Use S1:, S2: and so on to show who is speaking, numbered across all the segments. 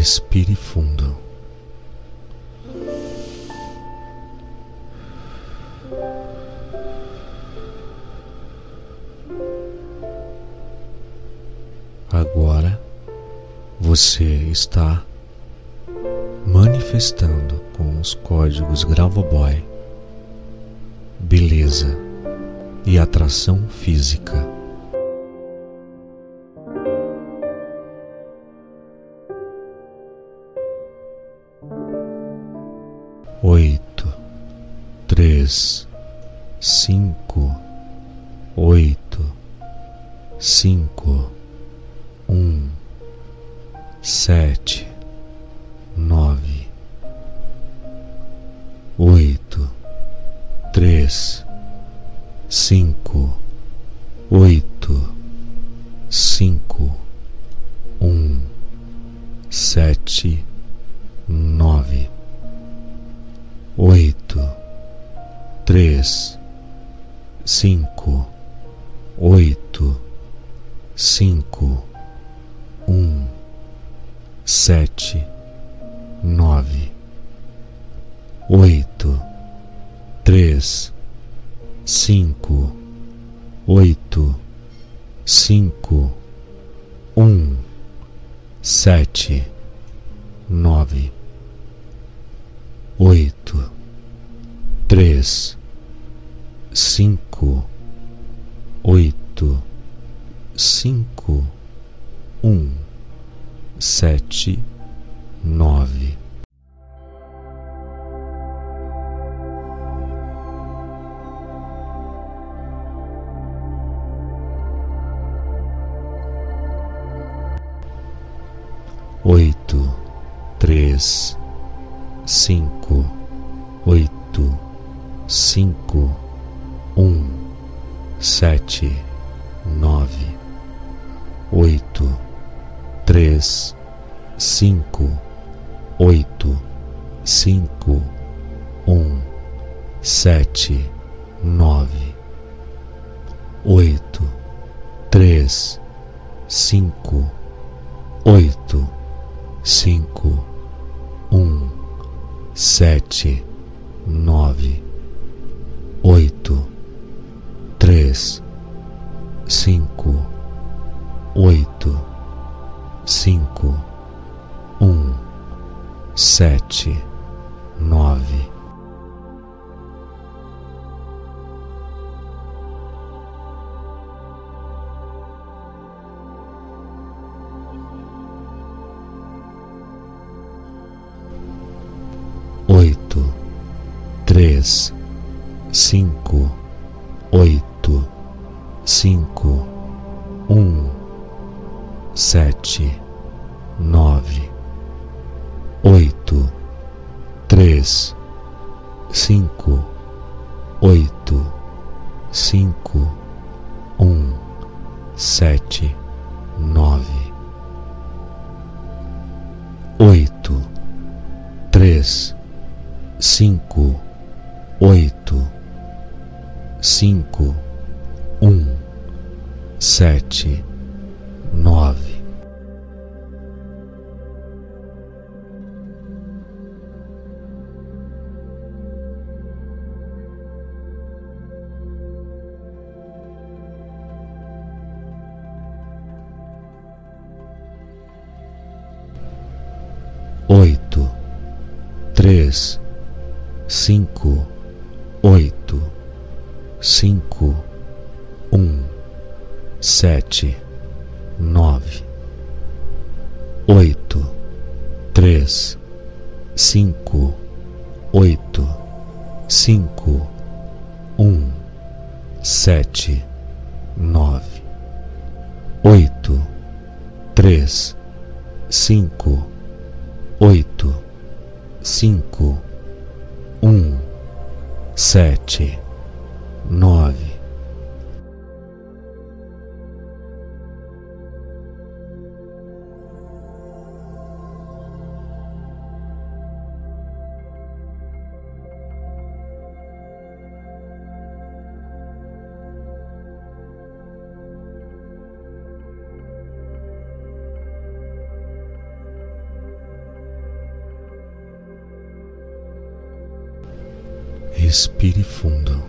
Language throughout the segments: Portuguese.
S1: Respire fundo. Agora você está manifestando com os códigos Gravoboy beleza e atração física. 5 sete, nove, oito, três, cinco, oito, cinco, um, sete, nove, oito, três, cinco, oito, cinco, um, sete, nove. Respire fundo.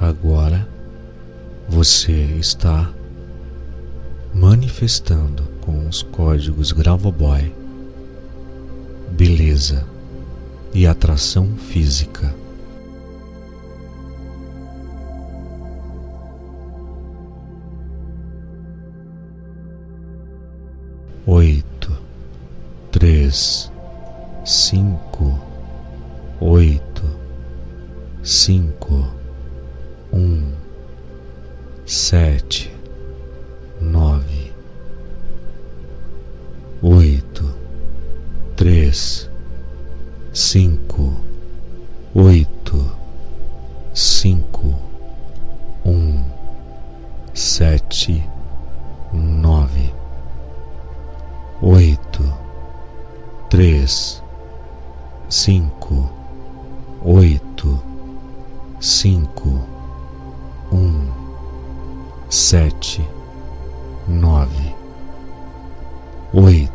S1: Agora você está manifestando com os códigos Gravoboy beleza e atração física. Oito, três, cinco, oito, cinco, um, sete, nove, oito, três, cinco, oito, cinco, três, cinco, oito, cinco, um, sete, nove, oito,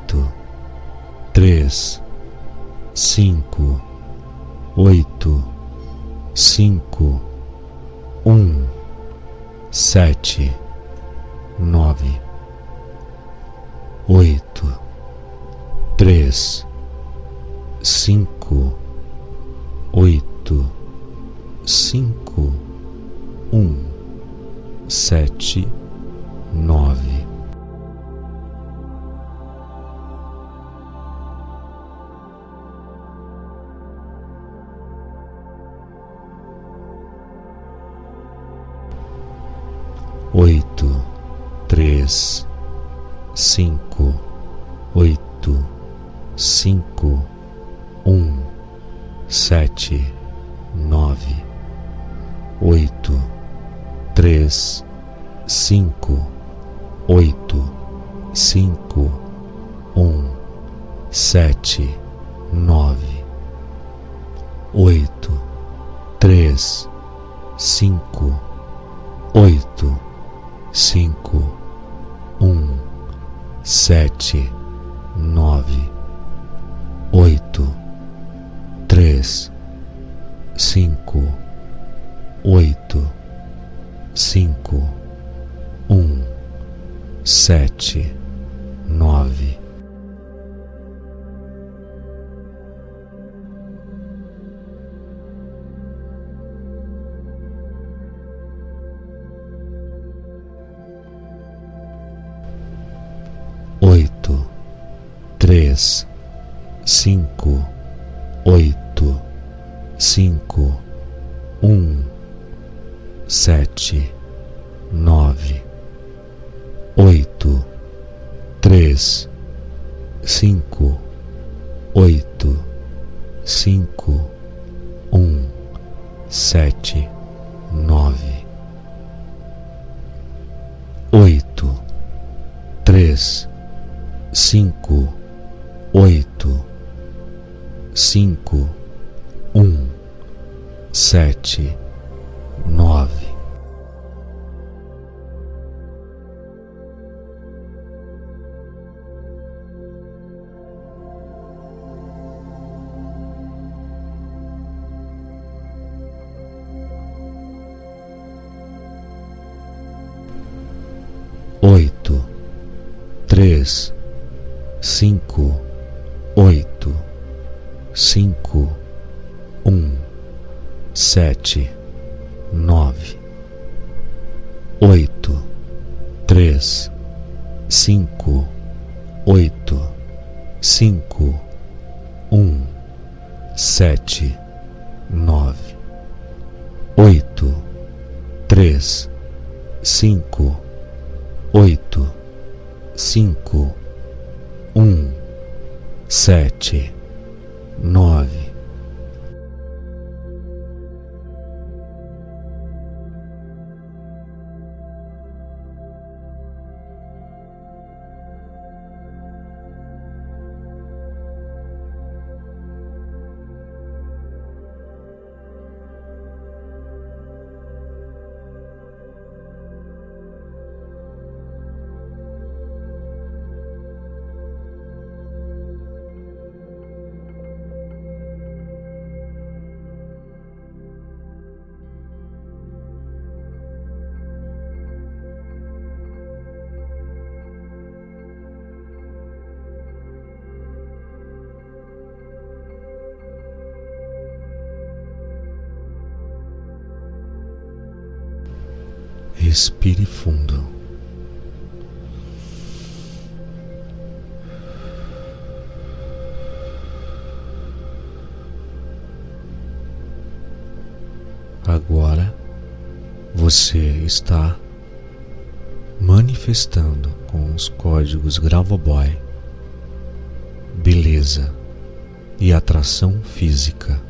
S1: três, cinco, oito, cinco, um, sete, nove, oito, três, cinco, oito, cinco, um, sete, nove, oito, três, cinco, oito, cinco, um, sete, Respire fundo. Agora você está manifestando com os códigos Gravoboy, beleza e atração física.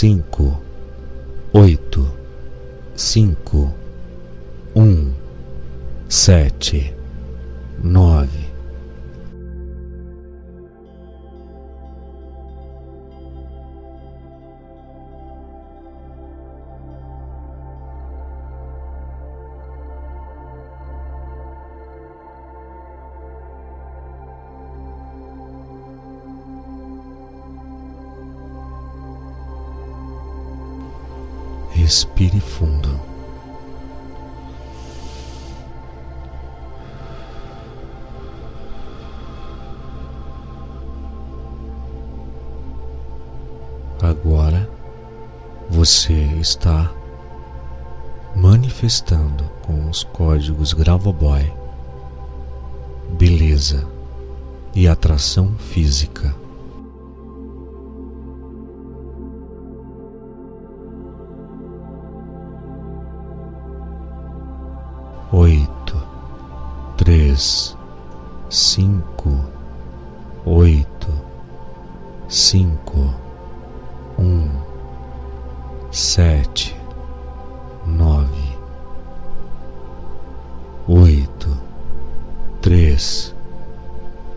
S1: cinco, oito, cinco, um, sete, nove. Respire fundo. Agora você está manifestando com os códigos Gravoboy beleza e atração física. oito, três, cinco, oito, cinco, um, sete, nove, oito, três,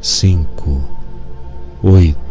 S1: cinco, oito.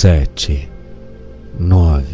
S1: sete, nove,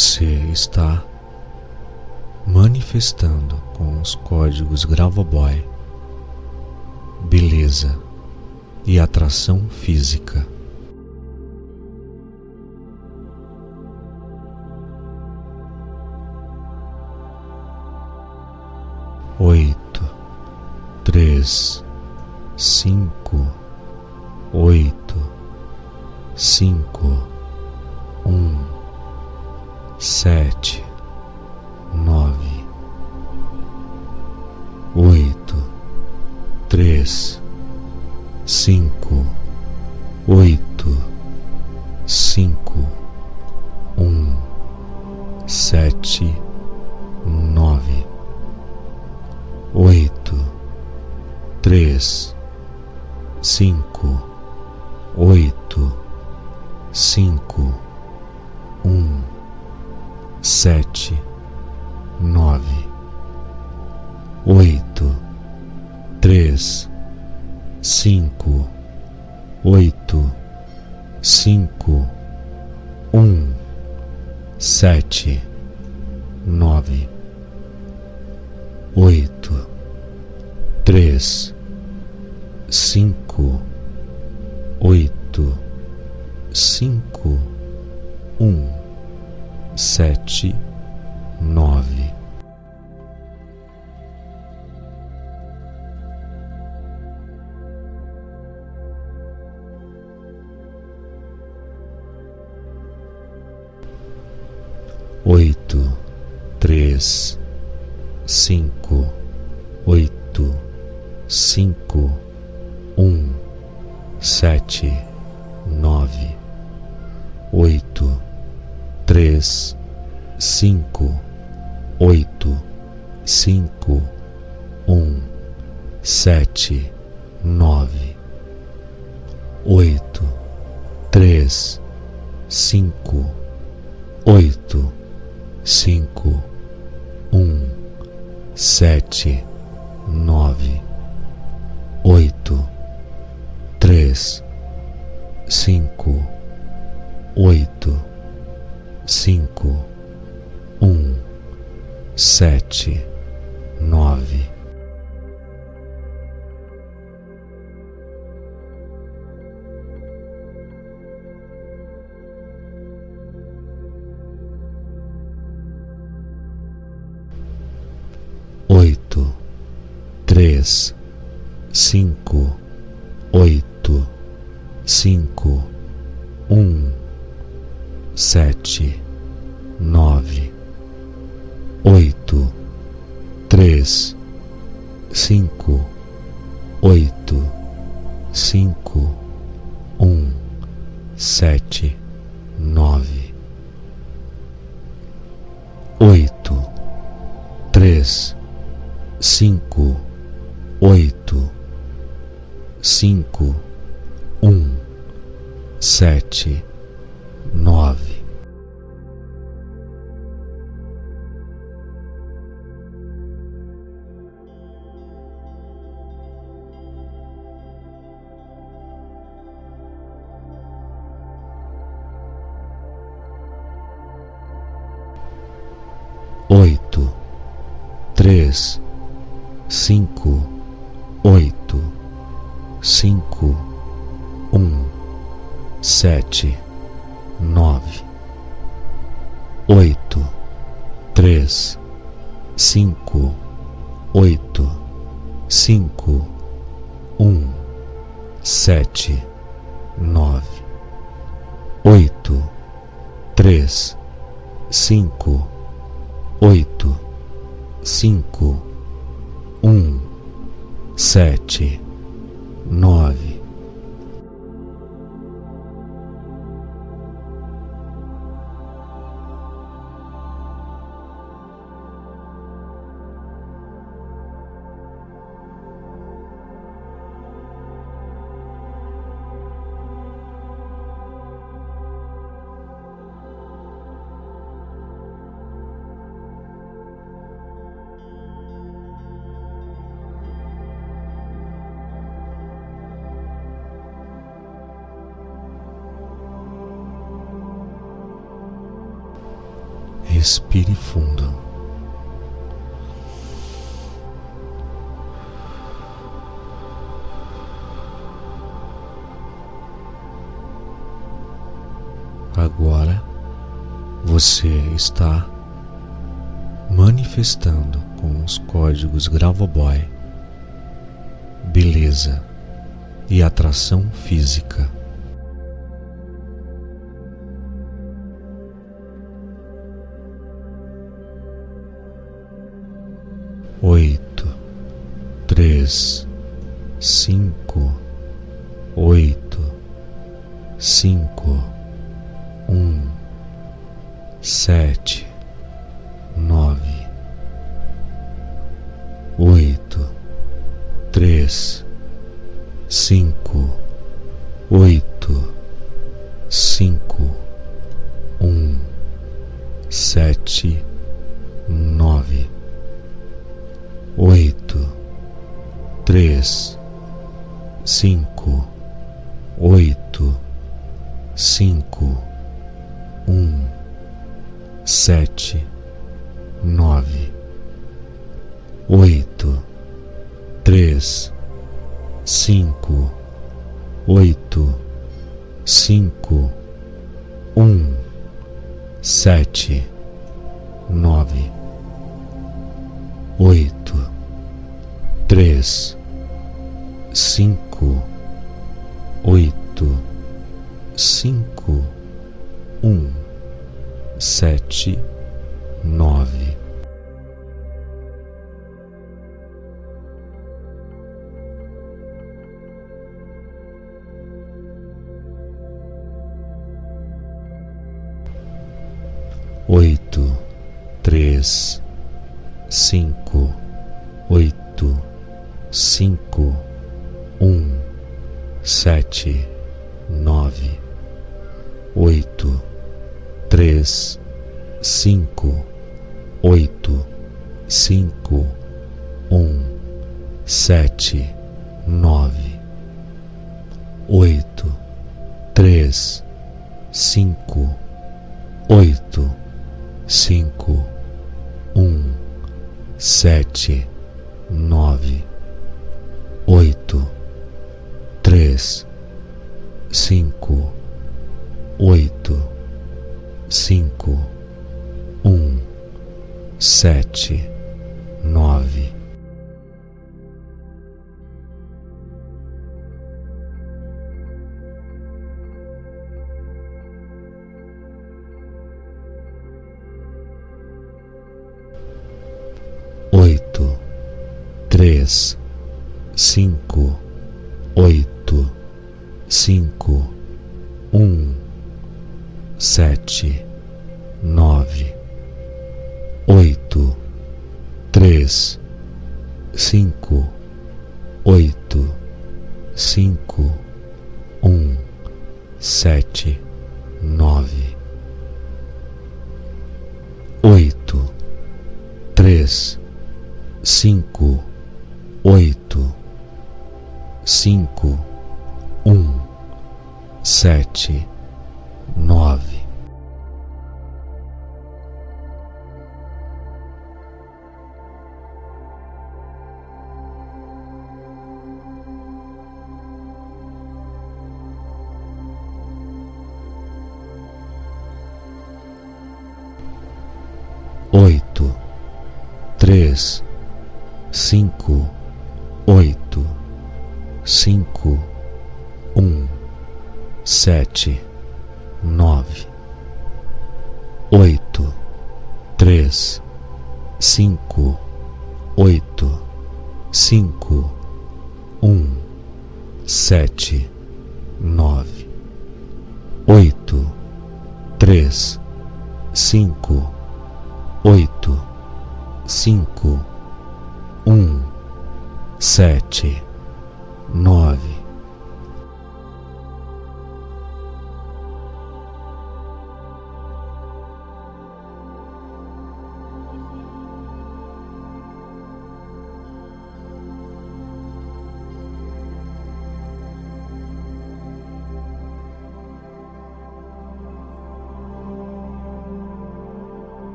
S1: você está manifestando com os códigos Gravoboy beleza e atração física. Oito, três, cinco, oito, cinco, sete, nove, oito, três, cinco, oito, oito, três, cinco, oito, cinco, um, sete, nove, sete, nove, oito, três, cinco, oito cinco, um, sete, nove, oito, três, cinco, oito, cinco, um, sete, nove. Três, cinco, oito, cinco, um, sete, nove, oito, três, cinco, oito, cinco, um, sete, nove, oito, três cinco, sete,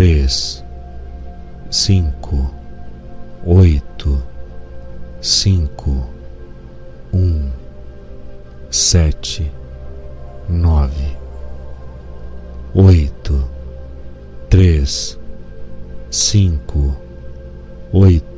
S1: três, cinco, oito, cinco, um, sete, nove, oito, três, cinco, oito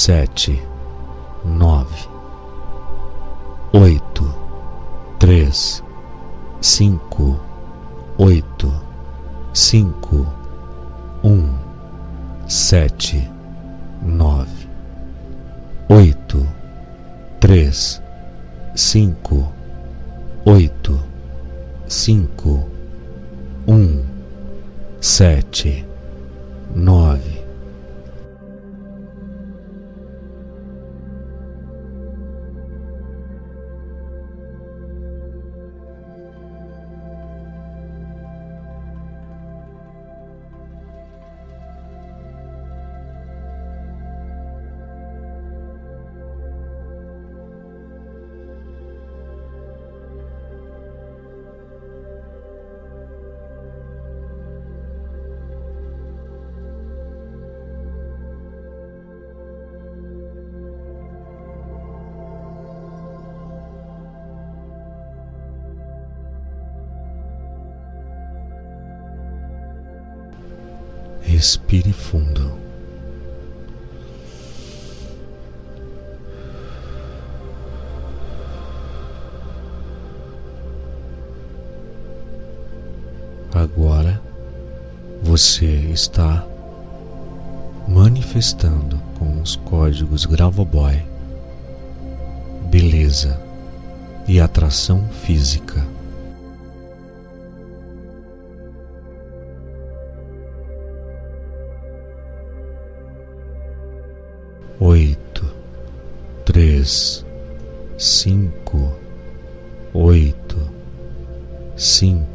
S1: sete, nove, oito, três, cinco, oito, cinco, um, sete, nove, oito, três, cinco, oito, cinco, um, sete, nove Respire fundo. Agora você está manifestando com os códigos Gravoboy beleza e atração física. três, cinco, oito, cinco.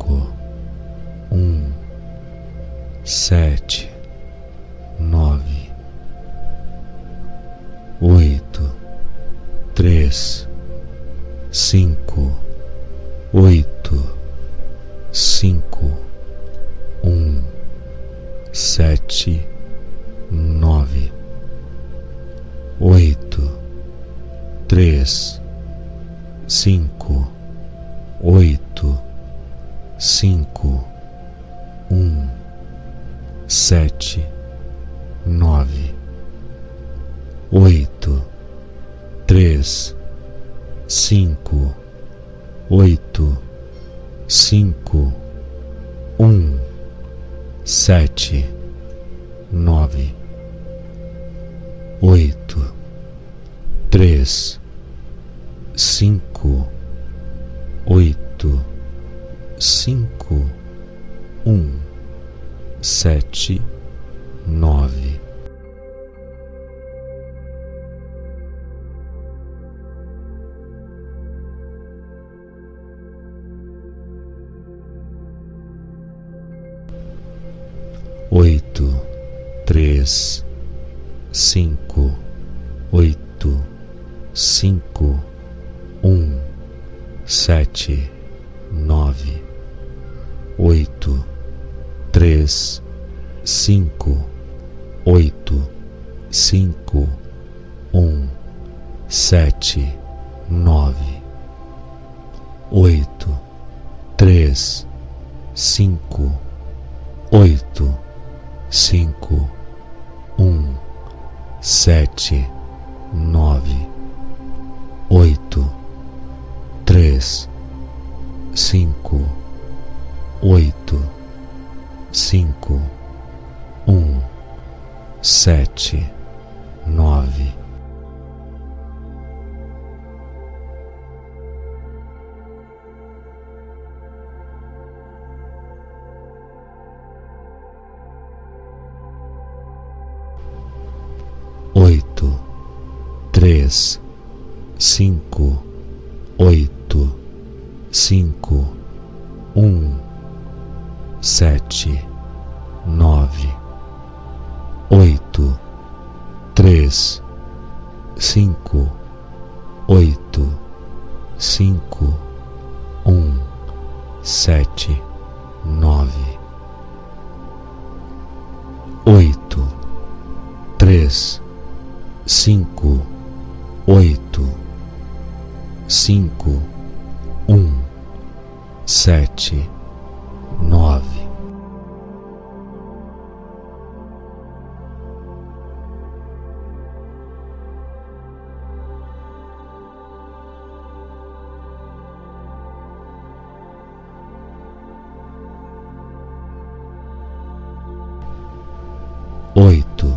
S1: oito,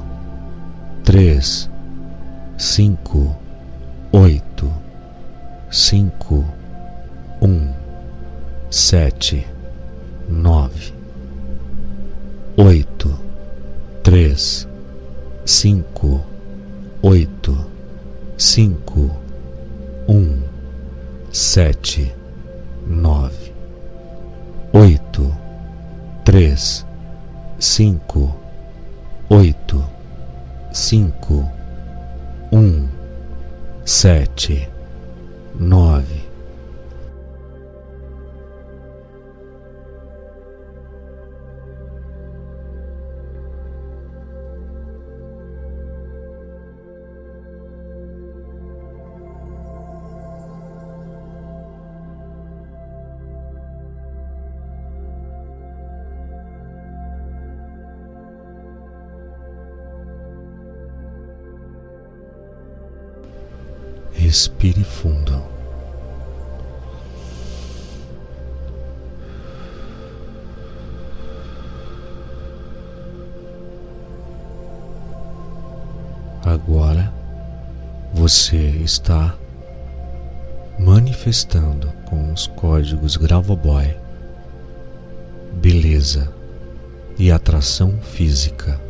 S1: três, cinco, oito, cinco, um, sete, nove, oito, três, cinco, oito, cinco, um, sete, nove, oito, três, cinco oito, cinco, um, sete. Respire fundo. Agora você está manifestando com os códigos Gravoboy beleza e atração física.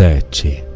S1: sete.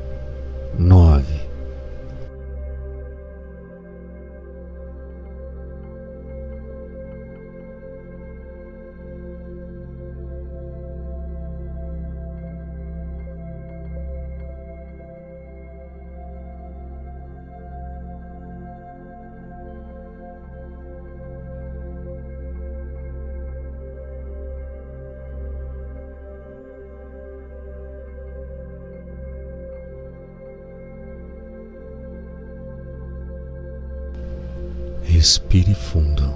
S1: Respire fundo.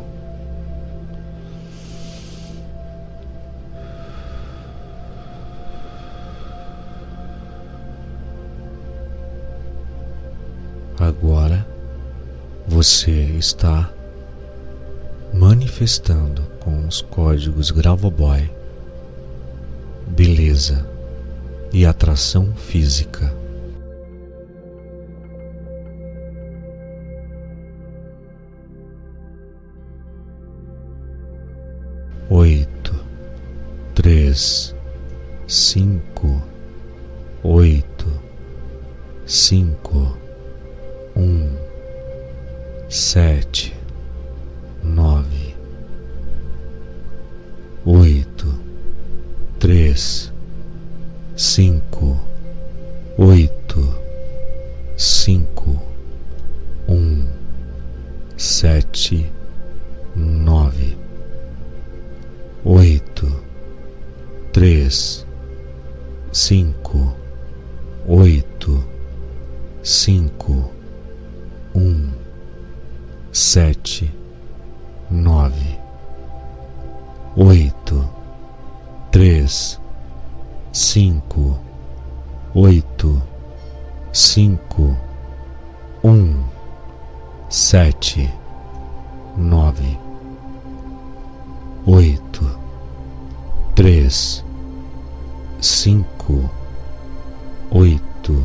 S1: Agora você está manifestando com os códigos Gravoboy beleza e atração física. cinco, um, sete, nove, oito, três, cinco, oito,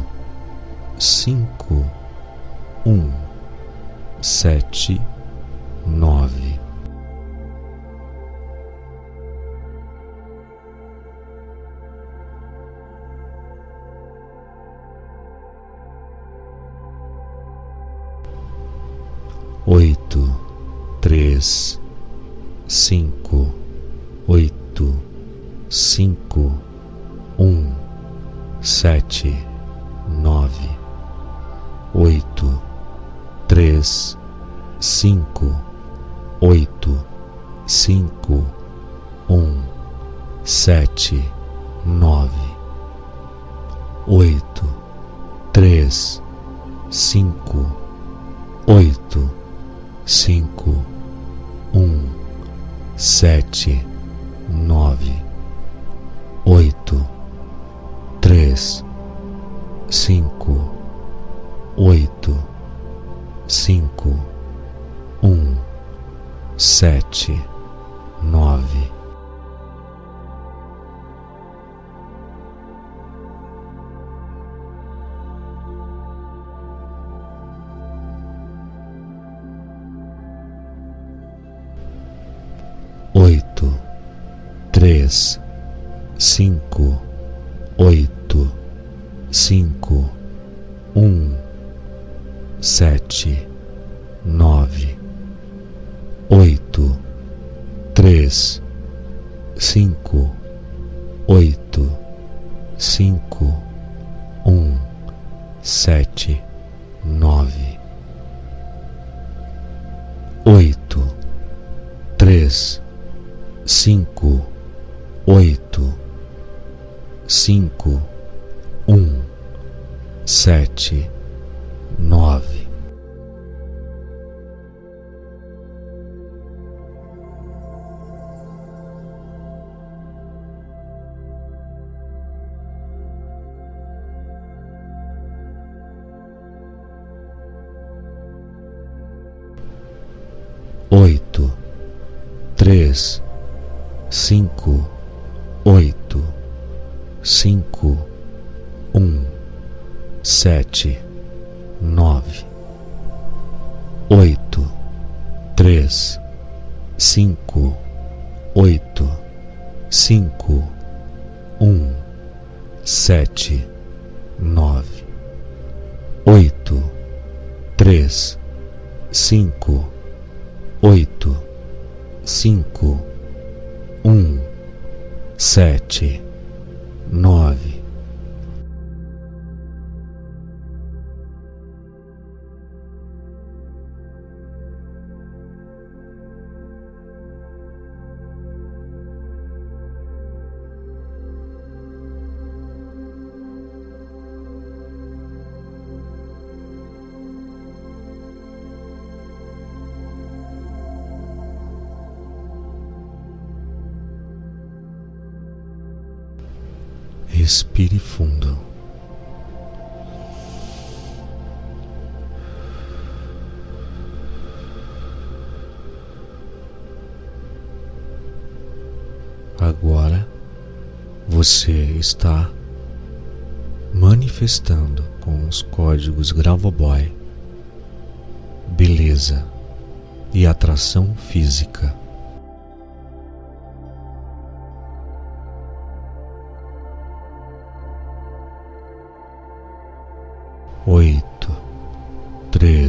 S1: cinco, um, sete, nove.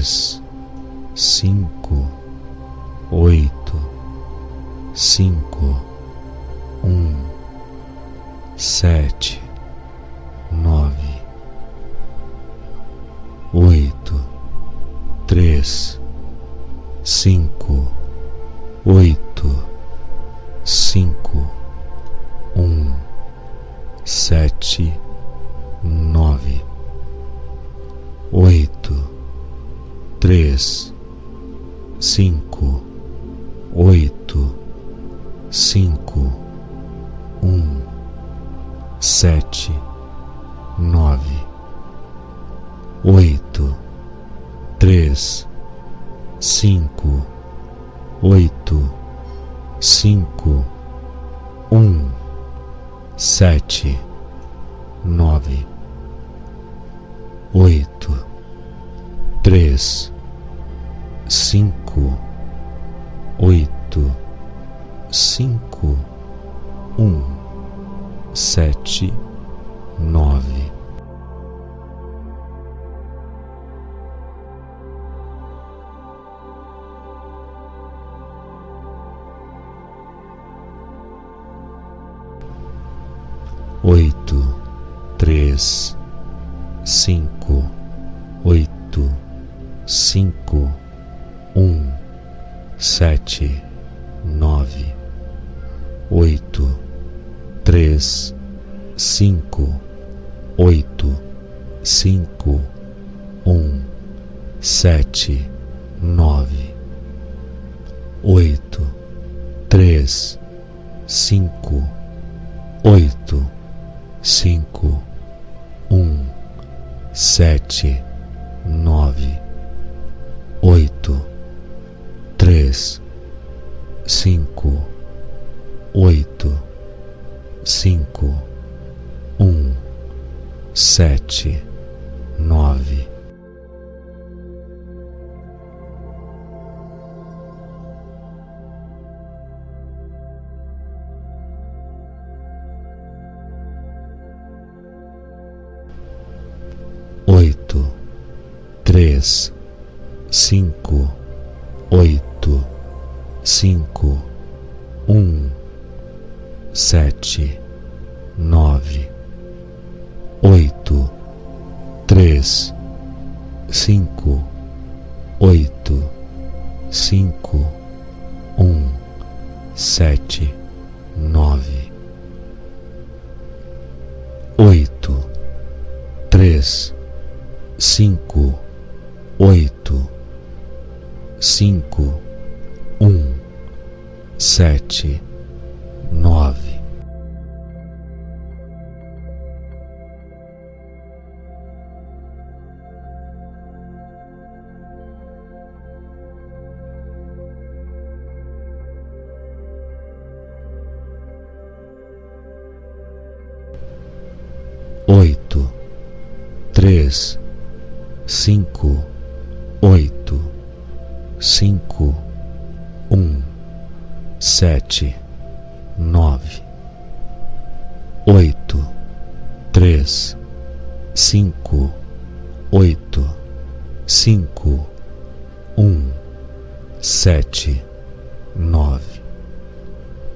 S1: três, cinco, oito, cinco,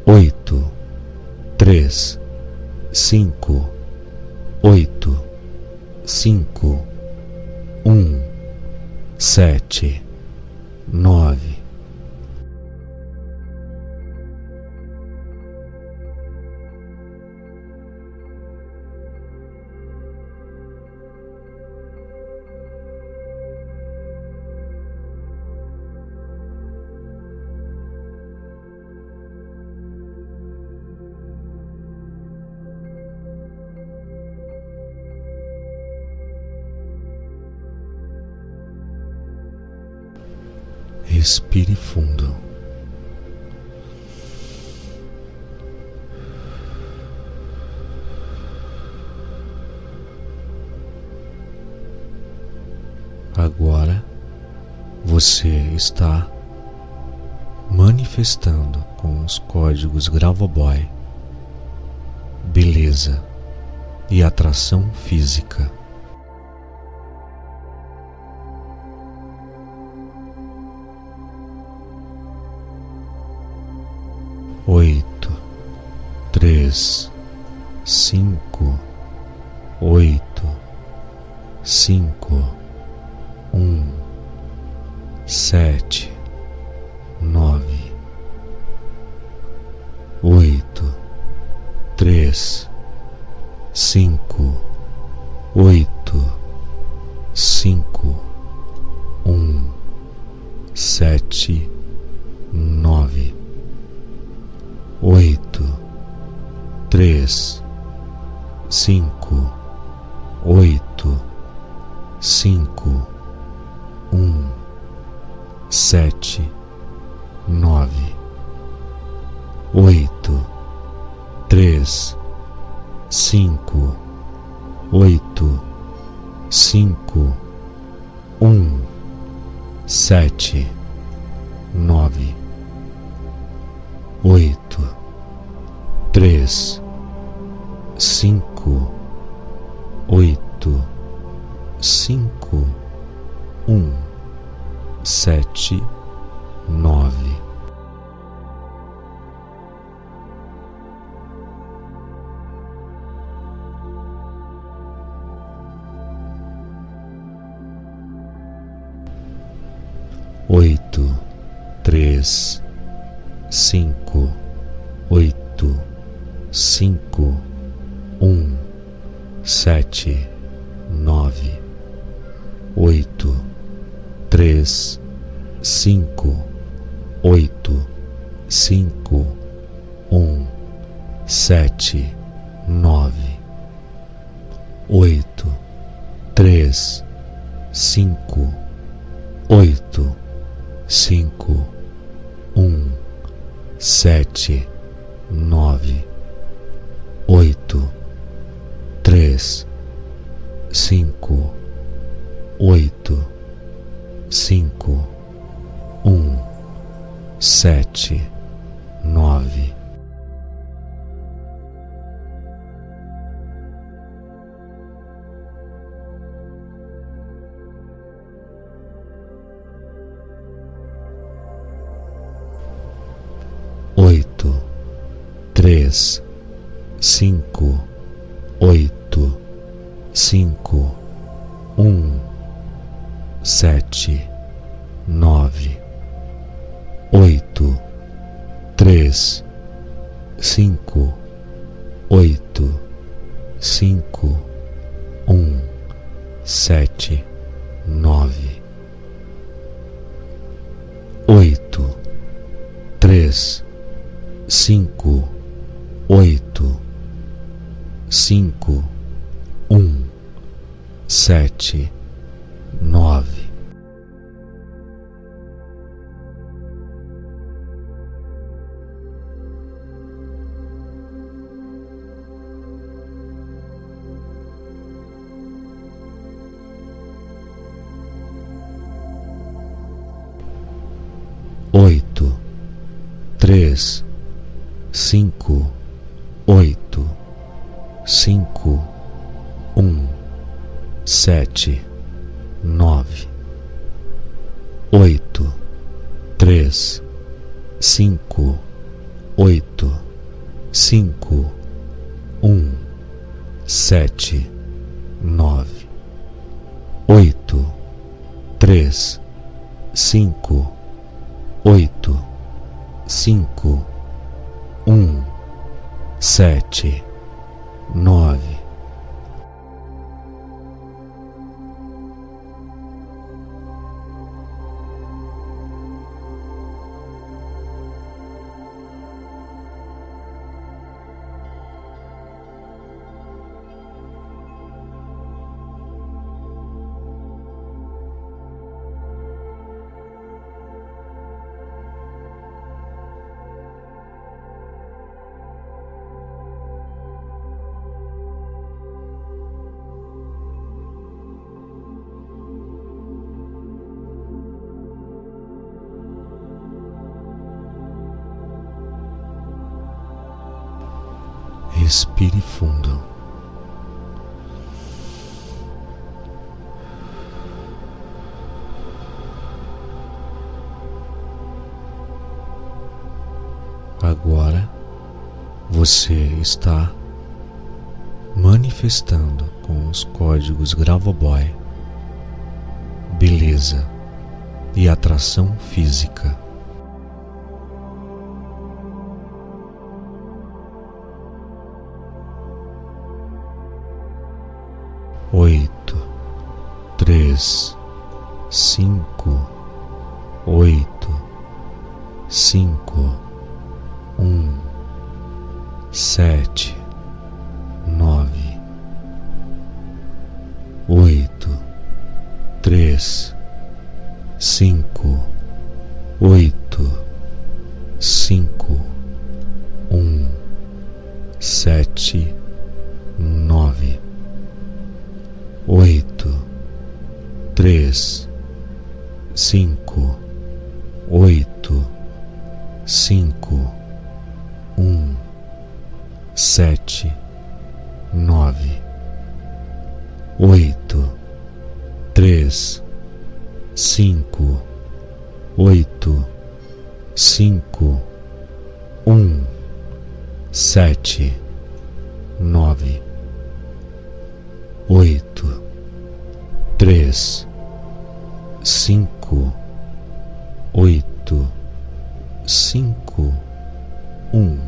S1: oito, três, cinco, oito, cinco, um, sete, nove, respire fundo. Agora você está manifestando com os códigos Gravoboy beleza e atração física. Atração física. Oito, três, cinco, oito, cinco, um, sete, nove, oito, três, cinco, oito, cinco, um, sete, nove, oito, três, cinco, oito, cinco, um, sete, nove, oito, três, cinco, oito, cinco, um, sete, nove, oito, três, cinco, oito, cinco, um,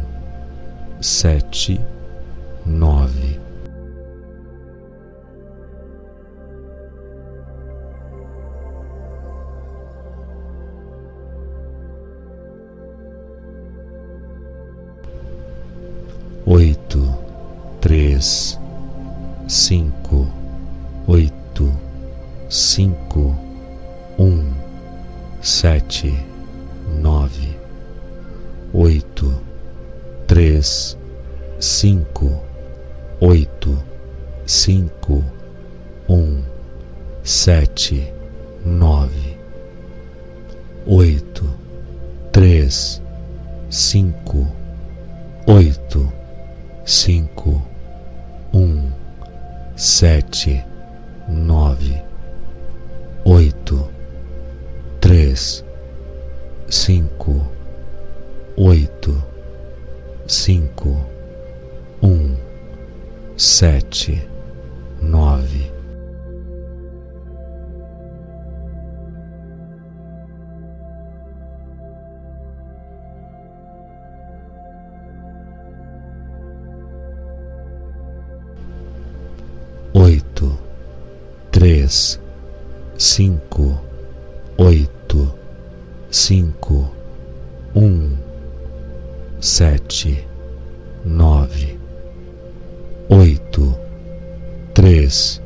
S1: sete, nove. Oito, três, cinco, oito, cinco, um, sete, nove, oito, três, cinco, oito, cinco, um, sete, nove, oito, três, cinco, oito, cinco, um, sete, nove, oito, três, cinco, oito, cinco, um, sete, cinco, oito, cinco, um, sete, nove, oito, três,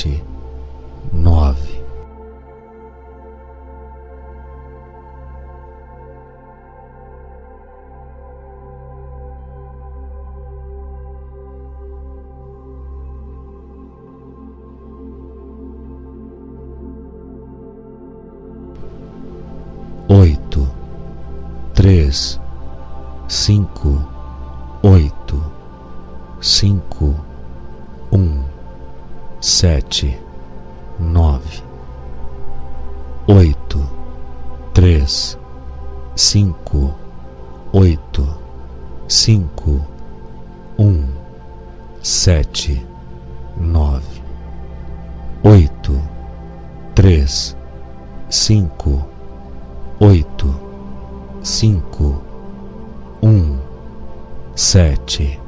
S1: sete, sete,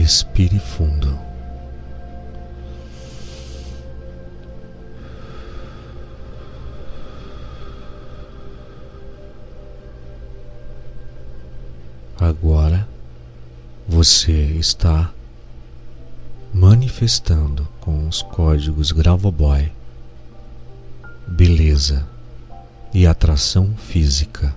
S1: Respire fundo. Agora você está manifestando com os códigos Gravoboy beleza e atração física.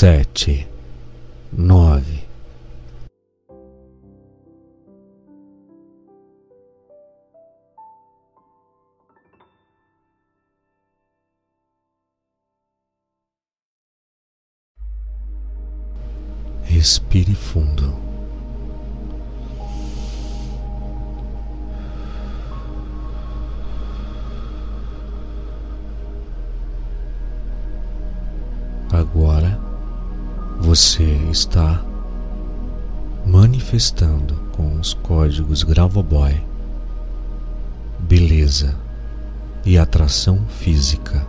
S1: sete você está manifestando com os códigos Gravoboy beleza e atração física.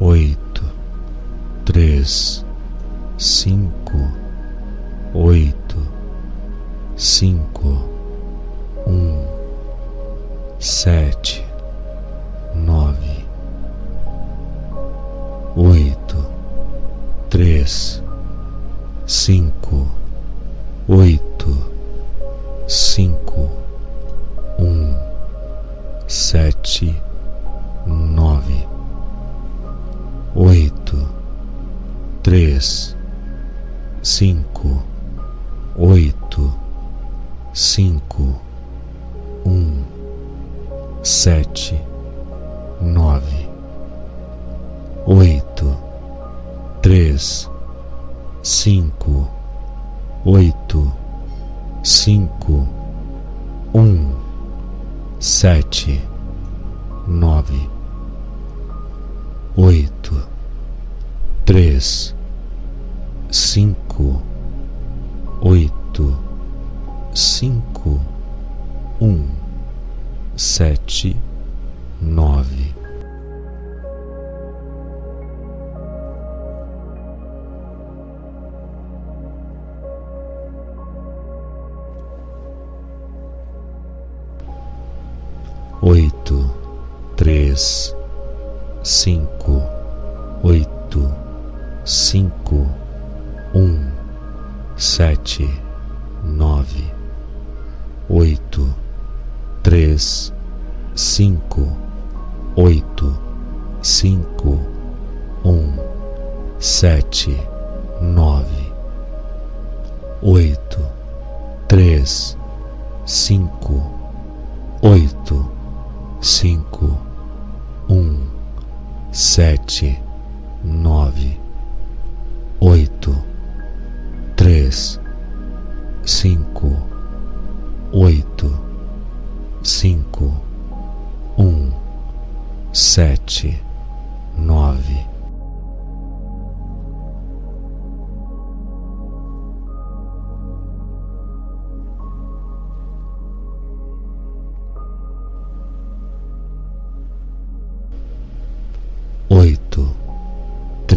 S1: Oito, três, cinco, oito, cinco, um sete, nove, oito, três, cinco, oito,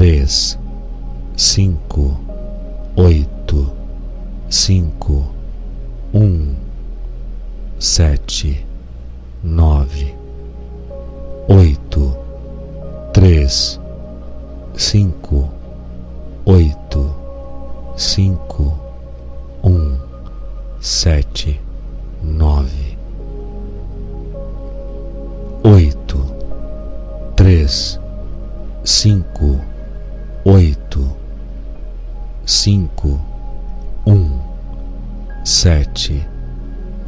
S1: três, cinco, oito, cinco, um, sete, nove, oito, três, cinco, oito, cinco, um, sete, nove, oito, três, cinco, oito, cinco, um, sete,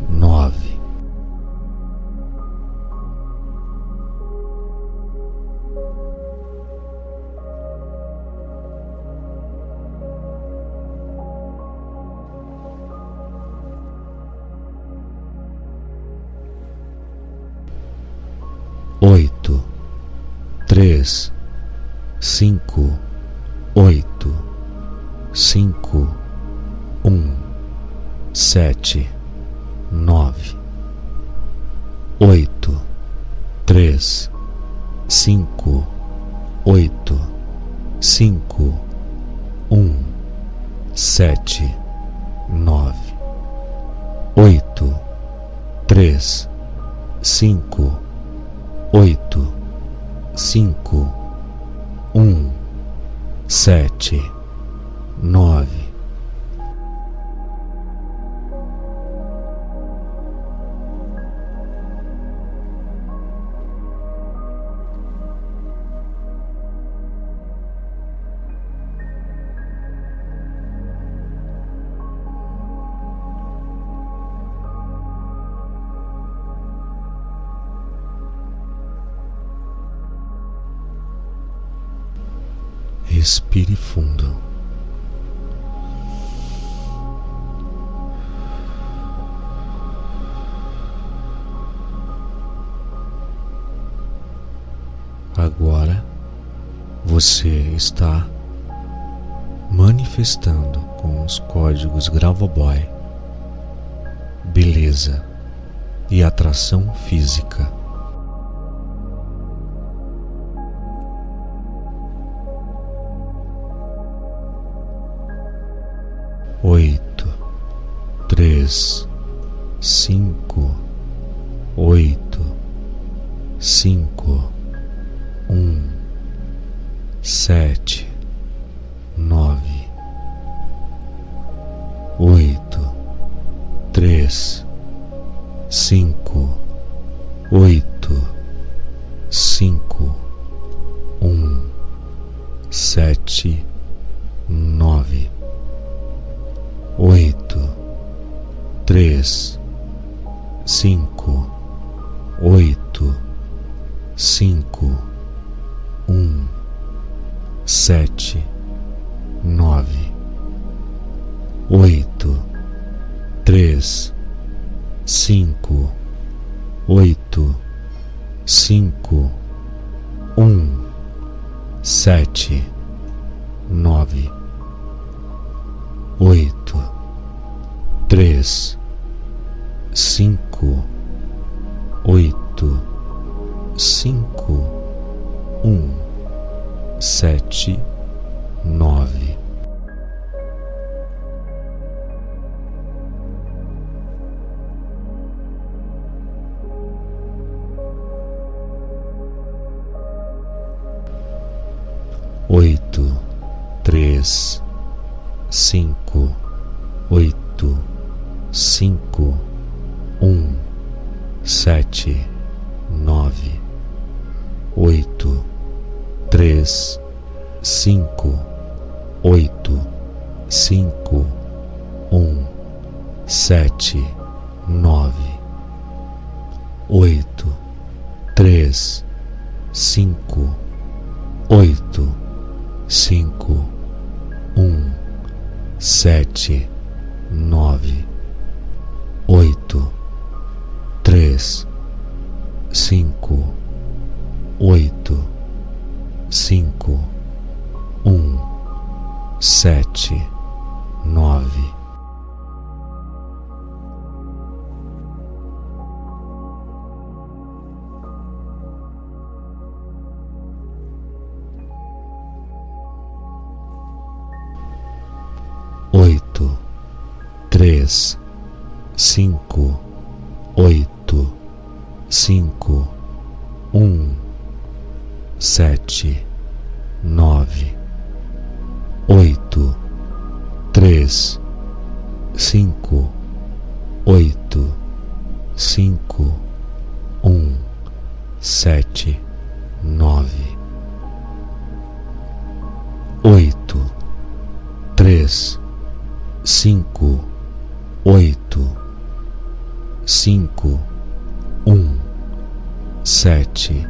S1: nove. 3, 5, manifestando com os códigos Gravoboy beleza e atração física. Oito, três, cinco, oito, cinco, um, sete, oito, cinco, um, sete,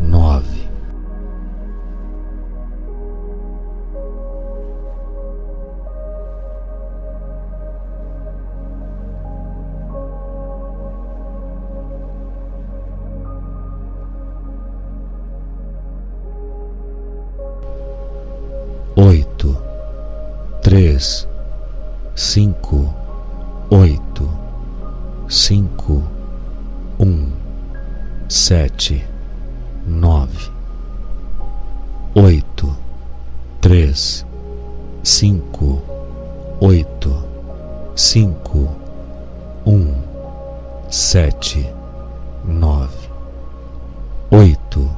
S1: nove. Oito, três, cinco, oito, cinco, um, sete, nove, oito, três, cinco, oito, cinco, um, sete, nove, oito,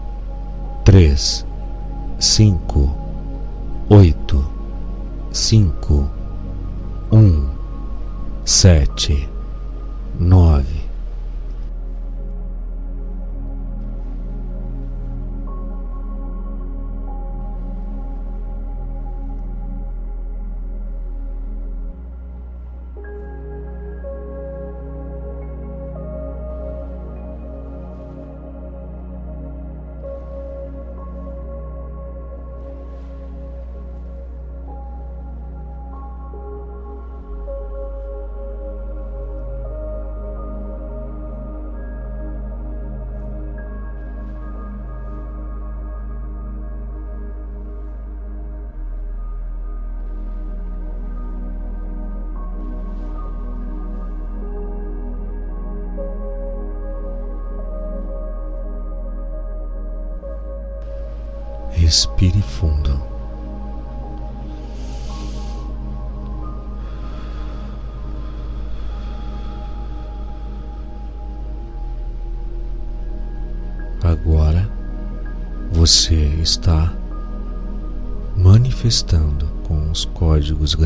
S1: três, cinco, oito, cinco, um, sete, nove.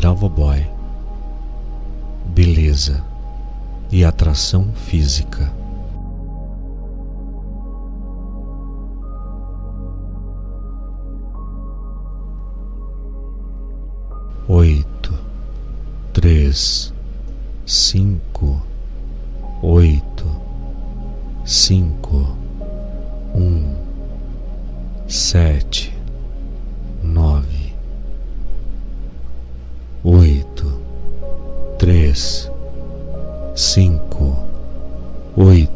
S1: Bravo Boy, beleza e atração física. Oito, três, cinco, oito, cinco, um, sete três, cinco, oito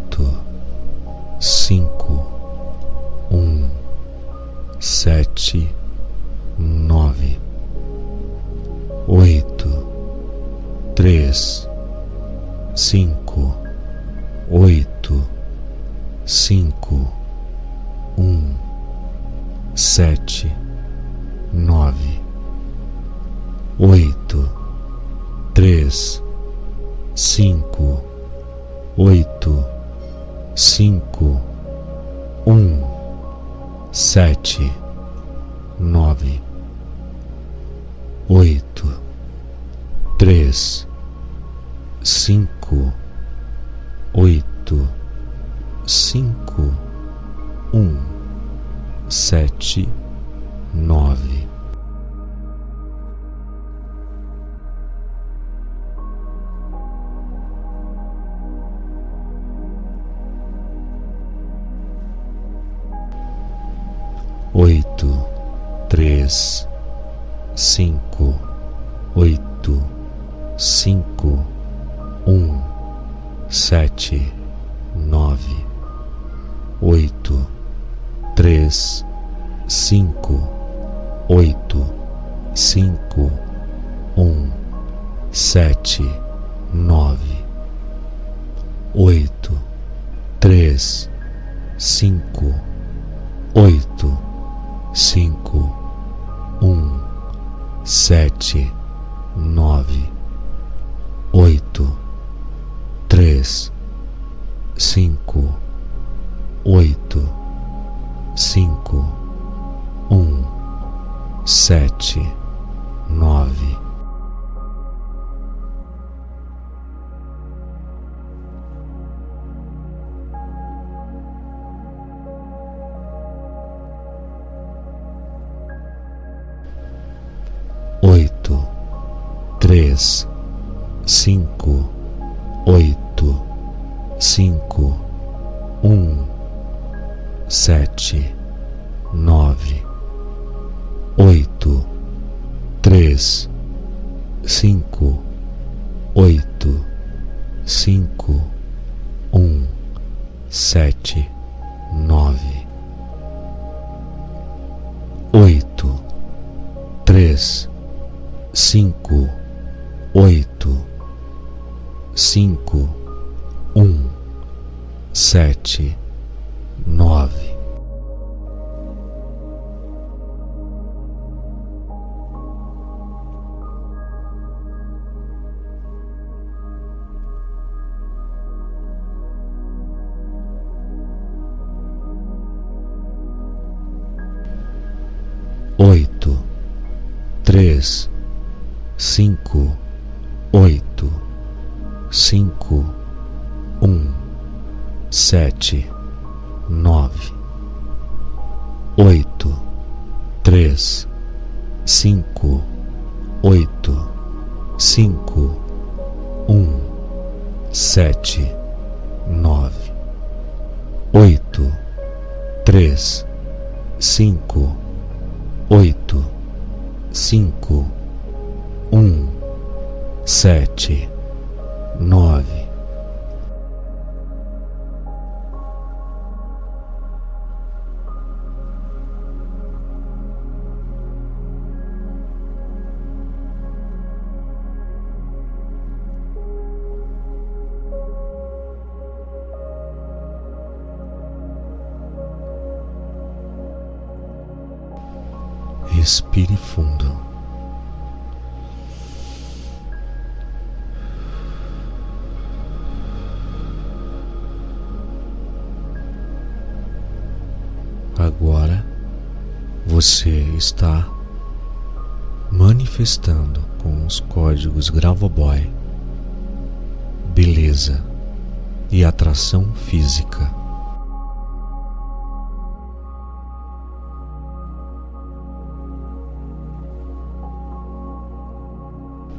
S1: atração física.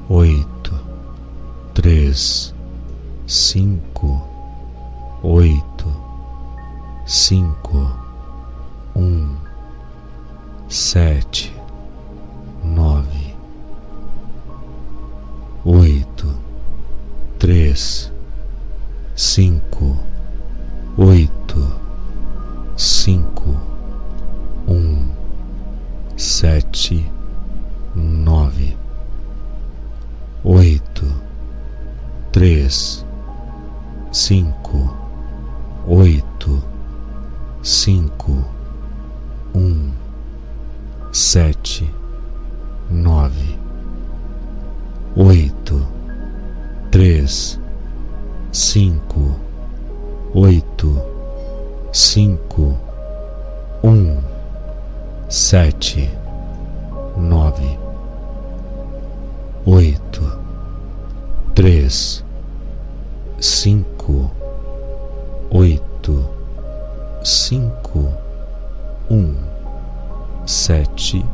S1: Oito, três, cinco, oito, cinco, um, sete, nove, oito, três, cinco, oito, cinco, um, sete, nove, oito, três, cinco, oito, cinco, um, sete, nove, oito, três, cinco, oito, cinco, um, sete, nove, oito, três, cinco, oito, cinco, um, sete,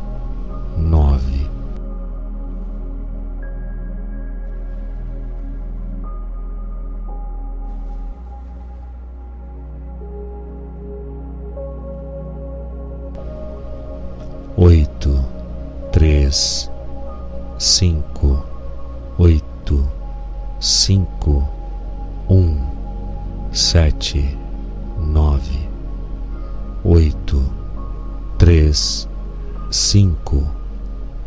S1: nove. Oito, três, cinco, oito, cinco, um, sete, nove, oito, três, cinco,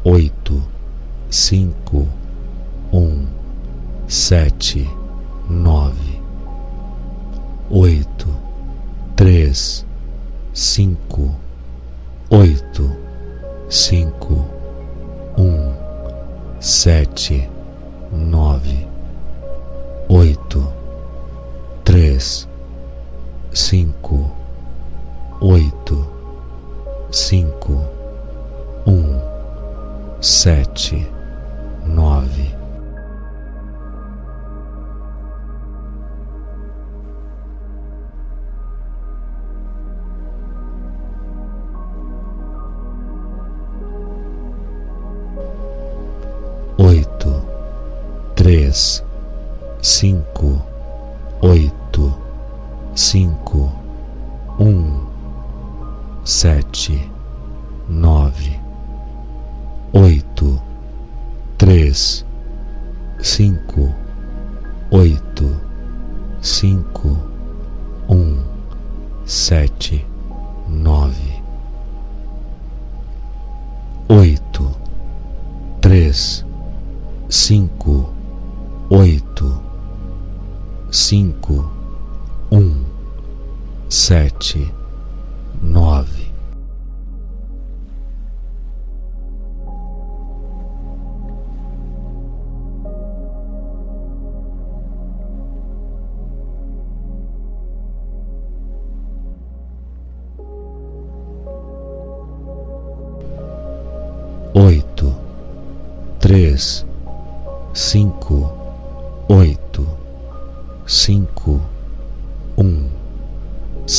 S1: oito, cinco, um, sete, nove, oito, três, cinco, oito, cinco, um, sete, nove, oito, três, cinco, oito, cinco, um, sete, nove. Três, cinco, oito, cinco, um, sete, nove, oito, três, cinco, oito, cinco, um, sete, nove, oito, três, cinco, oito, cinco, um, sete, nove.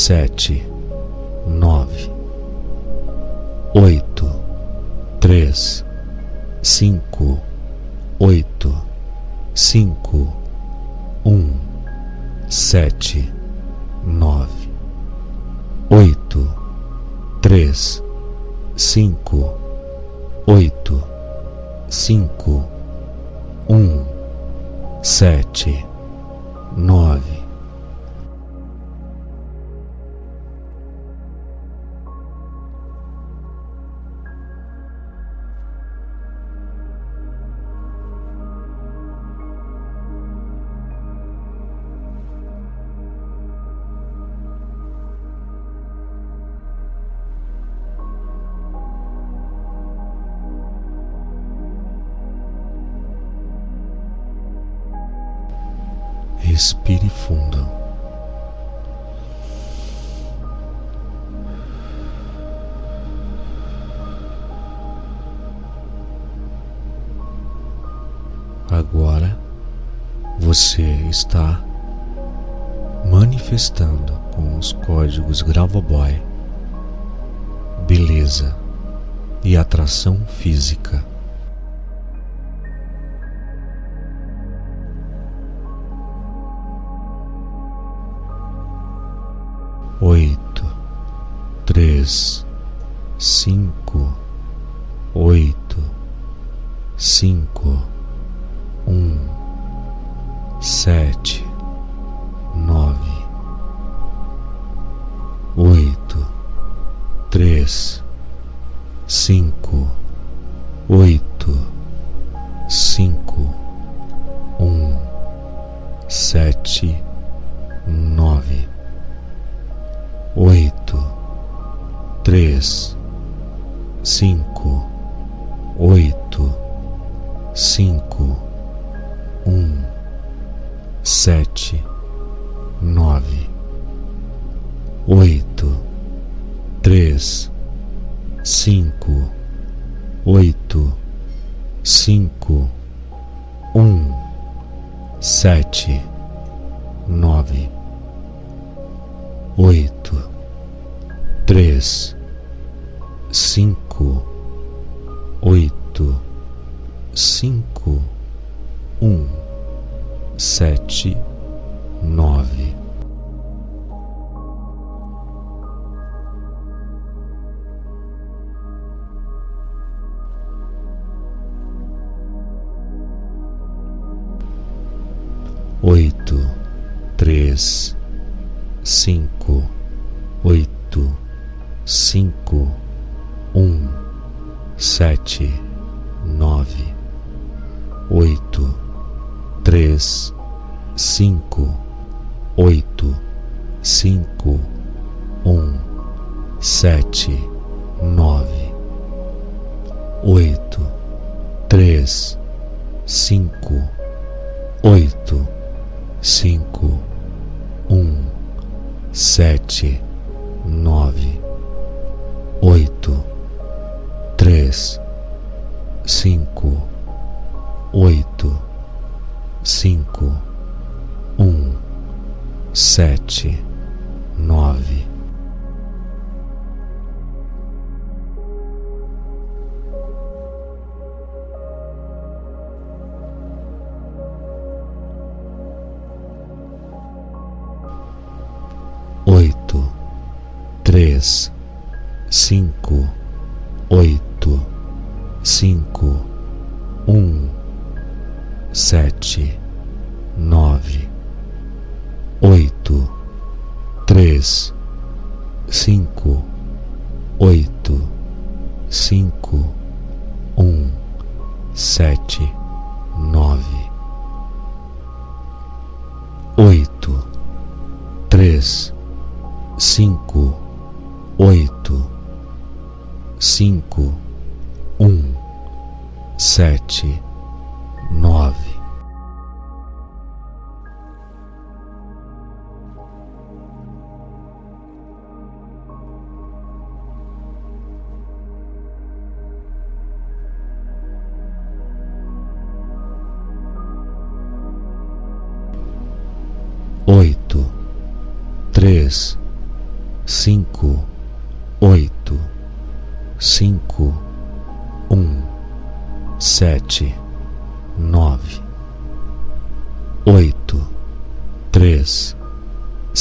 S1: Sete, nove, oito, três, cinco, oito, cinco, um, sete, nove, oito, três, cinco, oito, cinco, um, sete, Respire fundo. Agora você está manifestando com os códigos Gravoboy beleza e atração física.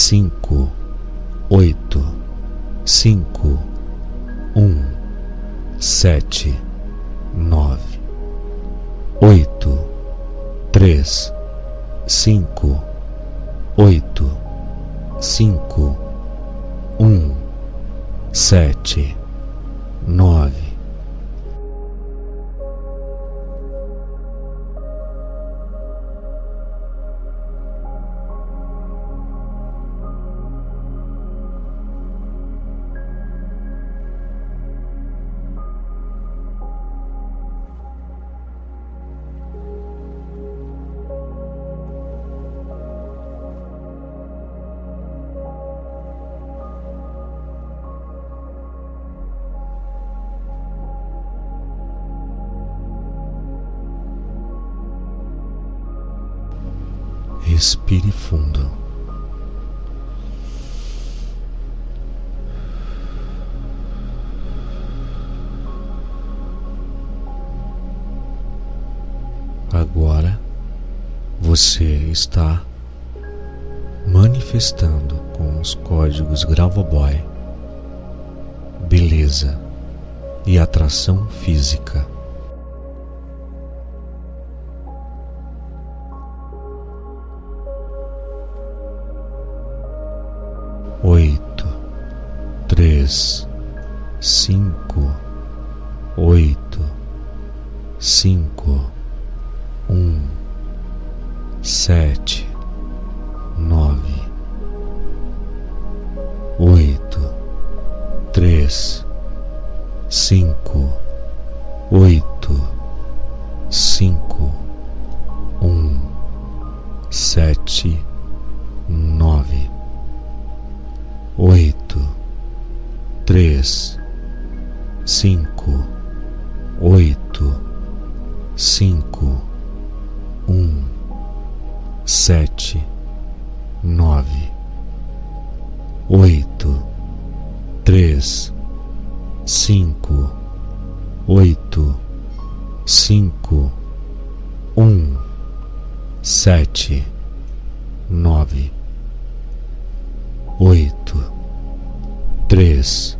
S1: cinco, oito, cinco, um, sete, nove, oito, três, cinco, oito, cinco, um, sete, nove. está manifestando com os códigos Gravoboy beleza e atração física. Oito, três, cinco, oito, cinco, um sete, nove, oito, três, cinco, oito, cinco, um, sete, nove, oito, três, cinco, oito, cinco sete, nove, oito, três, cinco, oito, cinco, um, sete, nove, oito, três,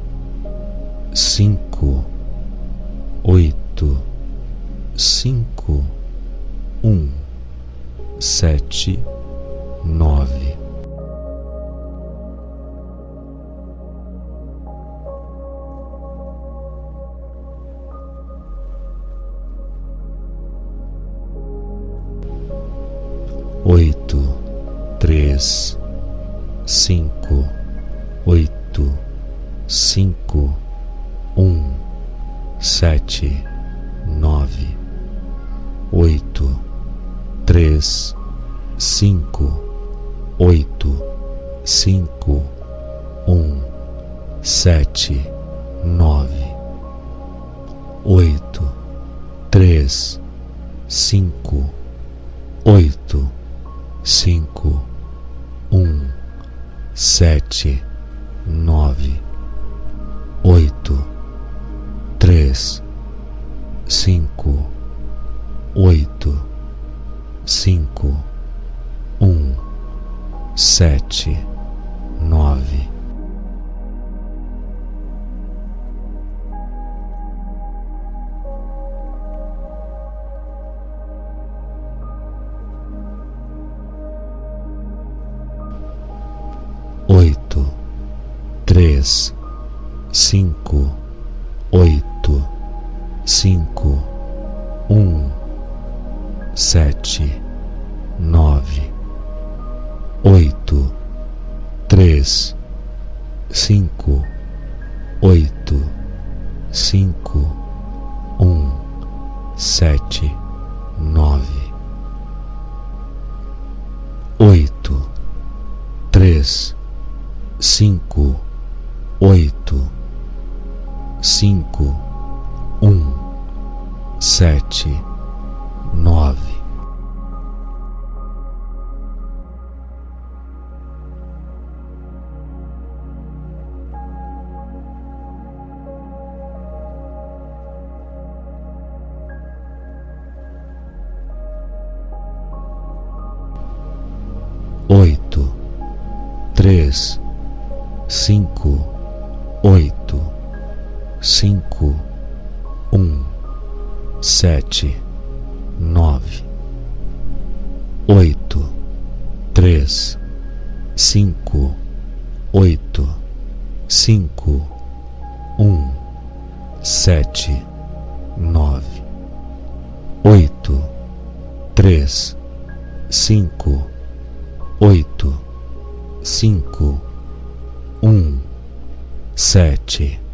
S1: mercy.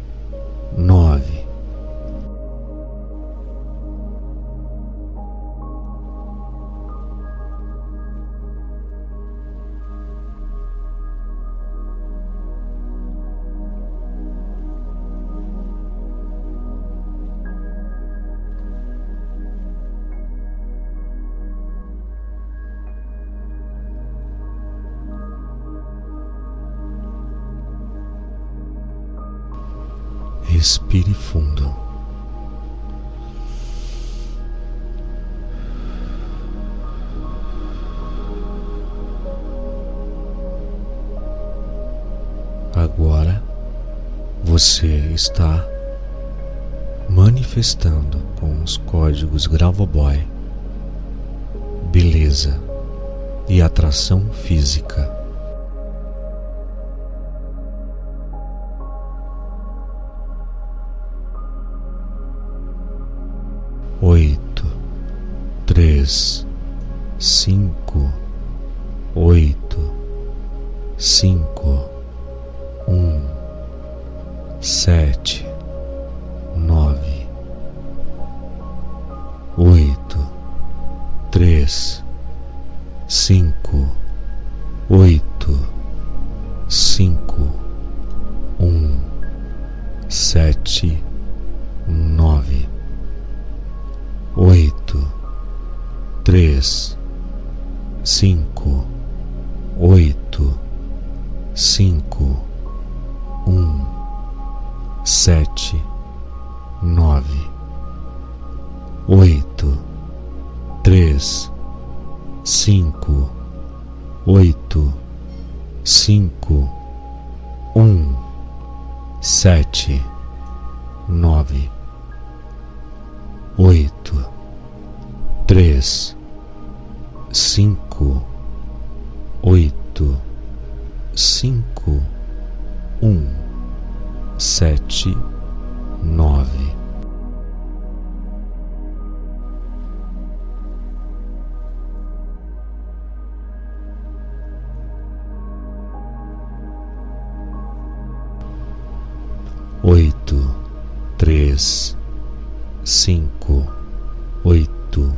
S1: Cinco, um, sete, nove, oito, três, cinco, oito, cinco, um, sete, nove. Oito, três, cinco, oito,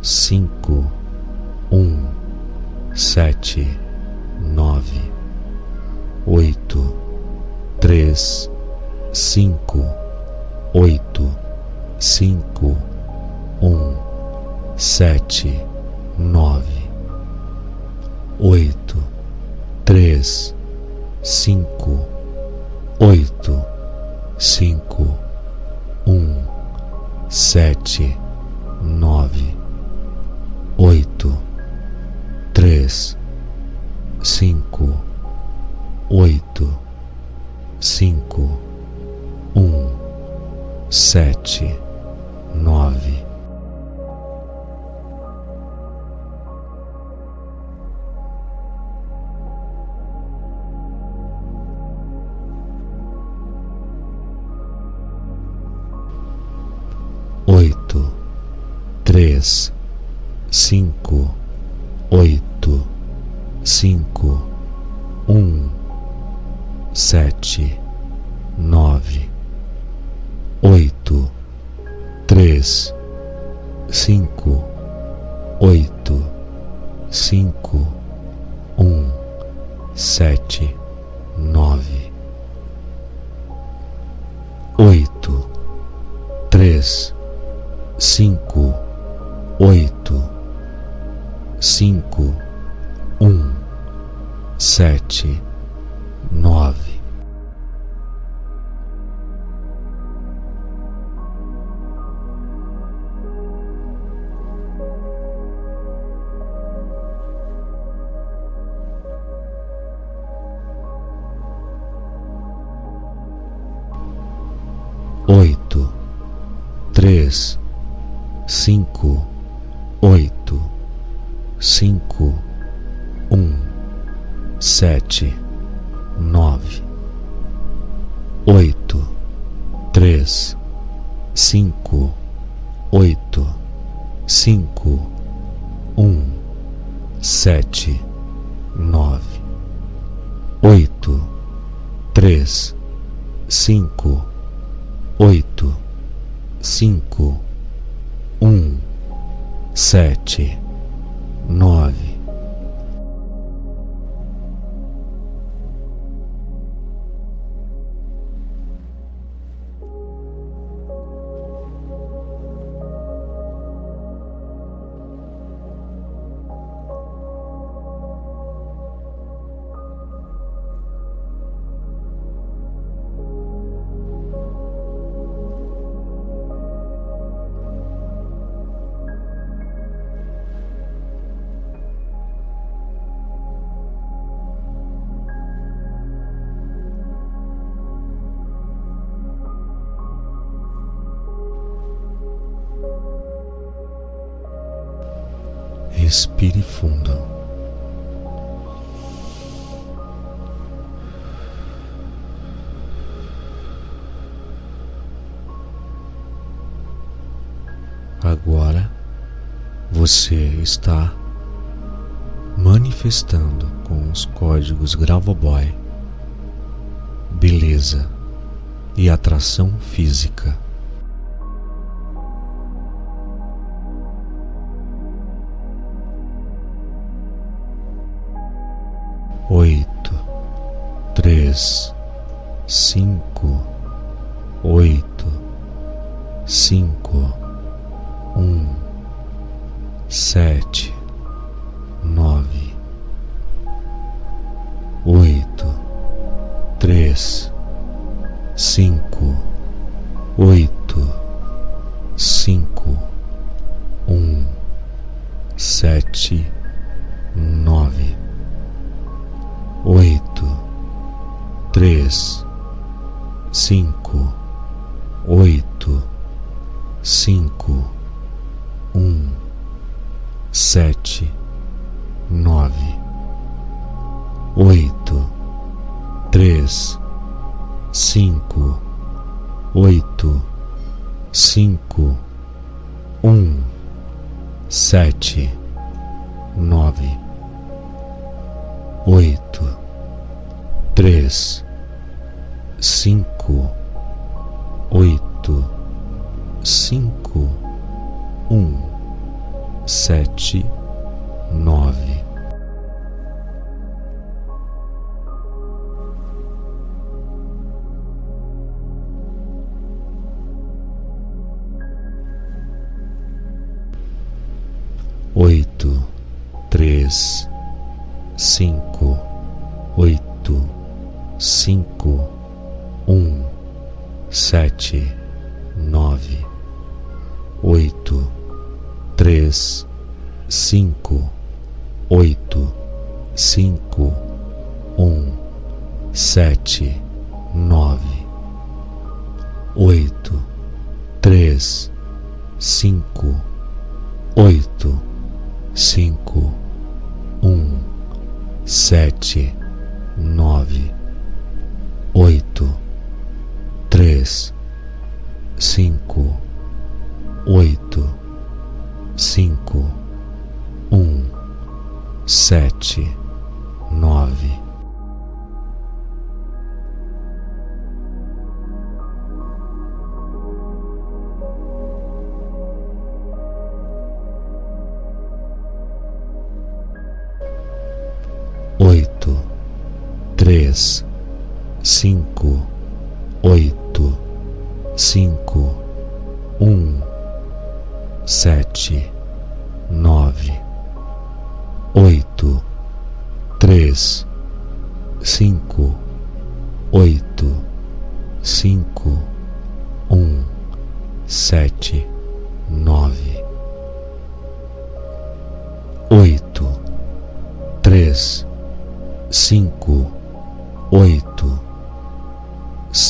S1: cinco, um, sete, nove, oito, três, cinco, oito, cinco, um, sete, nove, oito, três, cinco, oito cinco, um, sete, nove, oito, três, cinco, oito, cinco, um, sete, nove. Três, cinco, oito, cinco, um, sete, nove, oito, três, cinco, oito, cinco, um, sete, nove, oito, três cinco, oito, cinco, um, sete, nove. Oito, três, cinco, oito, cinco, um, sete, nove, oito, três, cinco, oito, cinco, um, sete, nove, oito, três, cinco, oito, cinco um, sete, Respire fundo. Agora você está manifestando com os códigos Gravoboy beleza e atração física.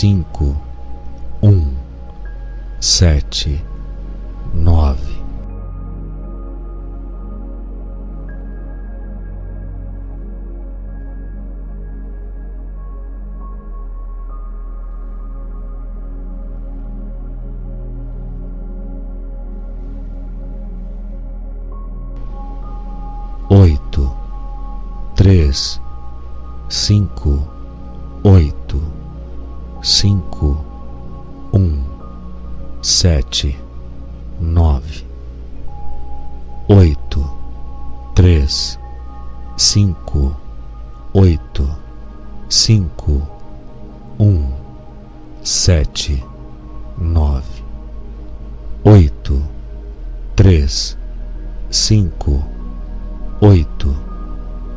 S1: cinco, um, sete, nove. oito, três, cinco, oito cinco, um, sete, nove, oito, três, cinco, oito, cinco, um, sete, nove, oito, três, cinco, oito,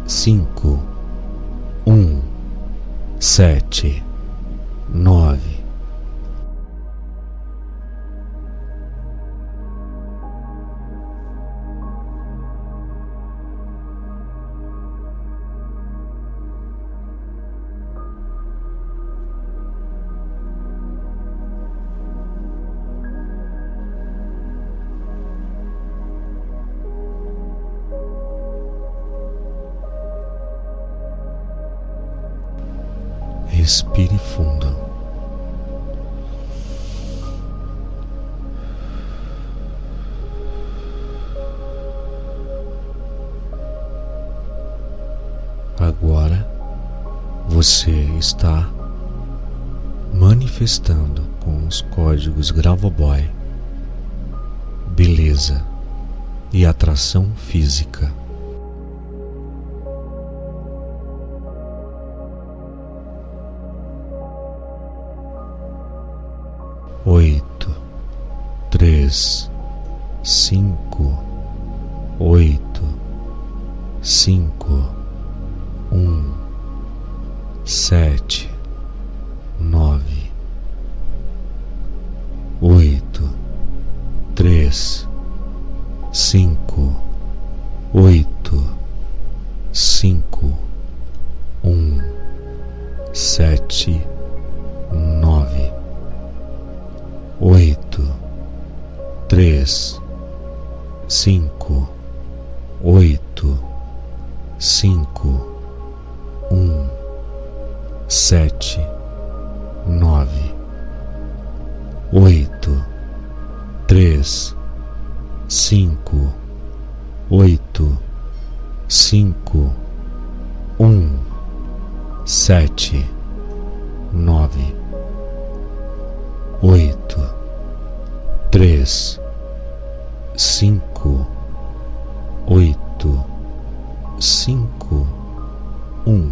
S1: cinco, um, sete nove. Manifestando com os códigos Gravoboy beleza e atração física. Oito, três, cinco, oito, cinco, um, sete, nove, oito, três, cinco, oito, cinco, um, sete, nove, oito, três, cinco, oito, cinco, um, sete, nove, oito, três, cinco, oito, cinco, um, sete, nove, oito, três, cinco, oito, cinco, um,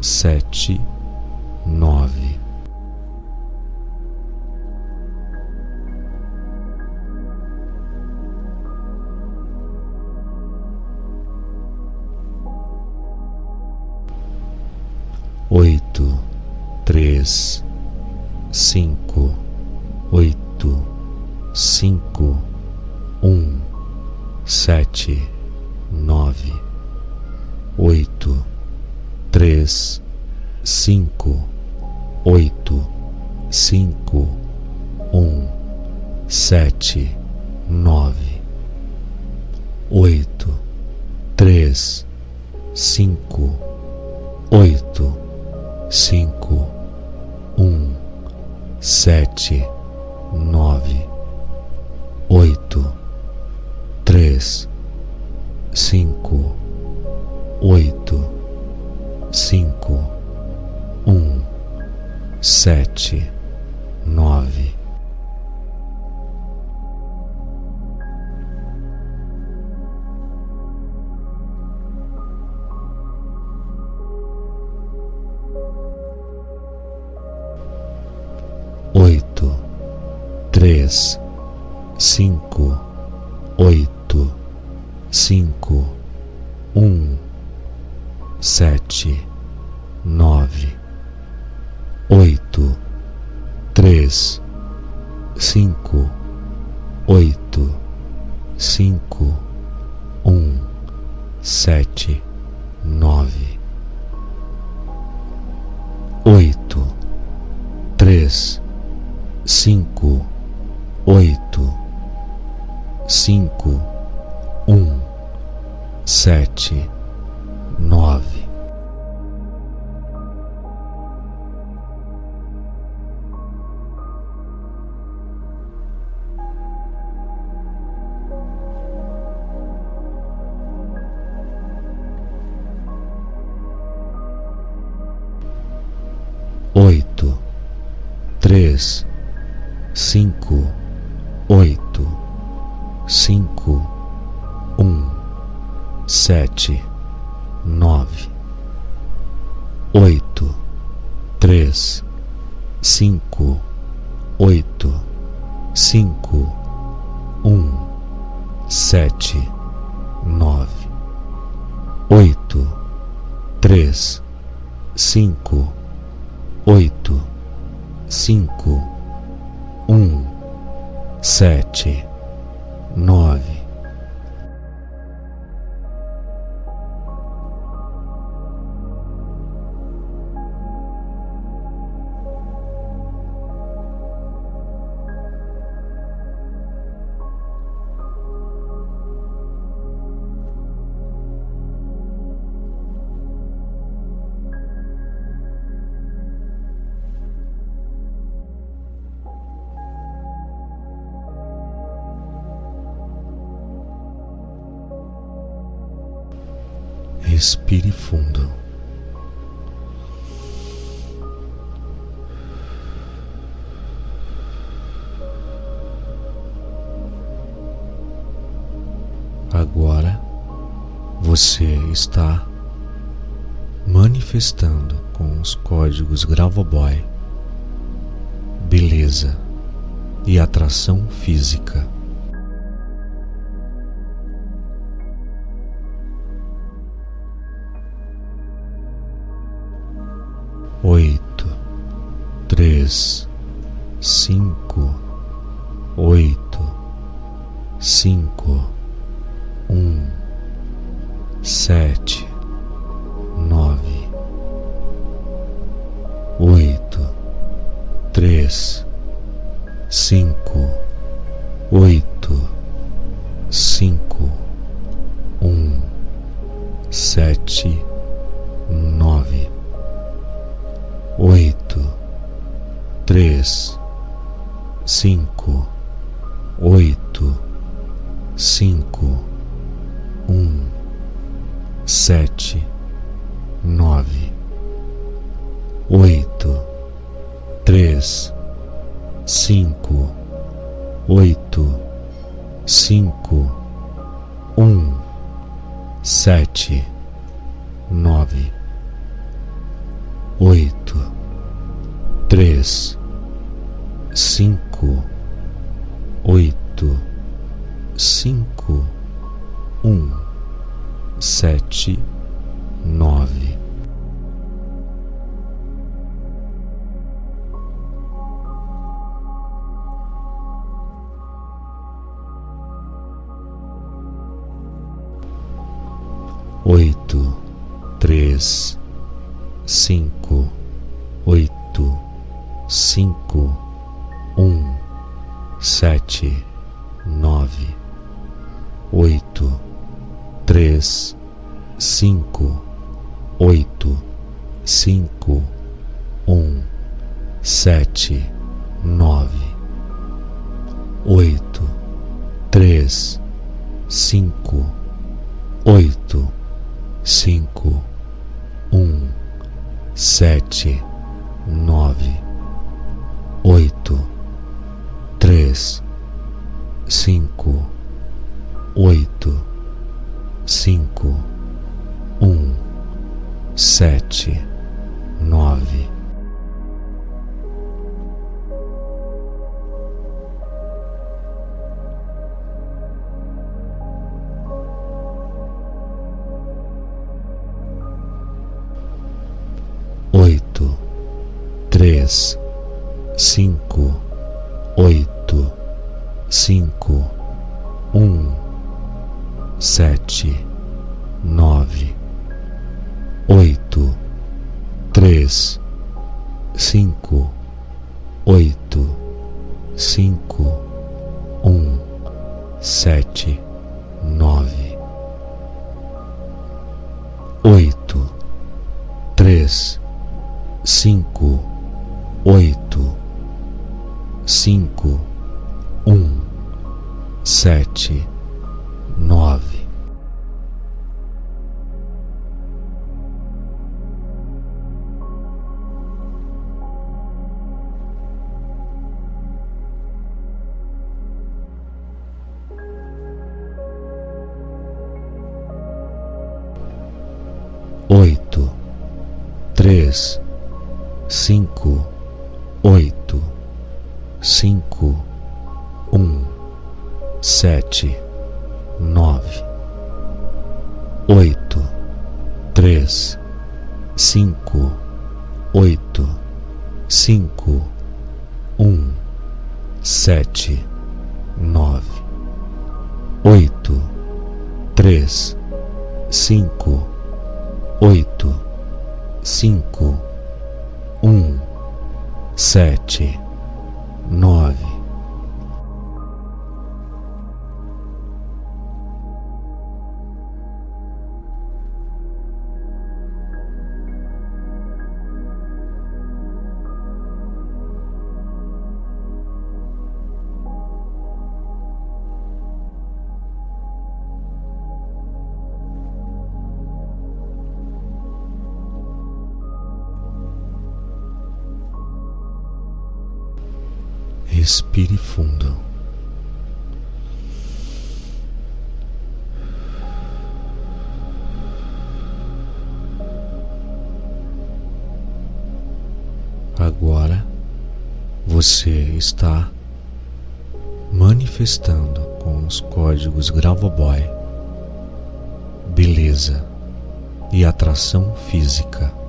S1: sete, nove. Sete, nove, oito, três, cinco, oito, cinco, um, sete, nove. Oito, três, cinco, oito, cinco, um, sete, nove, oito, três, cinco, oito, cinco, um, sete, nove, oito, três, cinco, oito cinco, um, sete, nove, oito, três, cinco, oito, cinco, um, sete, nove. Três, cinco, oito, cinco, um, sete, nove, oito, três, cinco, oito, cinco, um, sete, nove, oito, três, cinco, oito, cinco, um, sete, nove. Oito, três, cinco, oito, cinco, um, sete, nove, oito, três, cinco, oito, cinco, um, sete, nove, oito, três, cinco, oito, cinco, um, sete, nove. Respire fundo. Agora você está manifestando com os códigos Gravoboy, beleza e atração física.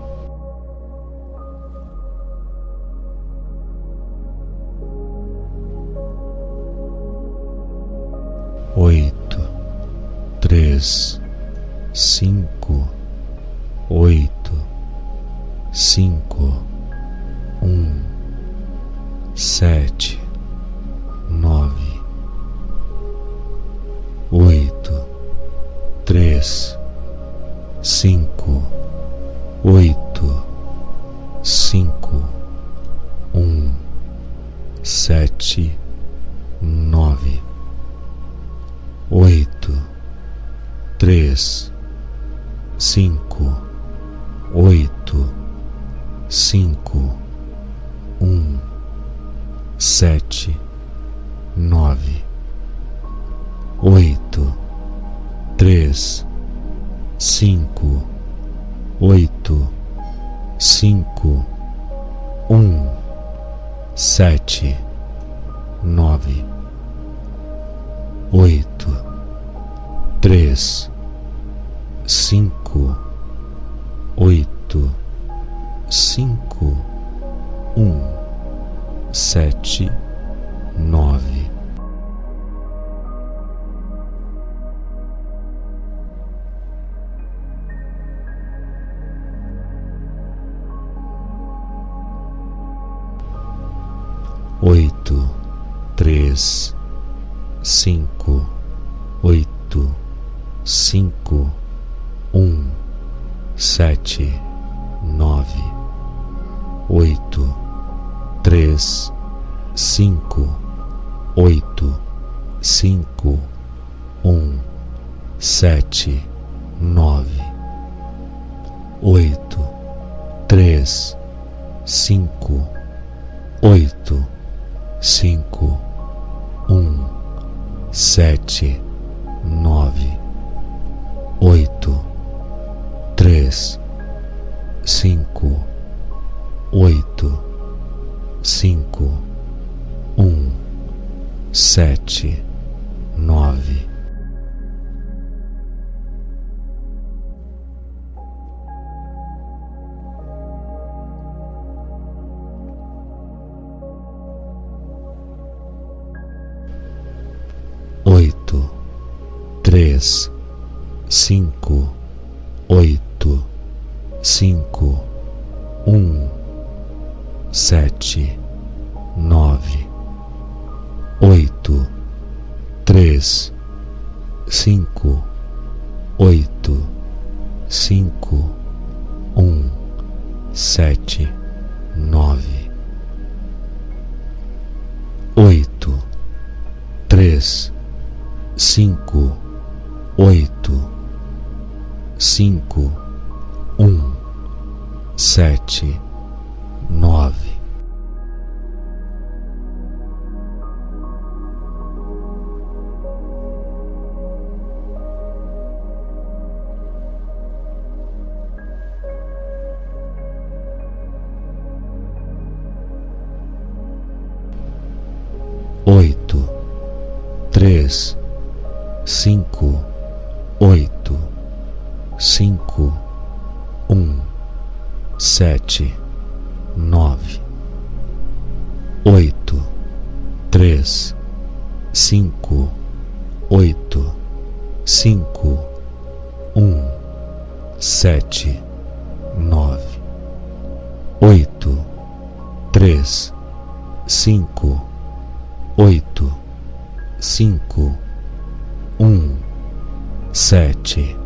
S1: sete.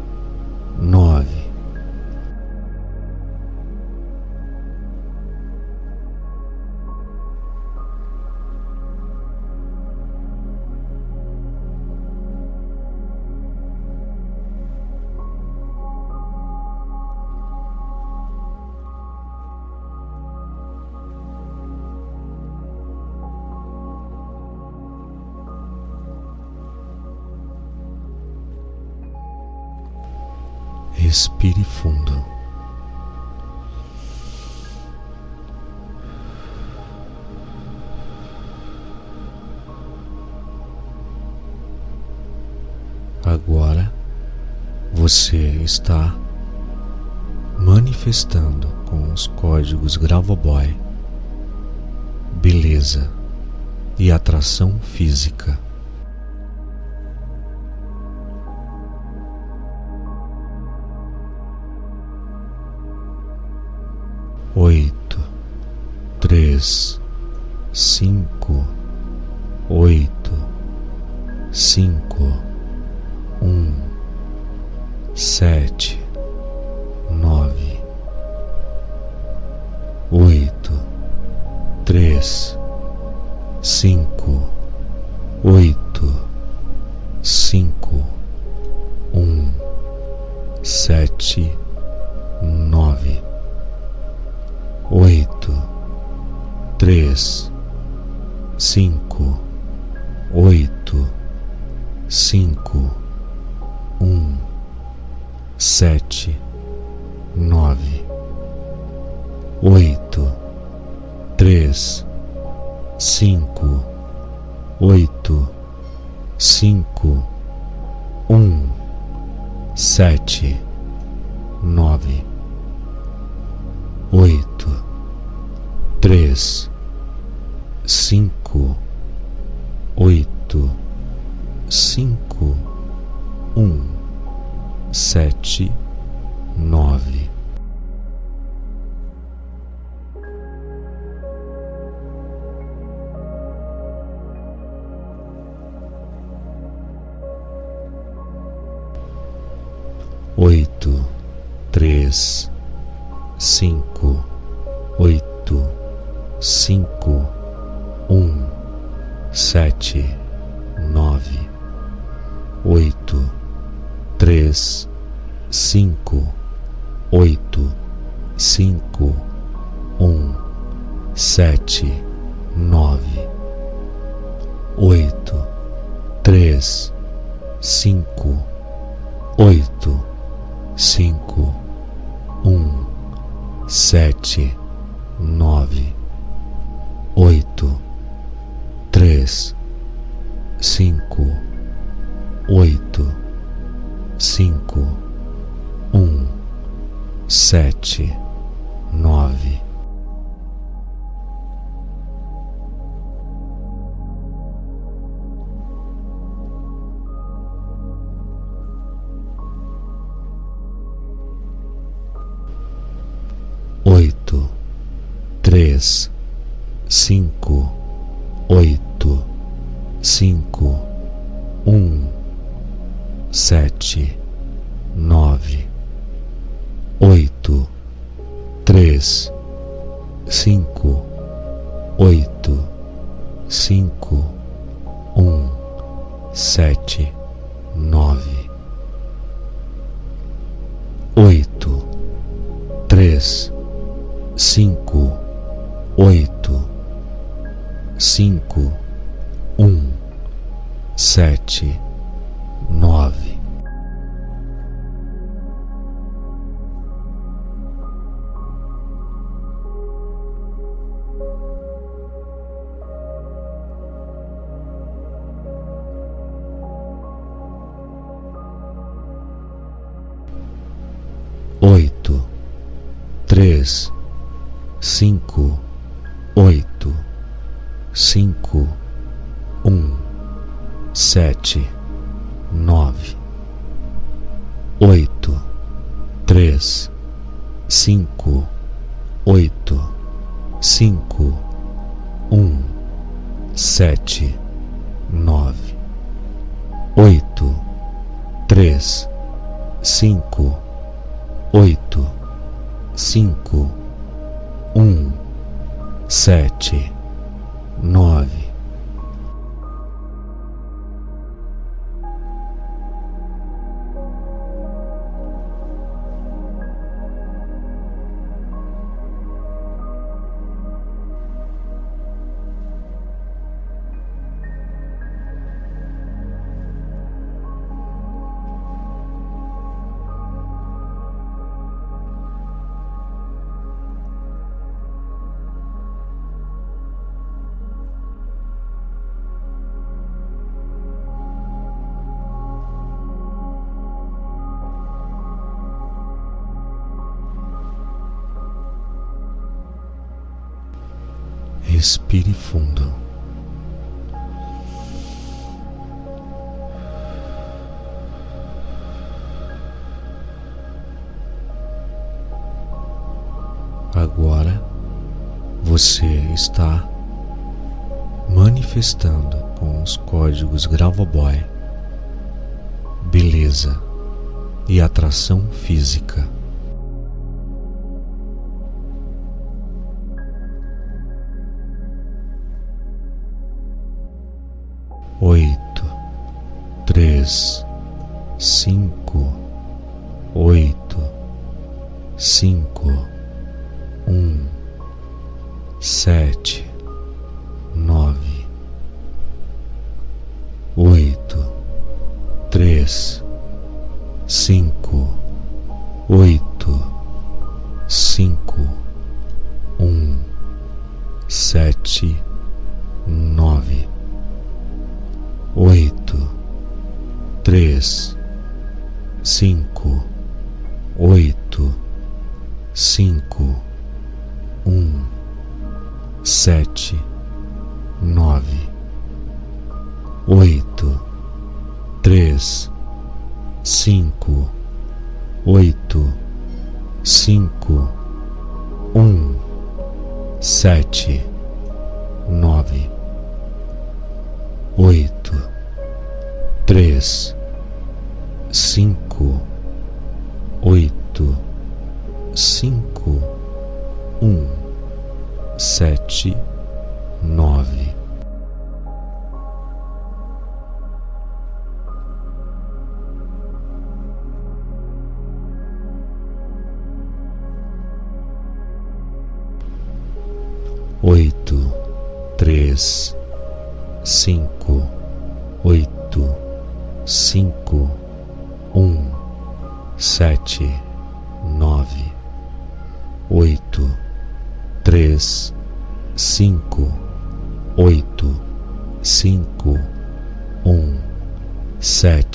S1: Atração física. Oito, três, cinco, oito, cinco, um, sete, nove, oito, três, cinco, oito, cinco, um, sete, nove, oito, três, cinco, oito, cinco, um, sete, nove, oito, três, cinco, oito, cinco, um, sete, nove, oito, três, cinco, oito, cinco, um, sete, nove. Oito, três, cinco, oito, cinco, um, sete, nove, oito, três, cinco, oito, cinco, um, sete, nove, oito, três, cinco, oito, cinco, um, sete, nove, oito, três, cinco, oito, cinco, um, sete,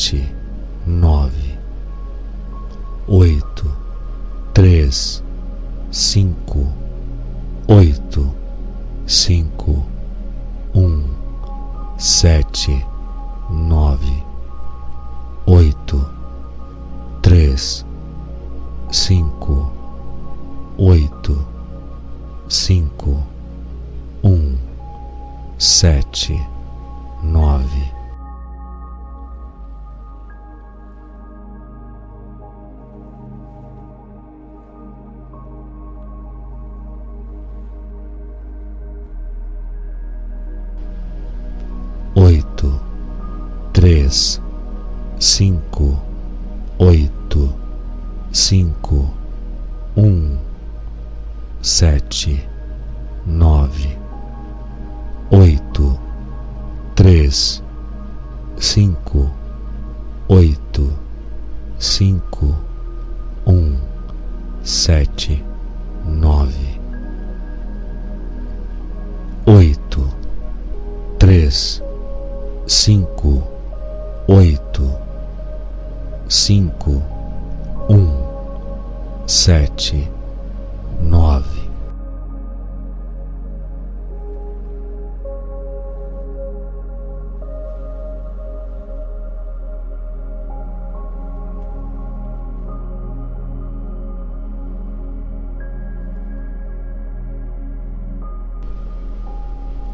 S1: sete, nove, oito, três, cinco, oito cinco, um, sete, nove, oito, três, cinco, oito, cinco, um, sete, nove. Três, cinco, oito, cinco, um, sete, nove, oito, três, cinco, oito, cinco, um, sete, nove, oito, três cinco, oito, cinco, um, sete, nove.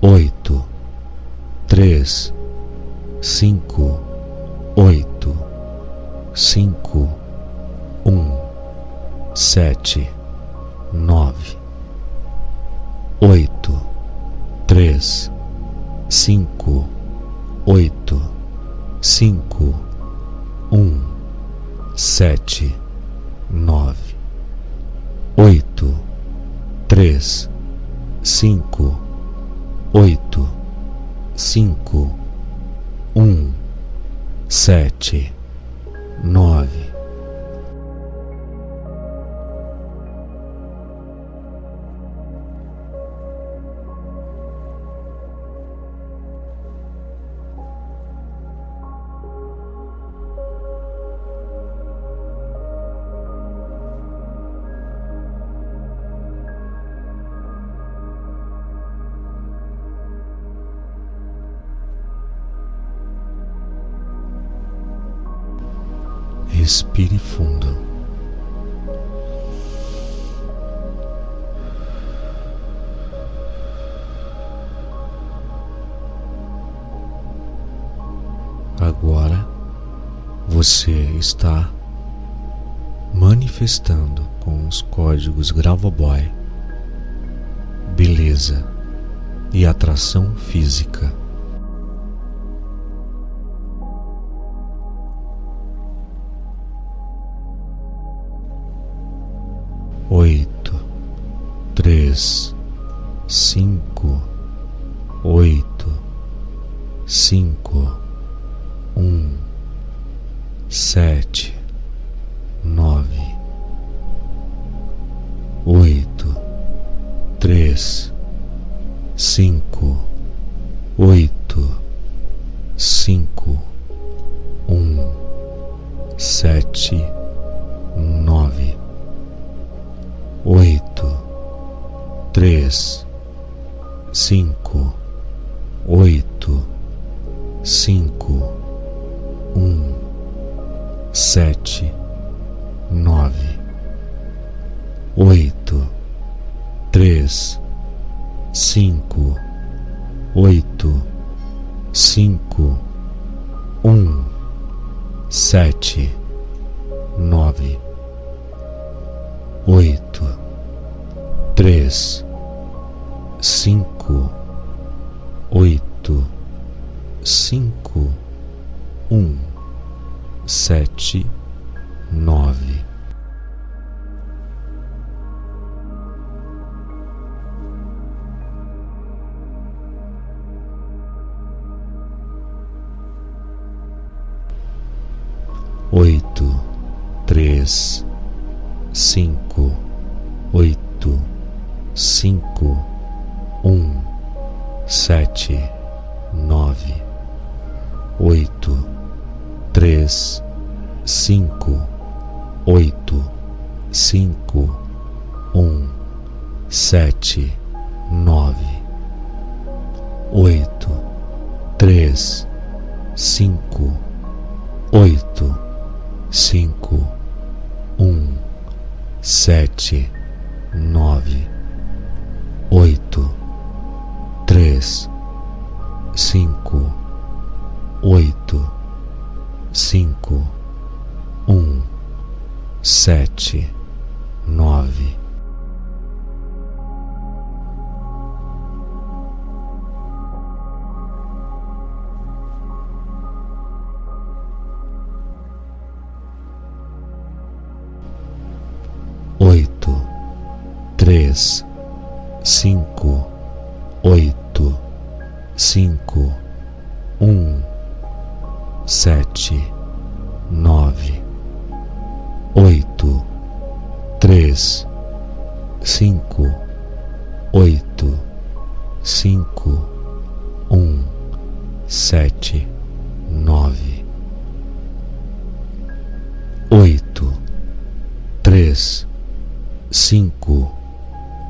S1: Oito, três, cinco, oito, cinco, um, sete, nove, oito, três, cinco, oito, cinco, um, sete, nove, oito, três, cinco, oito, cinco um, sete, nove. Respire fundo. Agora você está manifestando com os códigos Gravoboy beleza e atração física. Três, cinco, oito, cinco,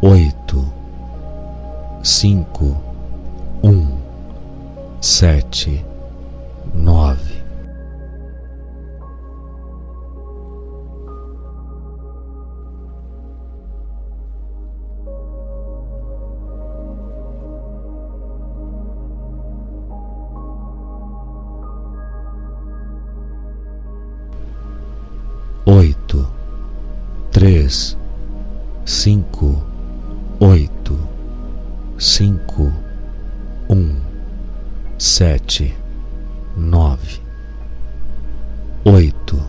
S1: oito, cinco, um, sete, nove. Oito, três, cinco, oito, cinco, um, sete, nove, oito,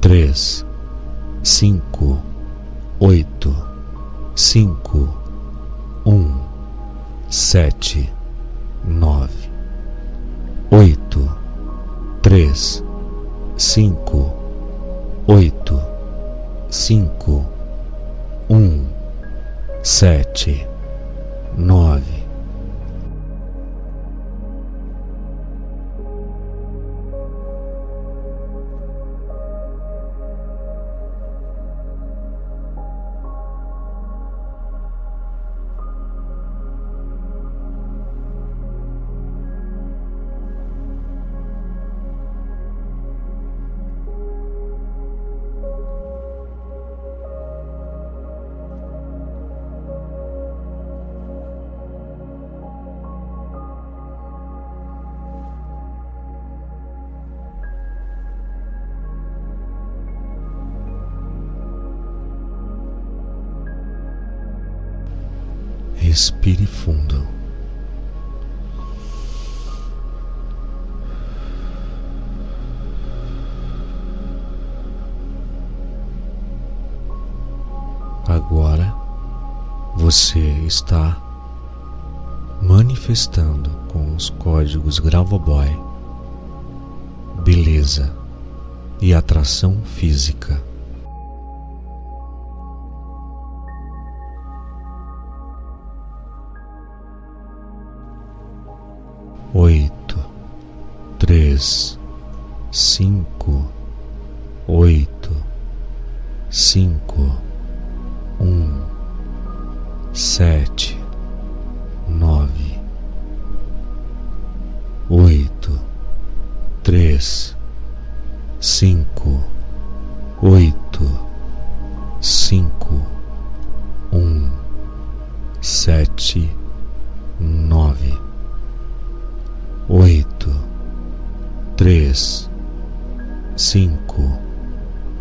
S1: três, cinco, oito, cinco, um, sete, nove, oito, três, cinco, oito, cinco, um, sete, nove. Você está manifestando com os códigos Gravoboy beleza e atração física. Oito, três, cinco, oito, cinco, um, sete, nove, oito, três, cinco, oito, cinco, um, sete, nove, oito, três, cinco,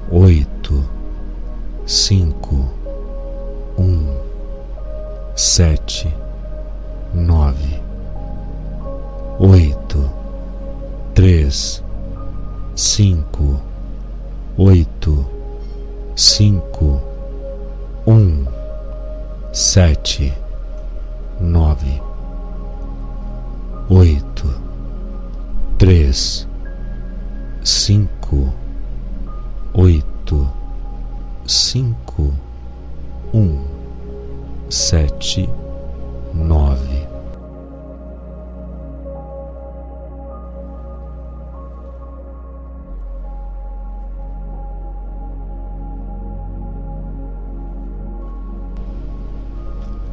S1: oito, cinco, um, sete, nove, oito, três, cinco, oito, cinco, um, sete, nove, oito, três, cinco, oito, cinco, um, sete, nove.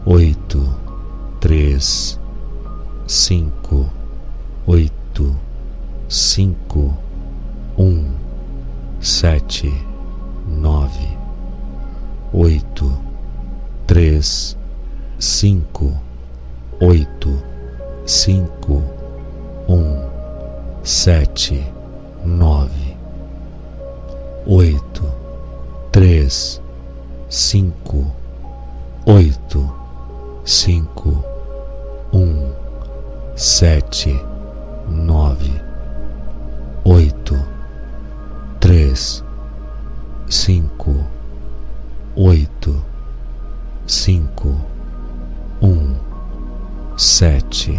S1: oito, três, cinco, oito, cinco, um, sete, nove, oito, três, cinco, oito, cinco, um, sete, nove, oito, três, cinco, oito, cinco, um, sete, nove, oito, três, cinco, oito, cinco, um, sete,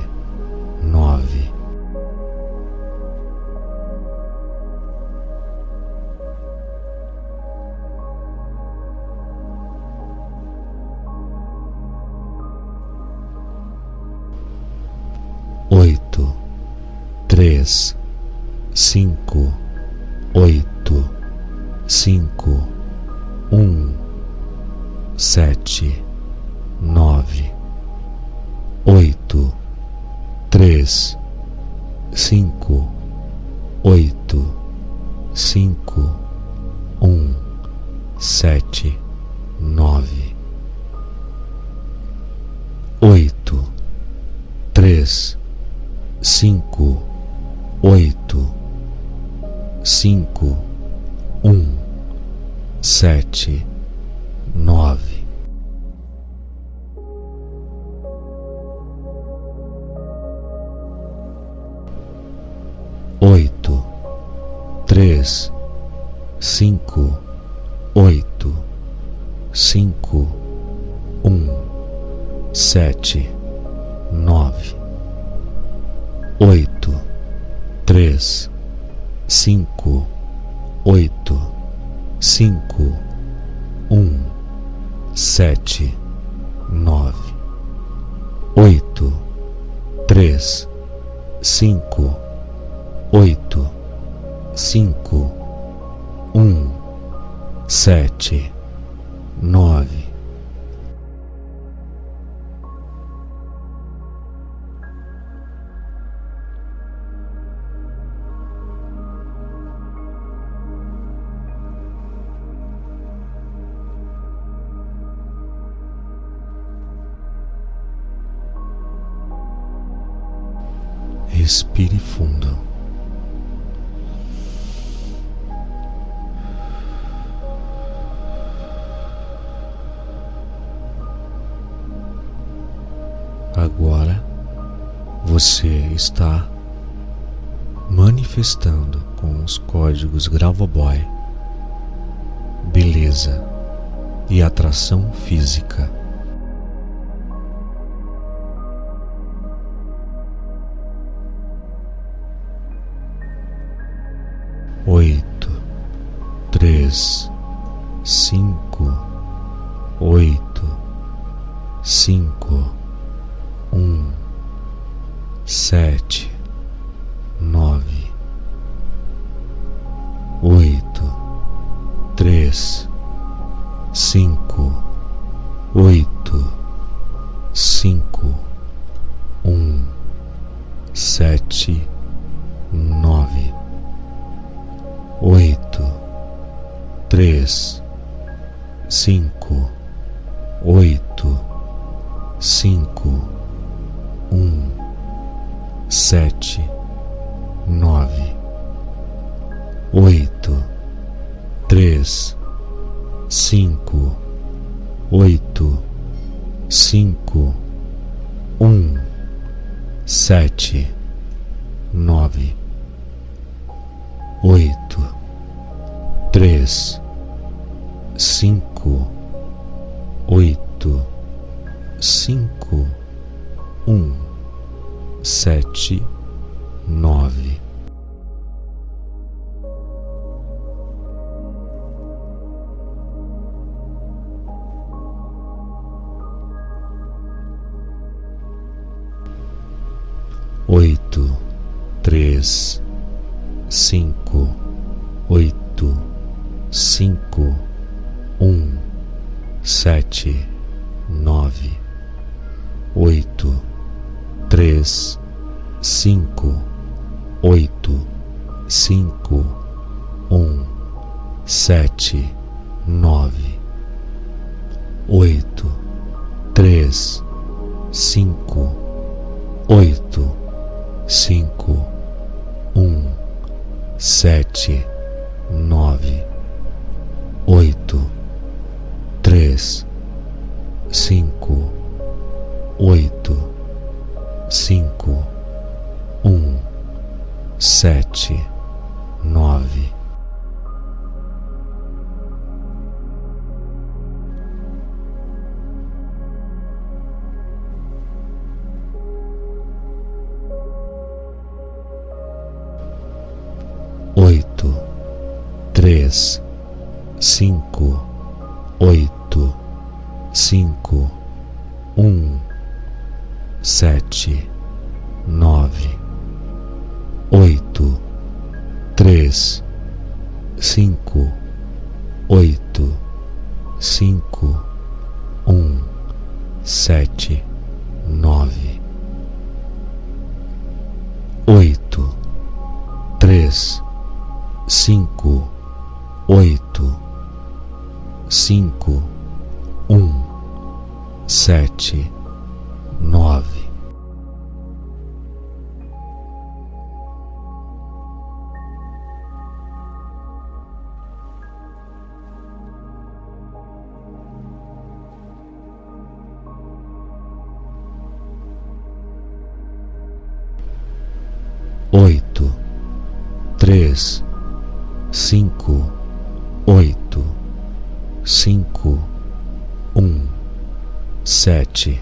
S1: sete,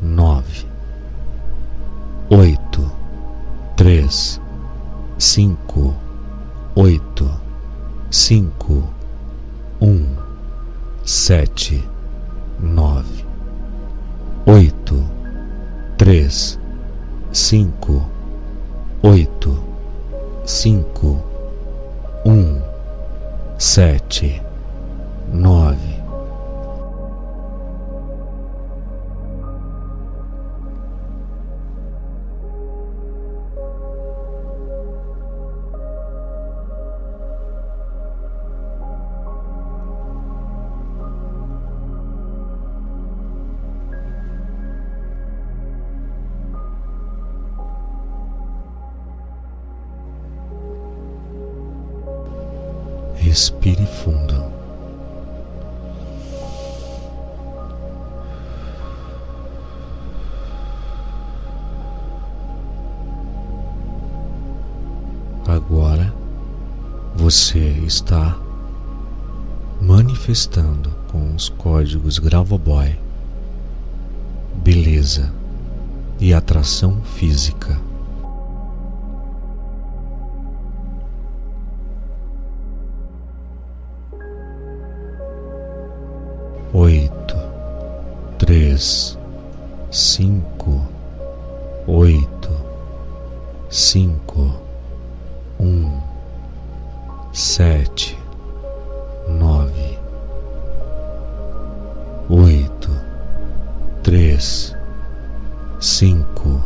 S1: nove, oito, três, cinco, oito, cinco, um, sete, nove, oito, três, cinco, oito, cinco, um, sete, nove. você está manifestando com os códigos Gravoboy, beleza e atração física. Oito, três, cinco, oito, cinco, um sete, nove, oito, três, cinco,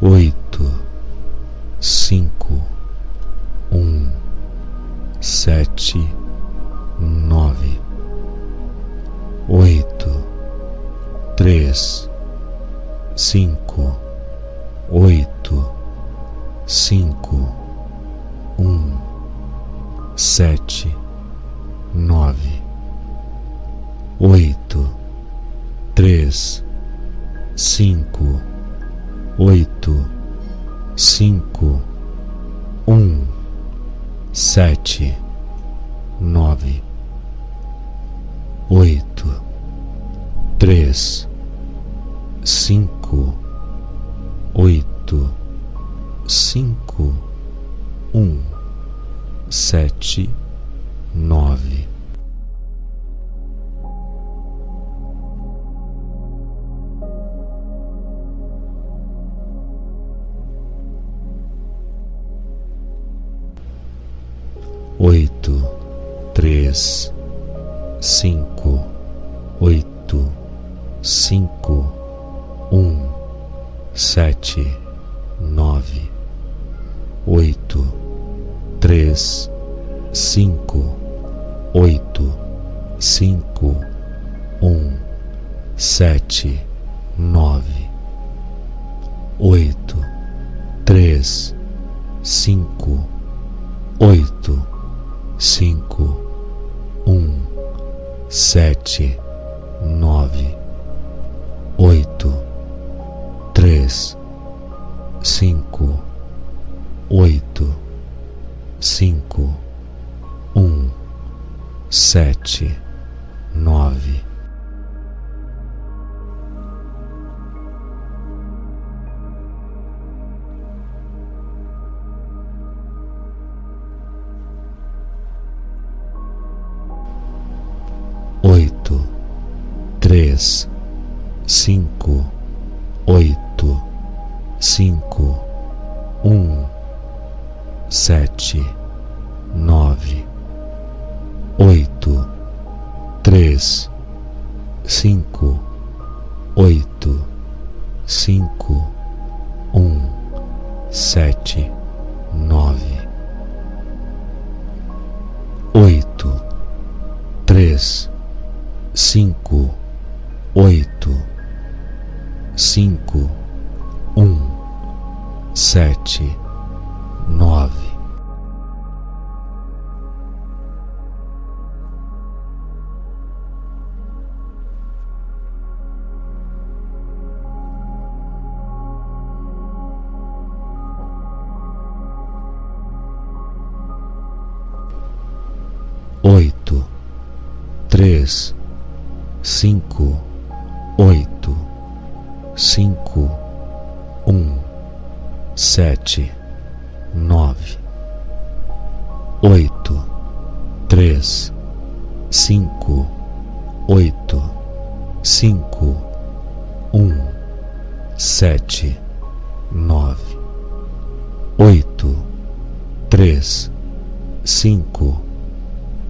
S1: oito, cinco, um, sete, nove, oito, três, cinco.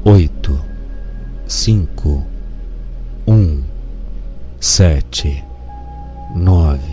S1: oito, cinco, um, sete, nove.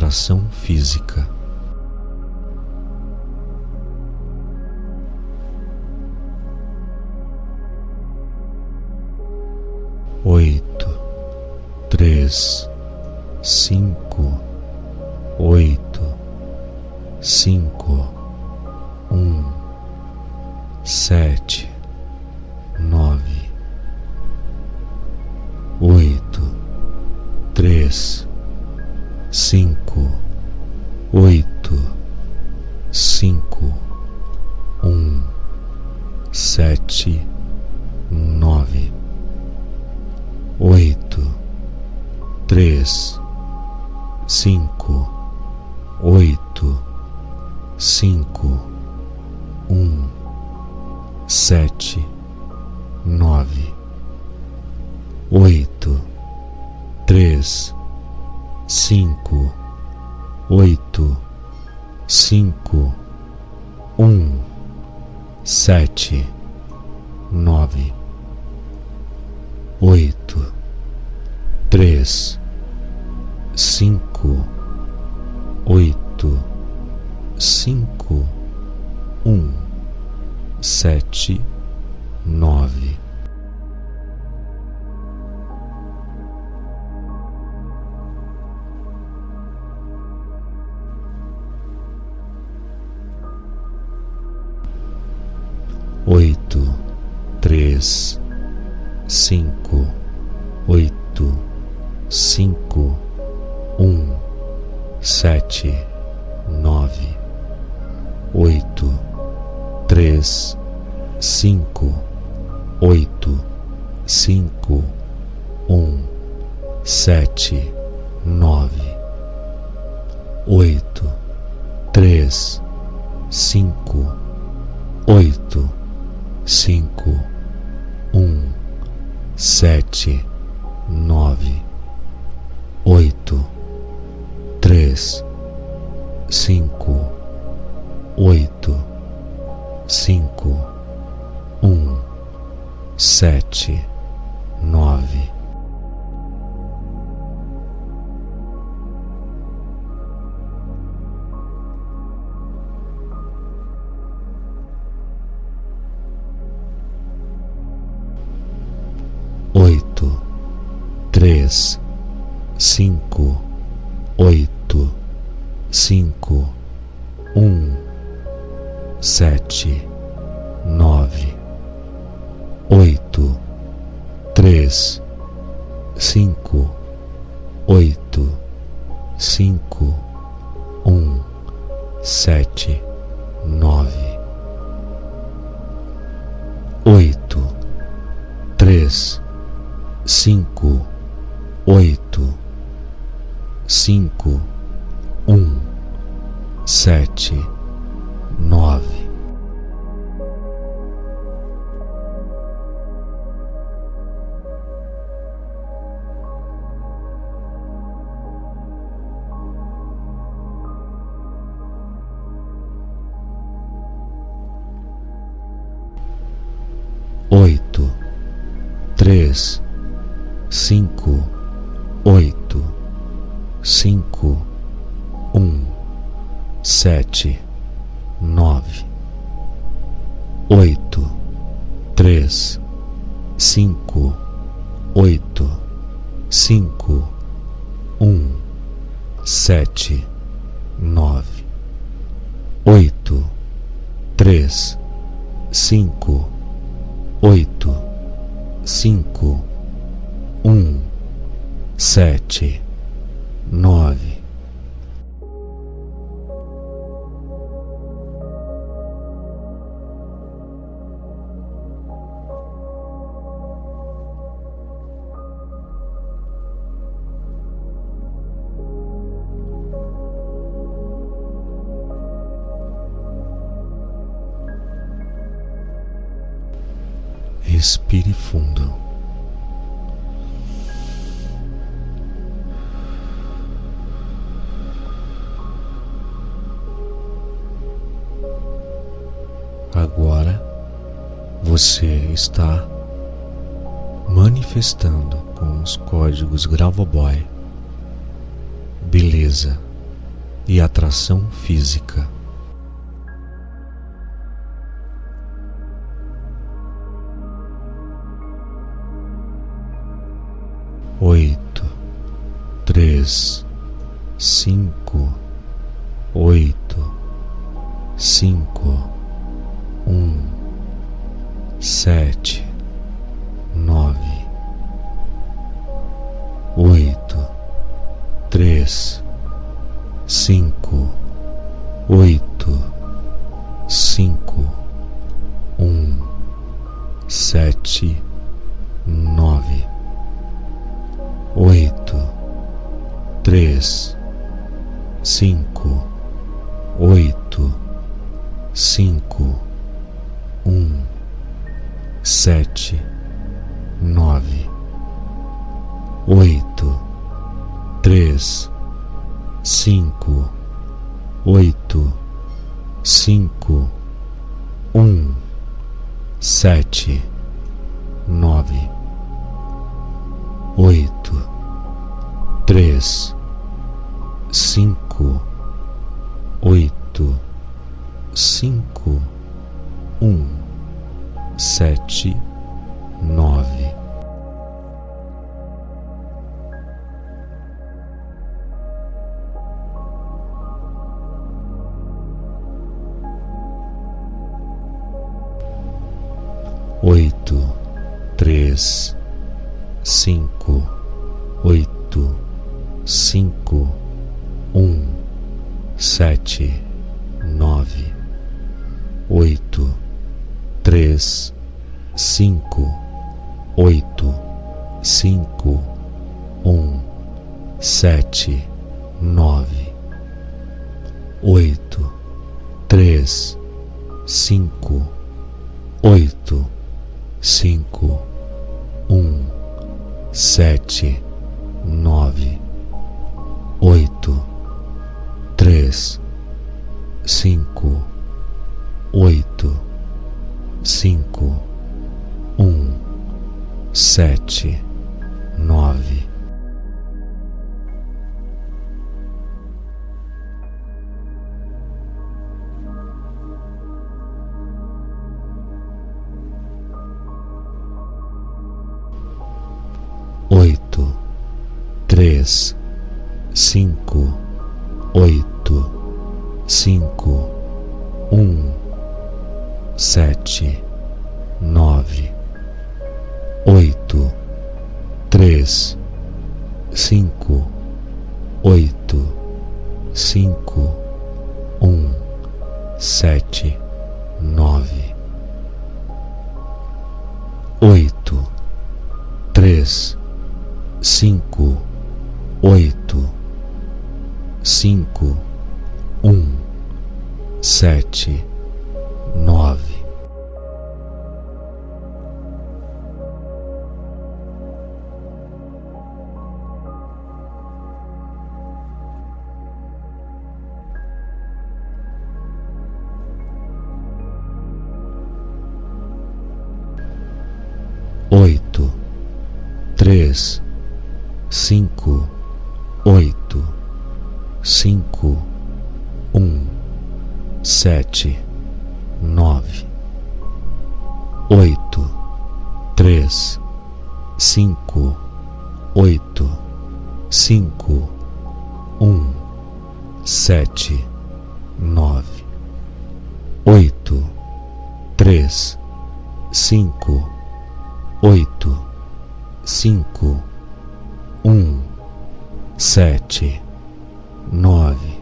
S1: Atração física. Oito, três, cinco, oito, cinco, um, sete, nove, oito, três, cinco, oito, cinco, um, sete, nove, oito, três, cinco, oito, cinco, um, sete, nove, oito, três, cinco, oito, cinco, um, sete, nove, oito, três, cinco, oito, cinco, um, sete, nove. Oito, três, cinco, oito, cinco, um, sete, nove, oito, três, cinco, oito, cinco, um, sete, nove, oito, três, cinco, oito, cinco, um, sete, nove, oito, três, cinco, oito, cinco, um, sete, nove. Três, cinco, oito, cinco, um, sete, nove, oito, três, cinco, oito, cinco, um, sete, nove, oito, três, cinco, oito, cinco, um, sete, sete, nove. oito, três, cinco, oito, cinco, um sete, nove, oito, três, cinco, oito, cinco, um, sete, nove, oito, três, cinco, oito, cinco, um, sete, nove.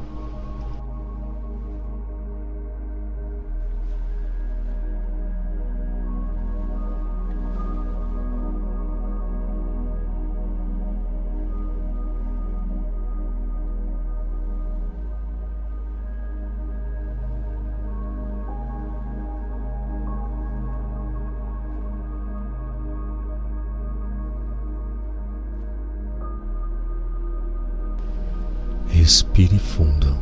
S1: Respire fundo.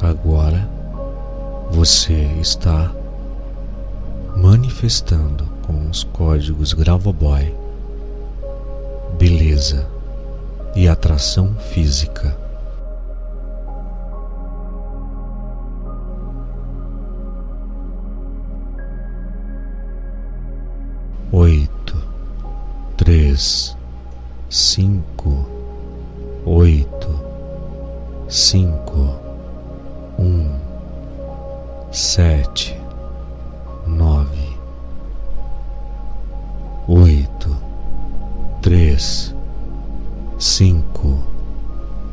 S1: Agora você está manifestando com os códigos Gravoboy beleza e atração física. Oito, três, cinco, oito, cinco, um, sete, nove, oito, três, cinco,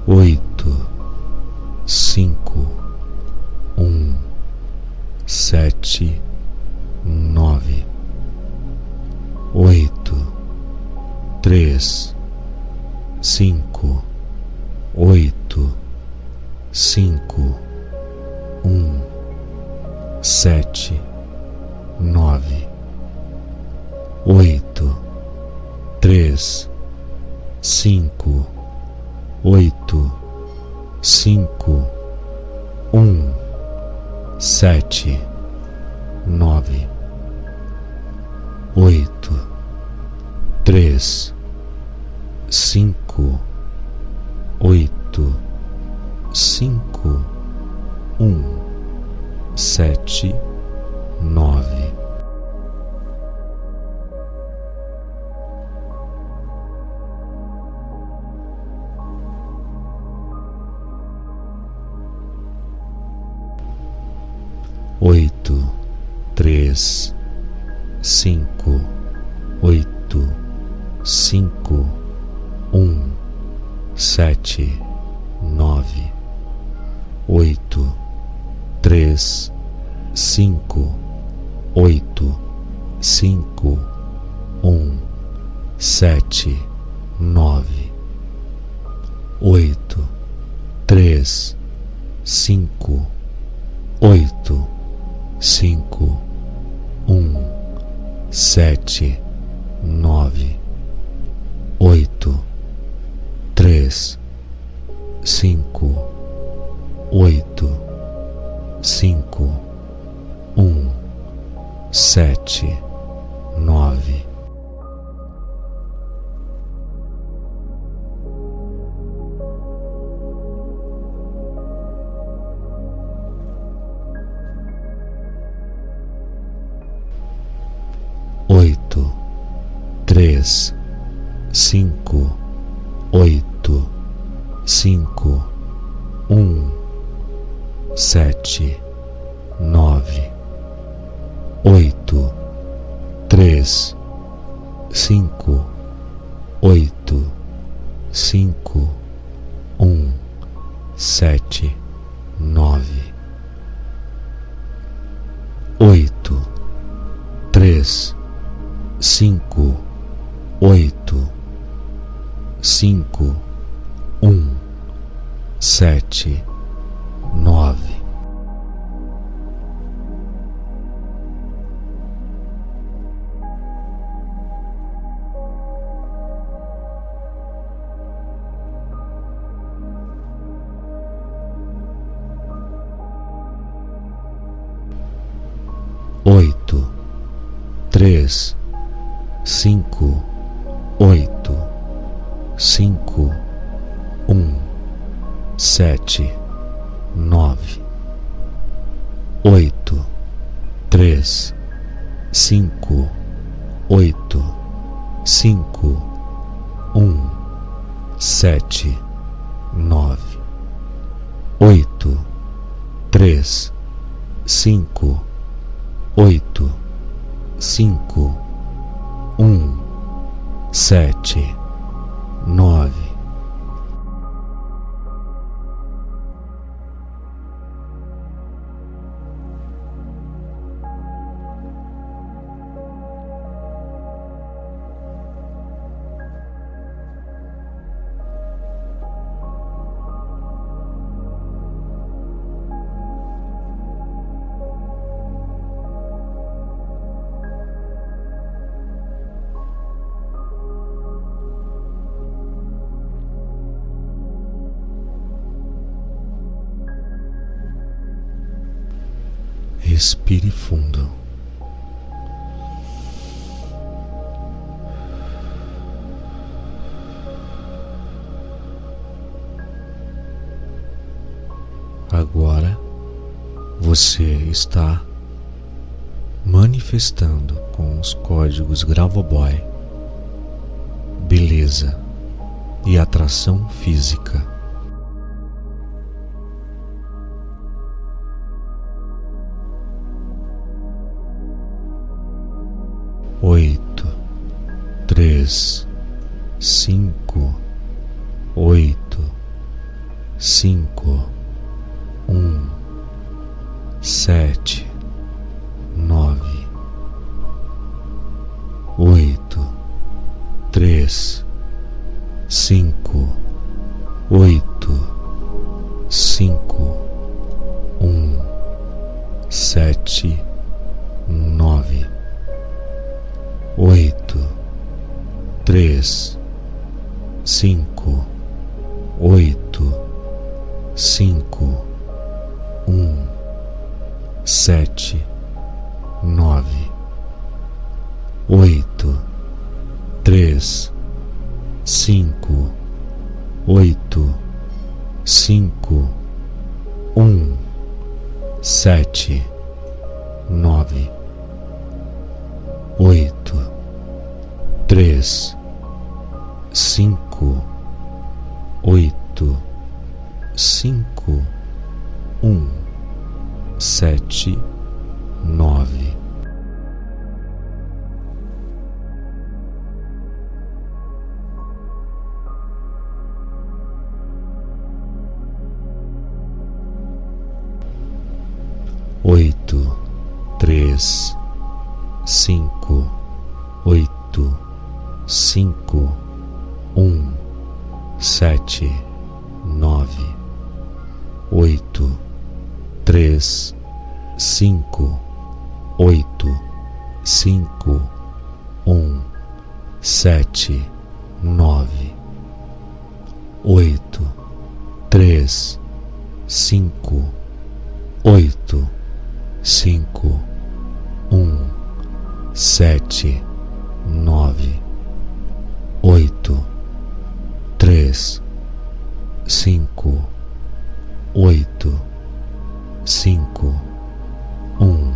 S1: oito, cinco, um, sete, nove, oito, três, cinco, oito, cinco, um, sete, nove, oito, três, cinco, oito, cinco, um, sete, nove, oito, três, cinco, oito, cinco, um, sete, nove. Sete, nove, oito, três, cinco, oito cinco, um, sete, nove, oito, três, cinco, oito, cinco, um,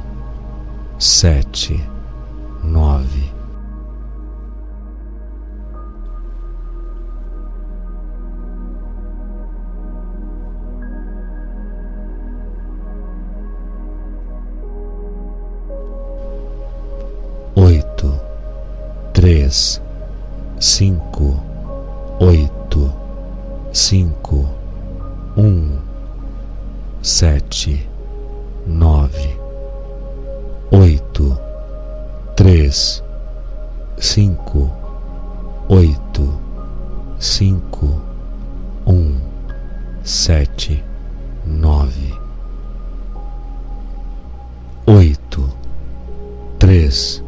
S1: sete, nove. Cinco, oito, cinco, um, sete, nove, oito, três, cinco, oito, cinco, um, sete, nove, oito, três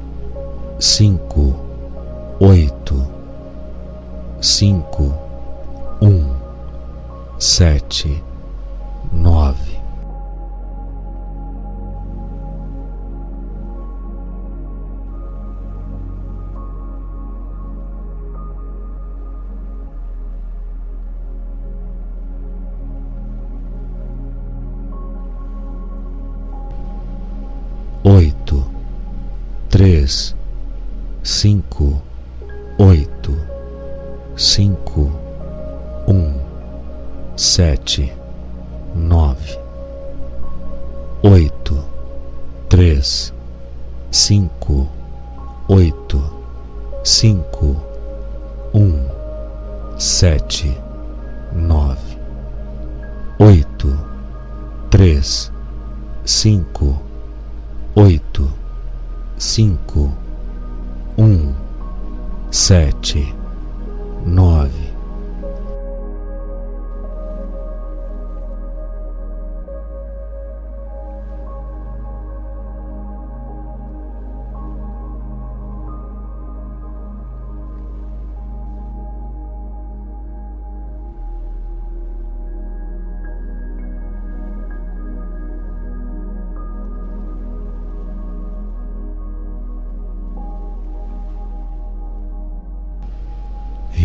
S1: cinco, oito, cinco, um, sete, nove. Oito, três, cinco, oito, cinco, um, sete, nove, oito, três, cinco, oito, cinco, um, sete, nove, oito, três, cinco, oito, cinco um, sete, nove.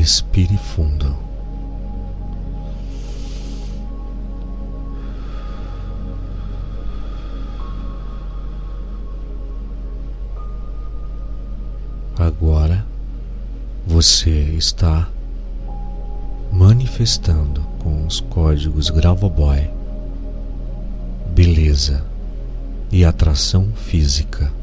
S1: Respire fundo. Agora você está manifestando com os códigos Gravoboy, beleza e atração física.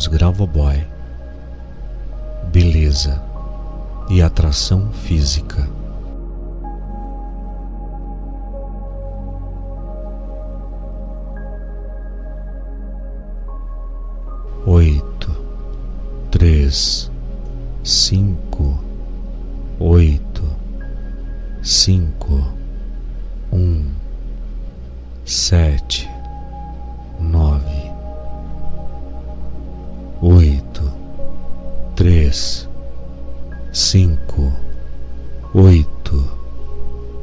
S1: Códigos Gravoboy beleza. E atração física. Oito, três, cinco, oito, cinco, um, sete, nove, oito, três, cinco, oito,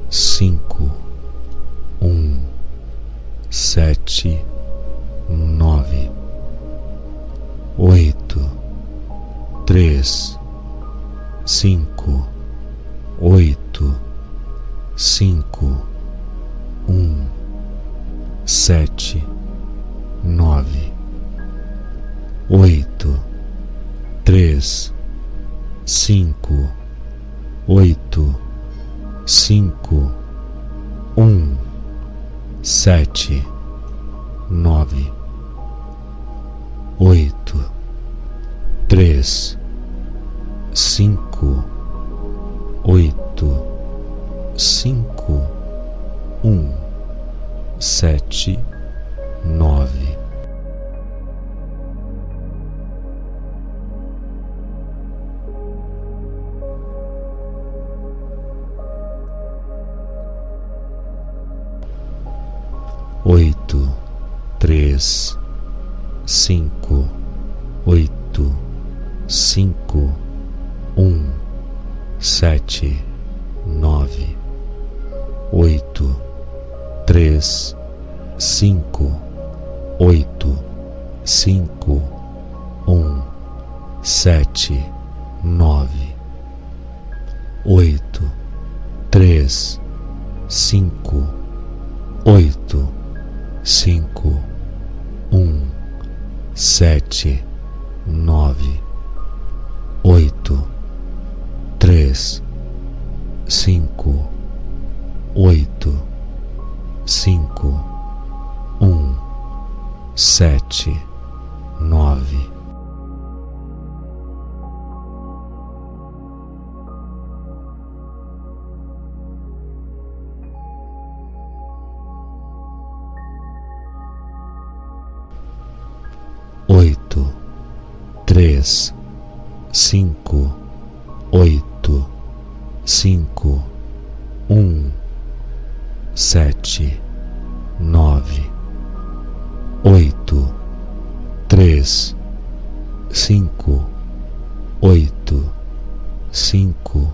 S1: cinco, um, sete, nove, oito, três, cinco, oito, cinco, um, sete, nove, oito, três, cinco, oito, cinco, um, sete, nove, oito, três, cinco, oito, cinco, um, sete, nove. Oito, três, cinco, oito, cinco, um, sete, nove, oito, três, cinco, oito, cinco, um, sete, nove, oito, três, cinco, oito cinco, um, sete, nove, oito, três, cinco, oito, cinco, um, sete, nove. Três, cinco, oito, cinco, um, sete, nove, oito, três, cinco, oito, cinco,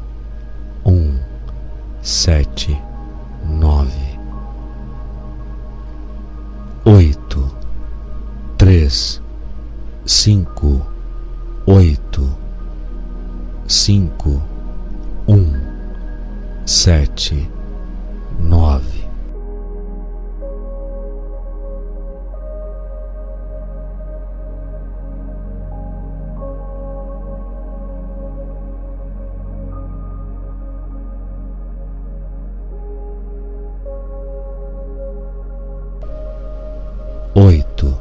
S1: um, sete, nove, oito, três cinco, oito, cinco, um, sete, nove. Oito,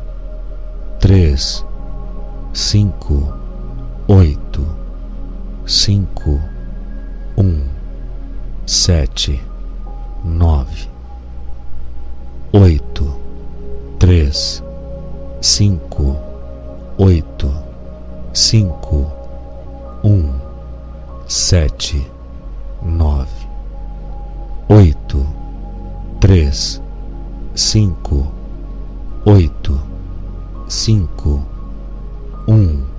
S1: três, cinco, oito, cinco, um, sete, nove, oito, três, cinco, oito, cinco, um, sete, nove, oito, três, cinco, oito, cinco um,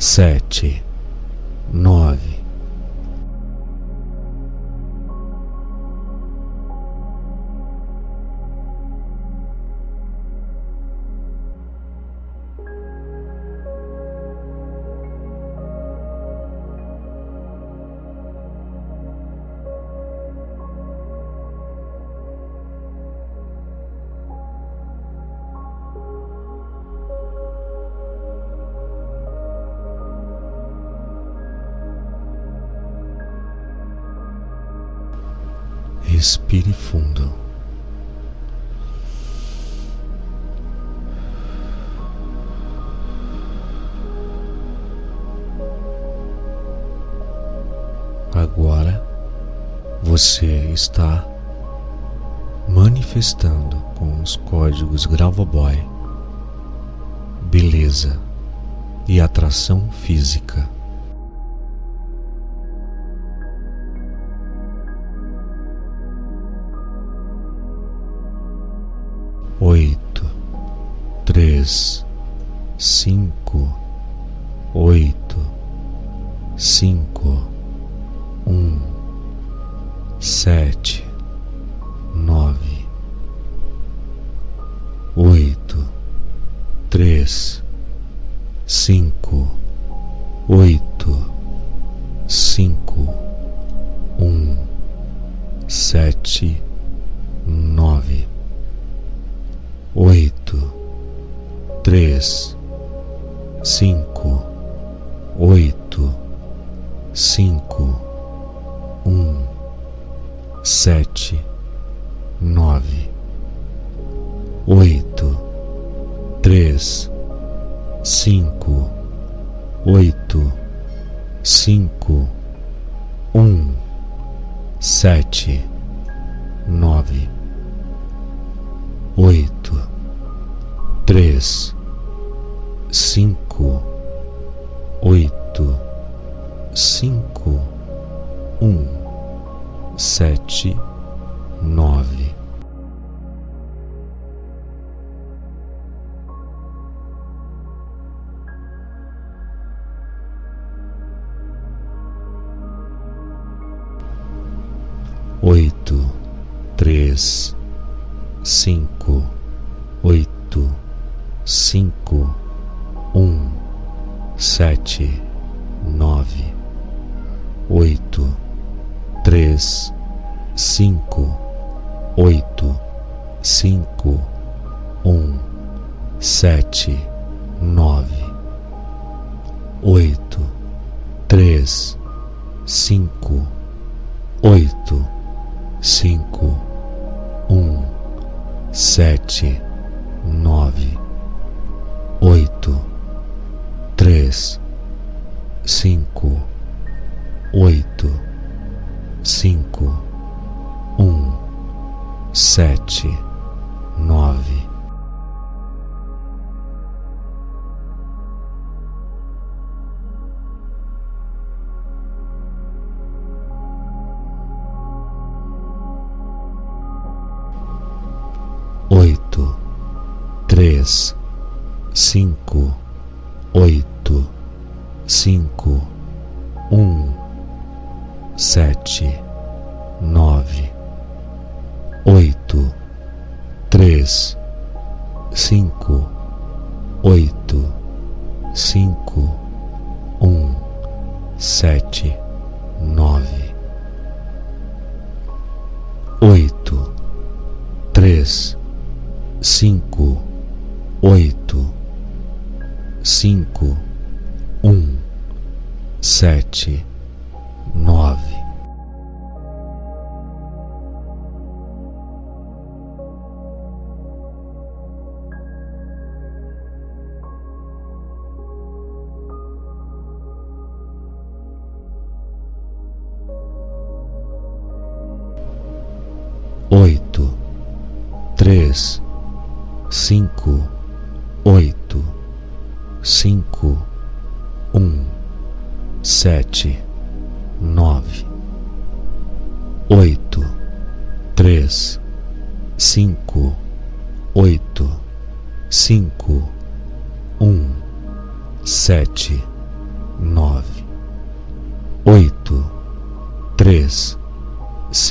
S1: sete, nove. Respire fundo. Agora você está manifestando com os códigos Gravoboy beleza e atração física. oi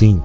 S1: Assim,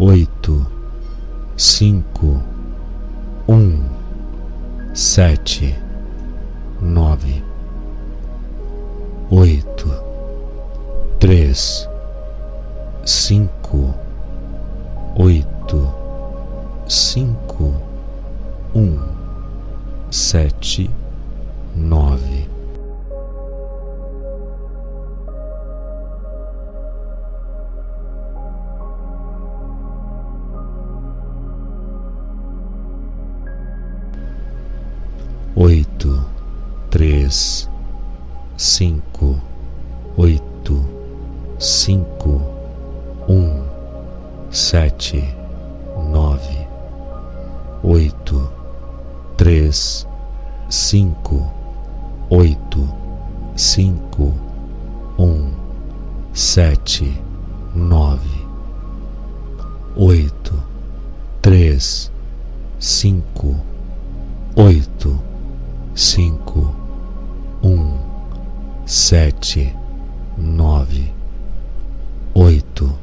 S1: oito, cinco, um, sete, nove, oito, três, cinco, oito, cinco, um, sete, nove, oito, três, cinco, oito, cinco, um, sete, nove, oito, três, cinco, oito, cinco, um, sete, nove, oito, três, cinco, oito cinco, um, sete, nove, oito,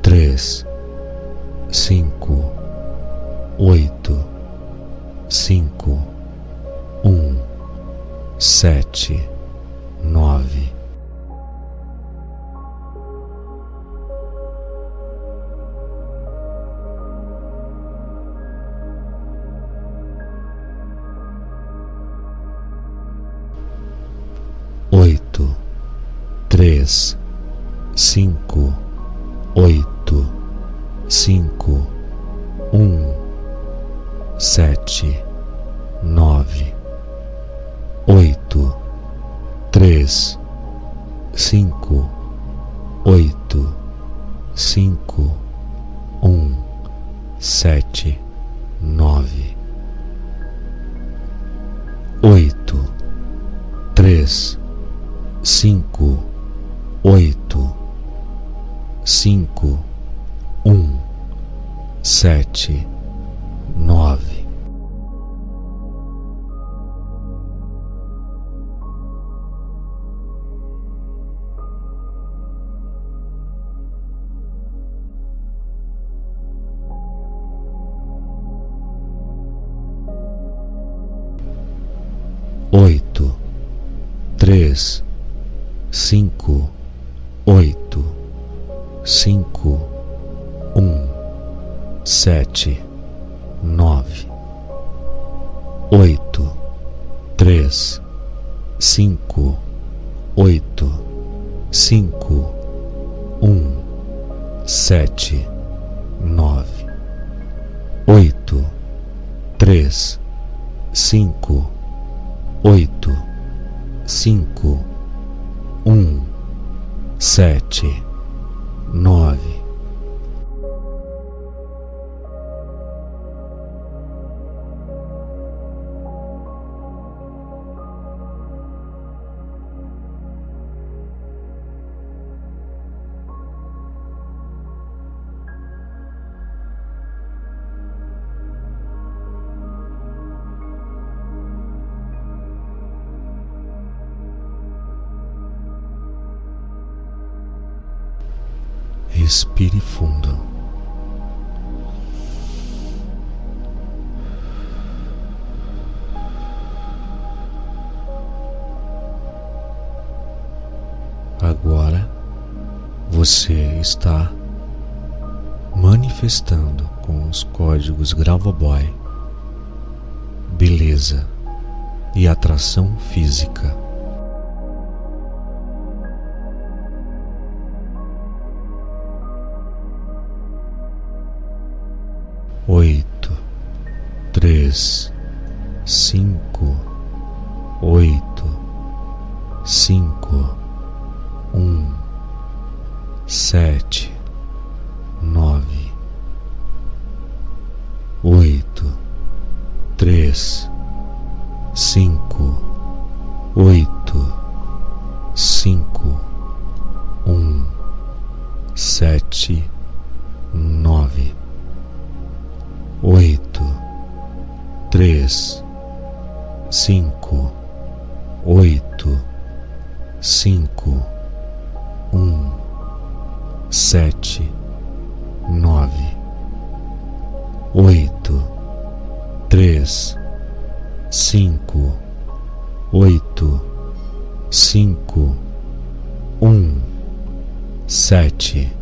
S1: três, cinco, oito, cinco, um, sete. sete.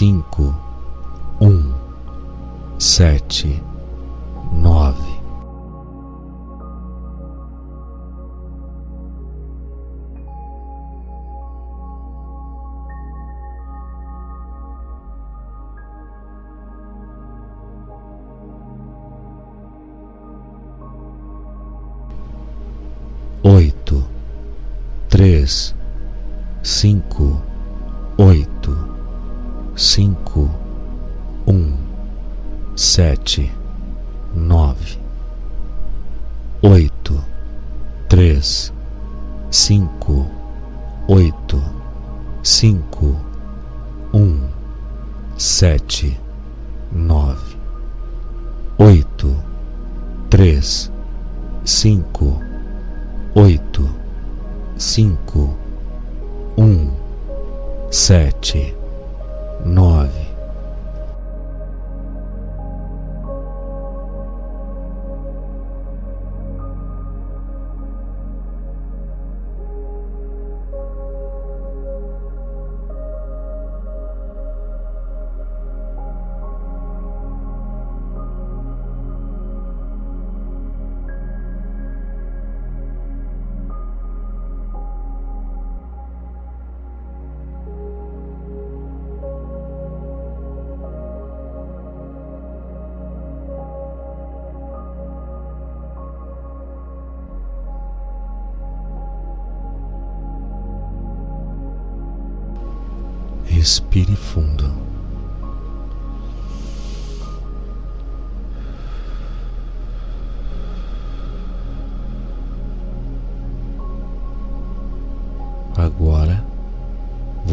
S1: cinco, um, sete, nove. oito, três, cinco, oito cinco, um, sete, nove, oito, três, cinco, oito, cinco, um, sete, nove, oito, três, cinco, oito, cinco, um, sete nove.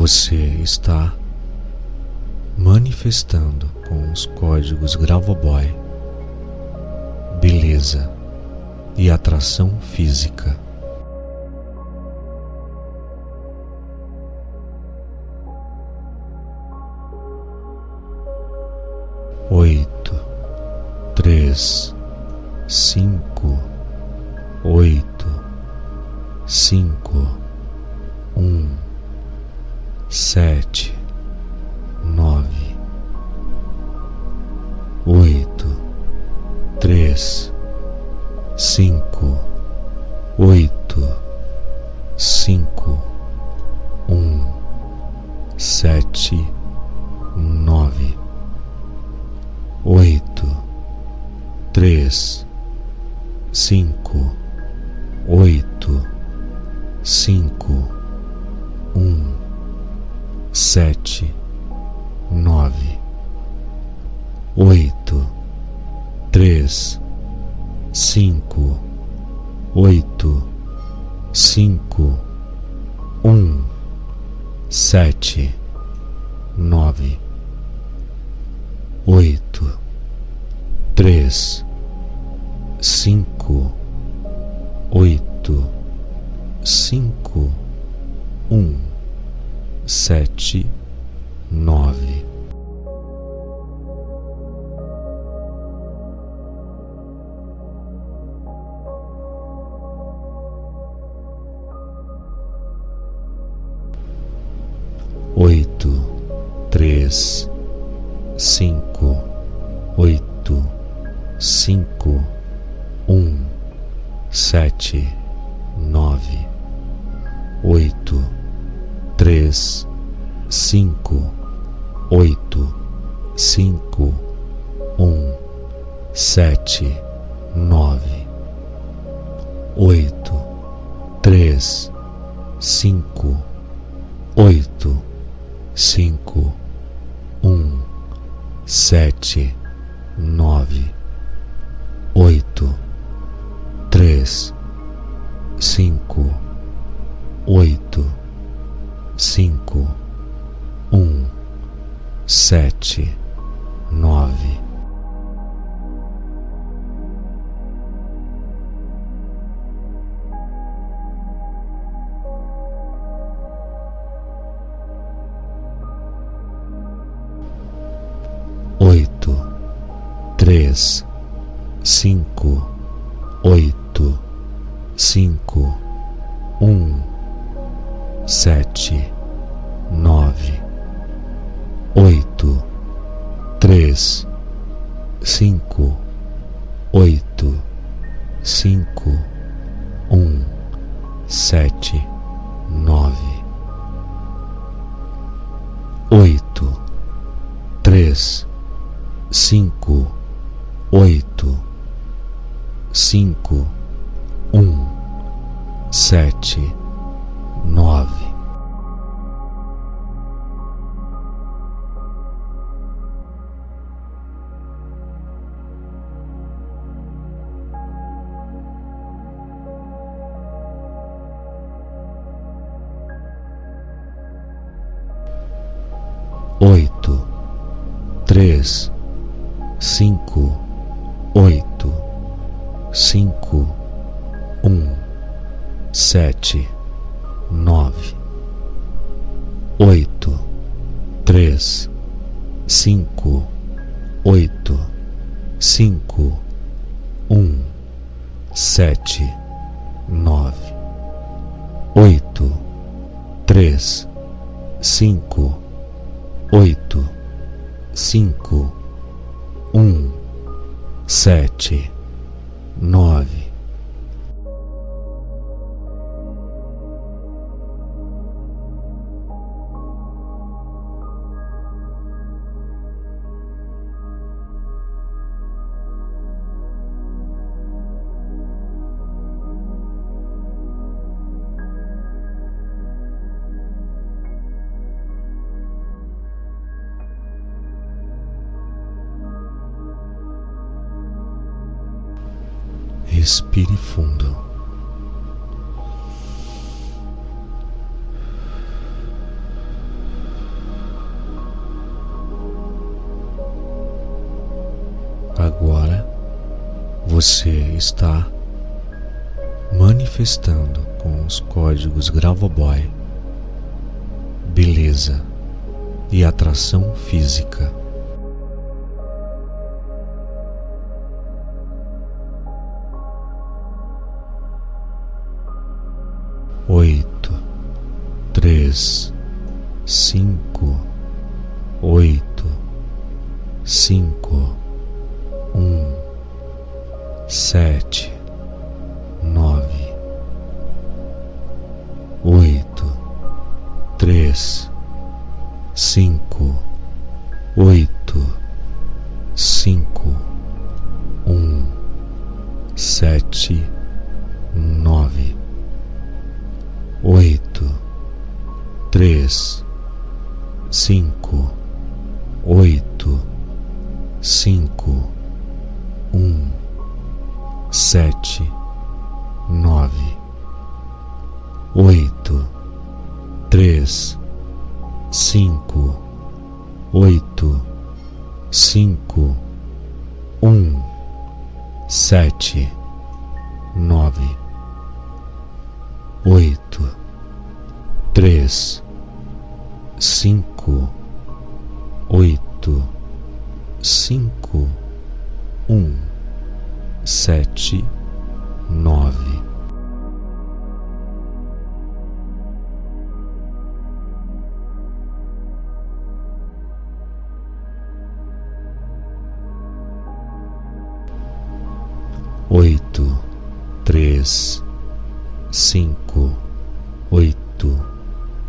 S1: Você está manifestando com os códigos Gravoboy beleza e atração física. Oito, três, cinco, oito, cinco. sete, nove, oito, três, cinco, oito, cinco, um, sete, nove, oito, três, cinco, oito, cinco, um, sete, nove Respire fundo. Agora você está manifestando com os códigos Gravoboy beleza e atração física. Oito, três, cinco, oito, cinco, um, sete, nove, oito, três, cinco, oito, cinco, um, sete, nove, oito, três, cinco, oito, cinco, um, sete, nove, oito, três, cinco, oito, cinco, um, sete, nove, oito, três, cinco, oito, cinco, um, sete, nove. Cinco, oito,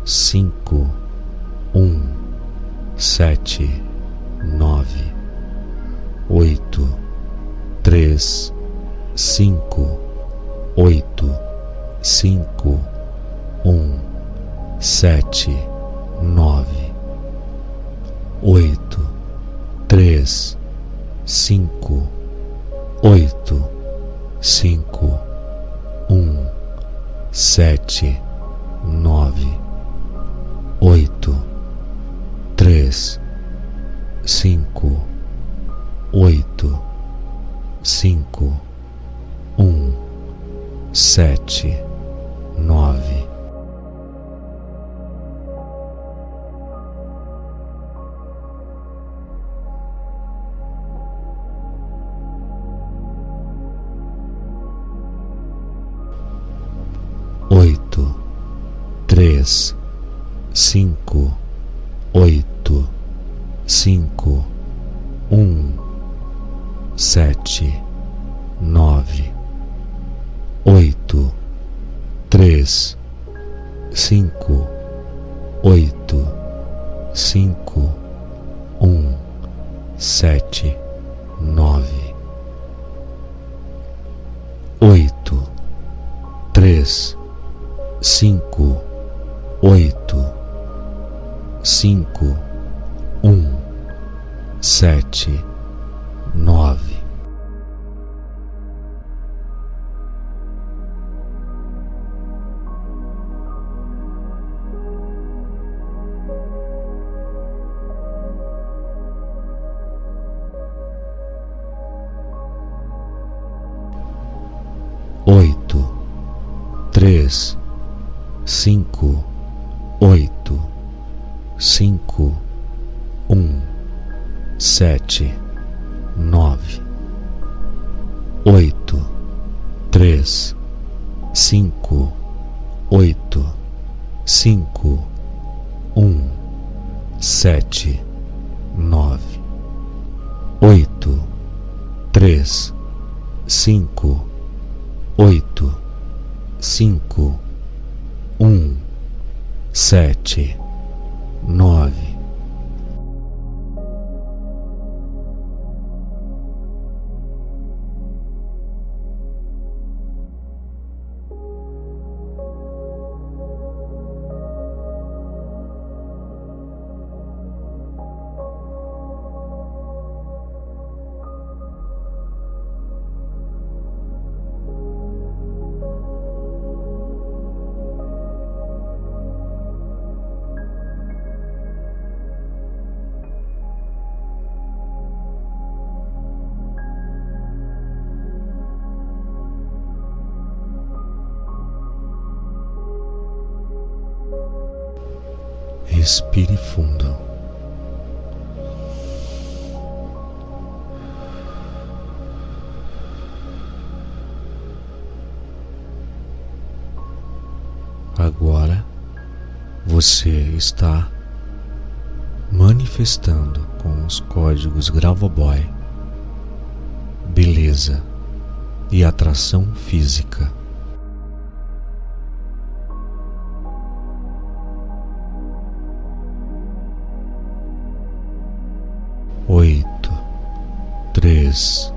S1: cinco, um, sete, nove, oito, três, cinco, oito, cinco, um, sete, nove, oito, três, cinco, oito, cinco, um, sete, nove, oito, três, cinco, oito, cinco, um, sete, nove. Oito, três, cinco, oito, cinco, um, sete, nove, oito, três, cinco, oito, cinco, um, sete, nove, oito, três, cinco, oito, cinco, um, sete, nove. Cinco, está manifestando com os códigos Gravoboy beleza e atração física. Oito, três,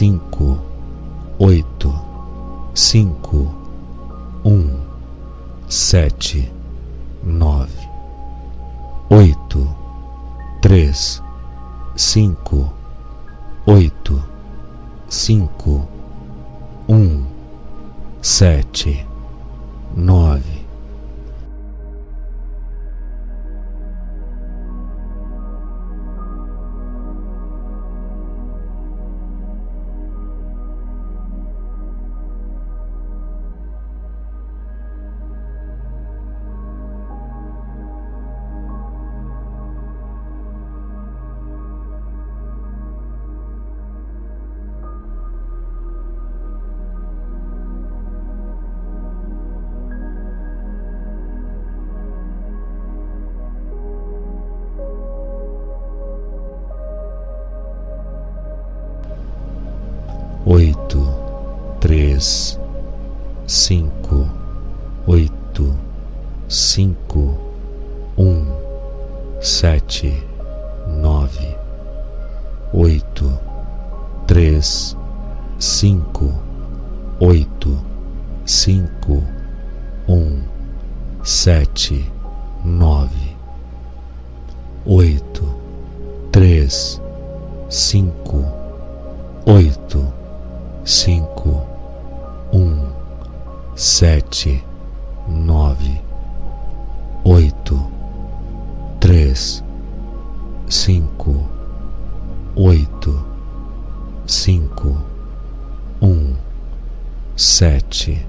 S1: cinco, oito, cinco, um, sete, nove, oito, três, cinco, oito, cinco, um, sete, nove. Sete, nove, oito, três, cinco, oito, cinco, um, sete,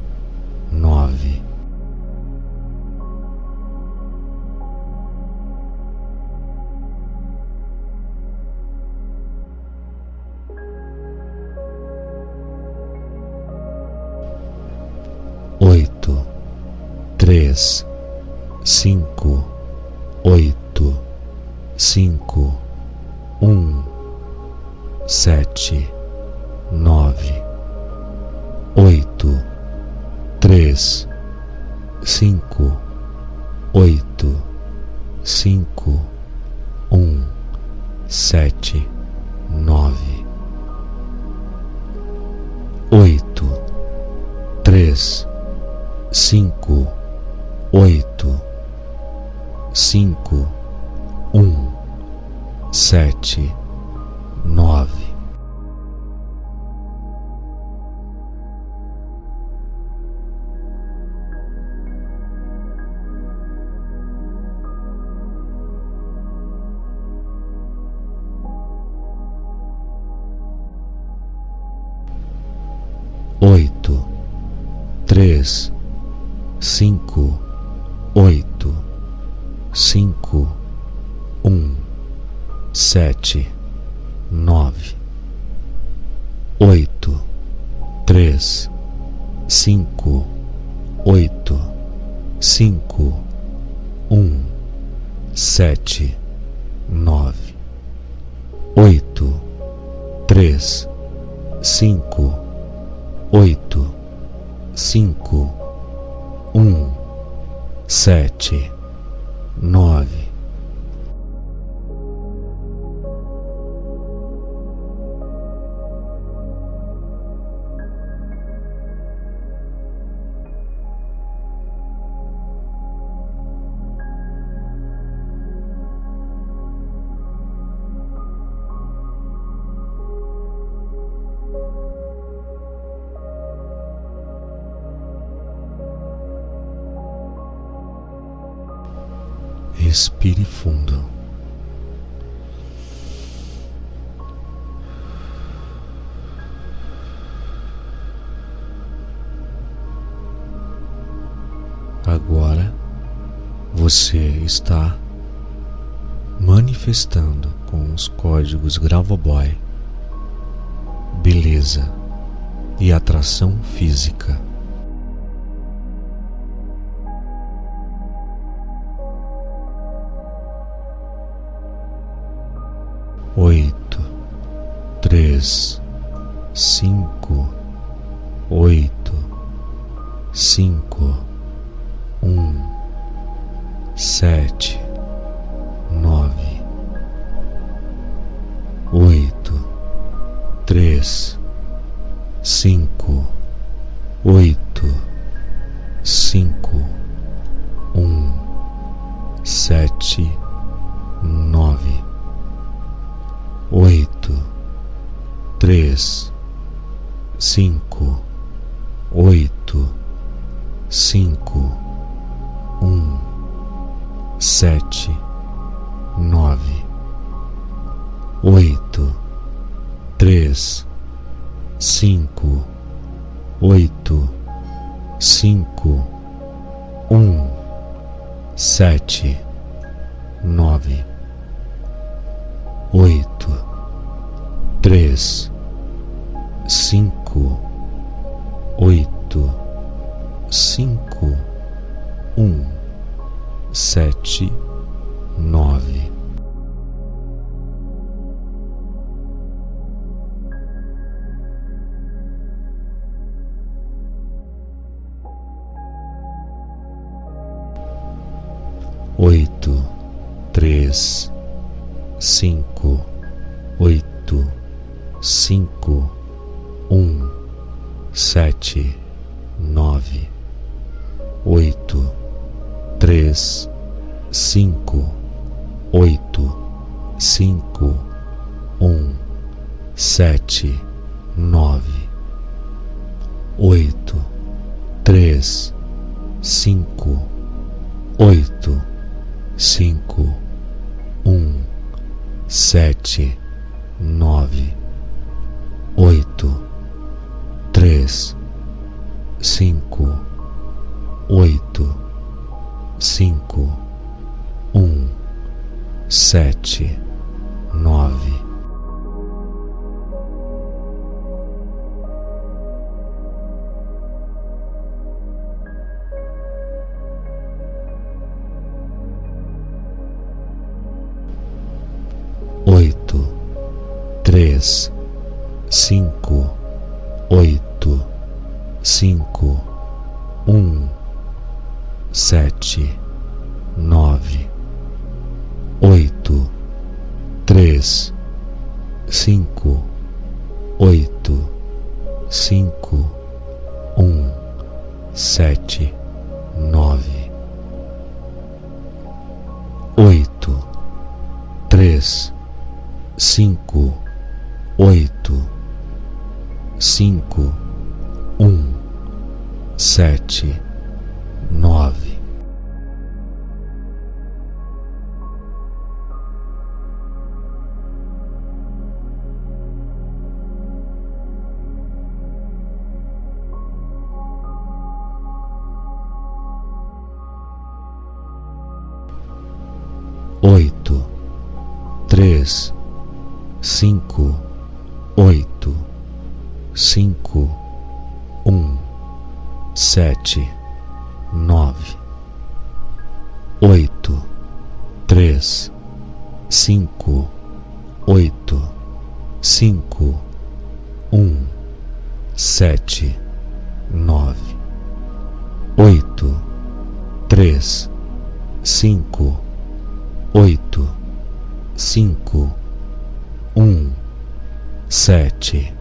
S1: sete.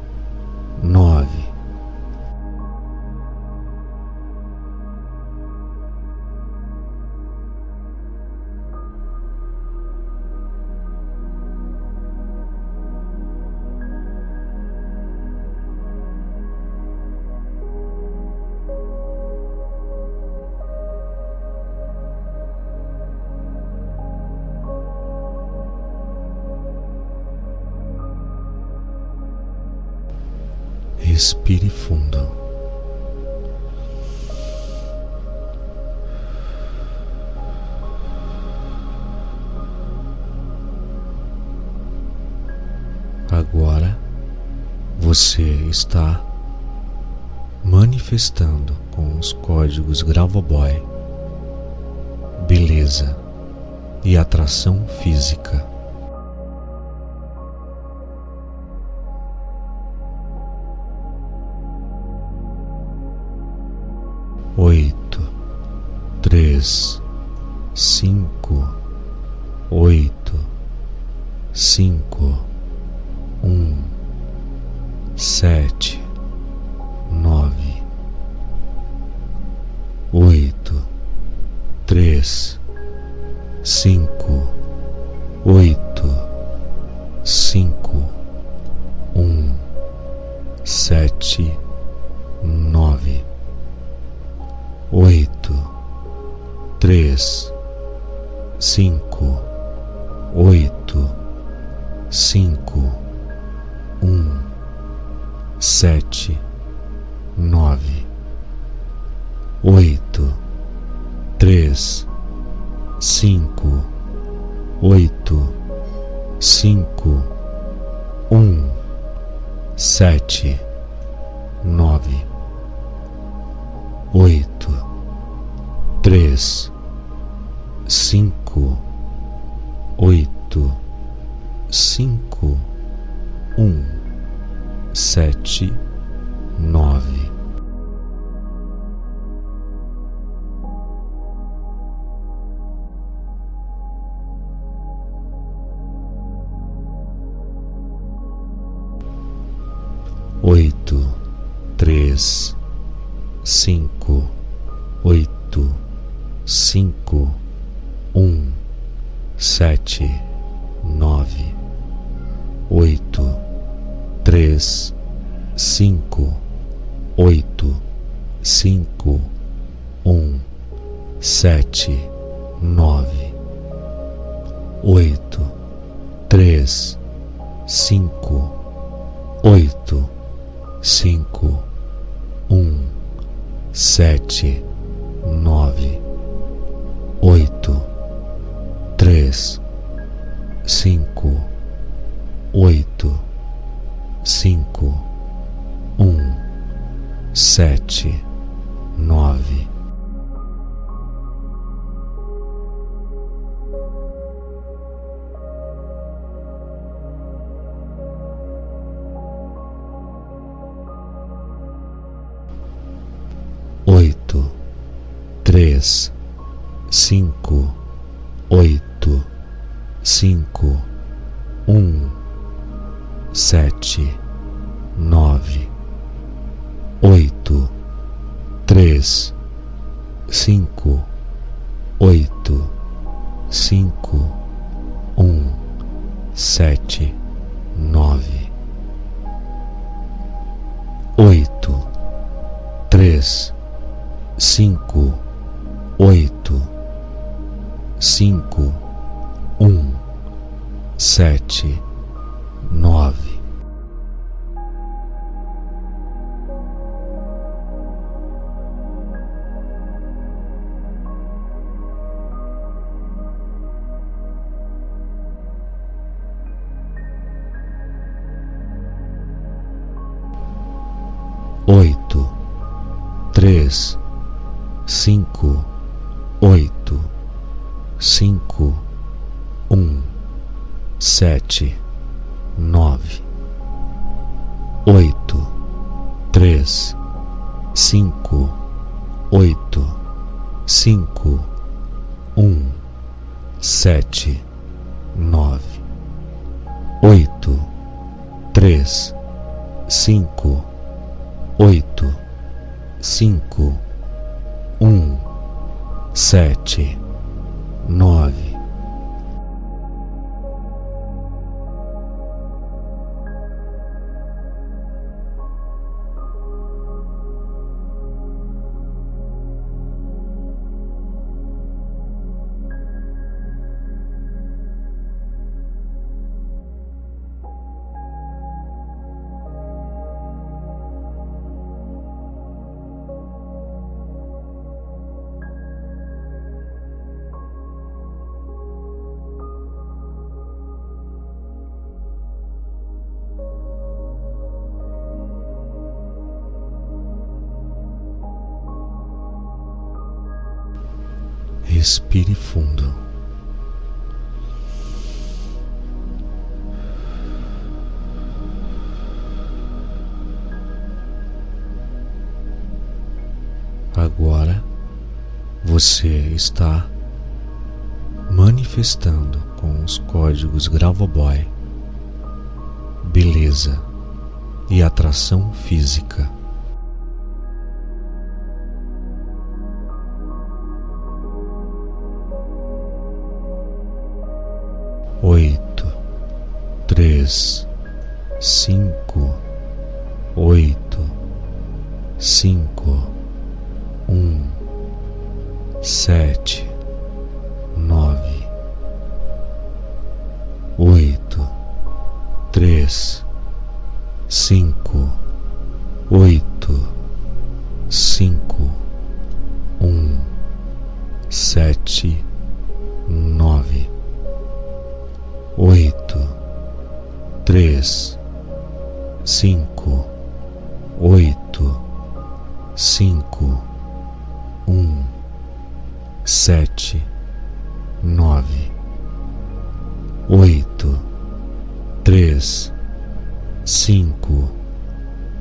S1: estando com os códigos Gravoboy, beleza e atração física. Oito, três, cinco, oito, cinco, um, sete. Cinco, um, sete, nove, oito, três, cinco, oito, cinco, um, sete, nove. Você está manifestando com os códigos Gravoboy beleza e atração física. oito, três, cinco, oito, cinco, um, sete, nove, oito, três, cinco, oito, cinco, um, sete, nove oito, três, cinco, oito, cinco, um, sete, nove, oito, três, cinco,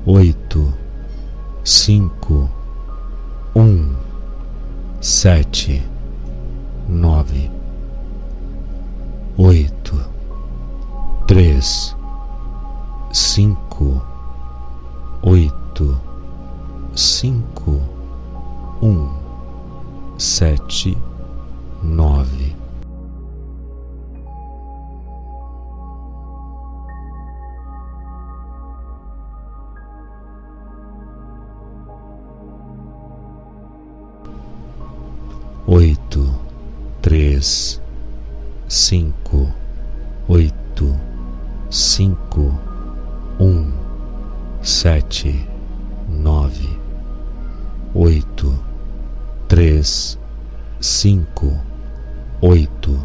S1: oito, cinco, um, sete, nove oito, três, cinco, oito, cinco, um, sete, nove. Oito, três, cinco, oito, cinco, um, sete, nove, oito, três, cinco, oito,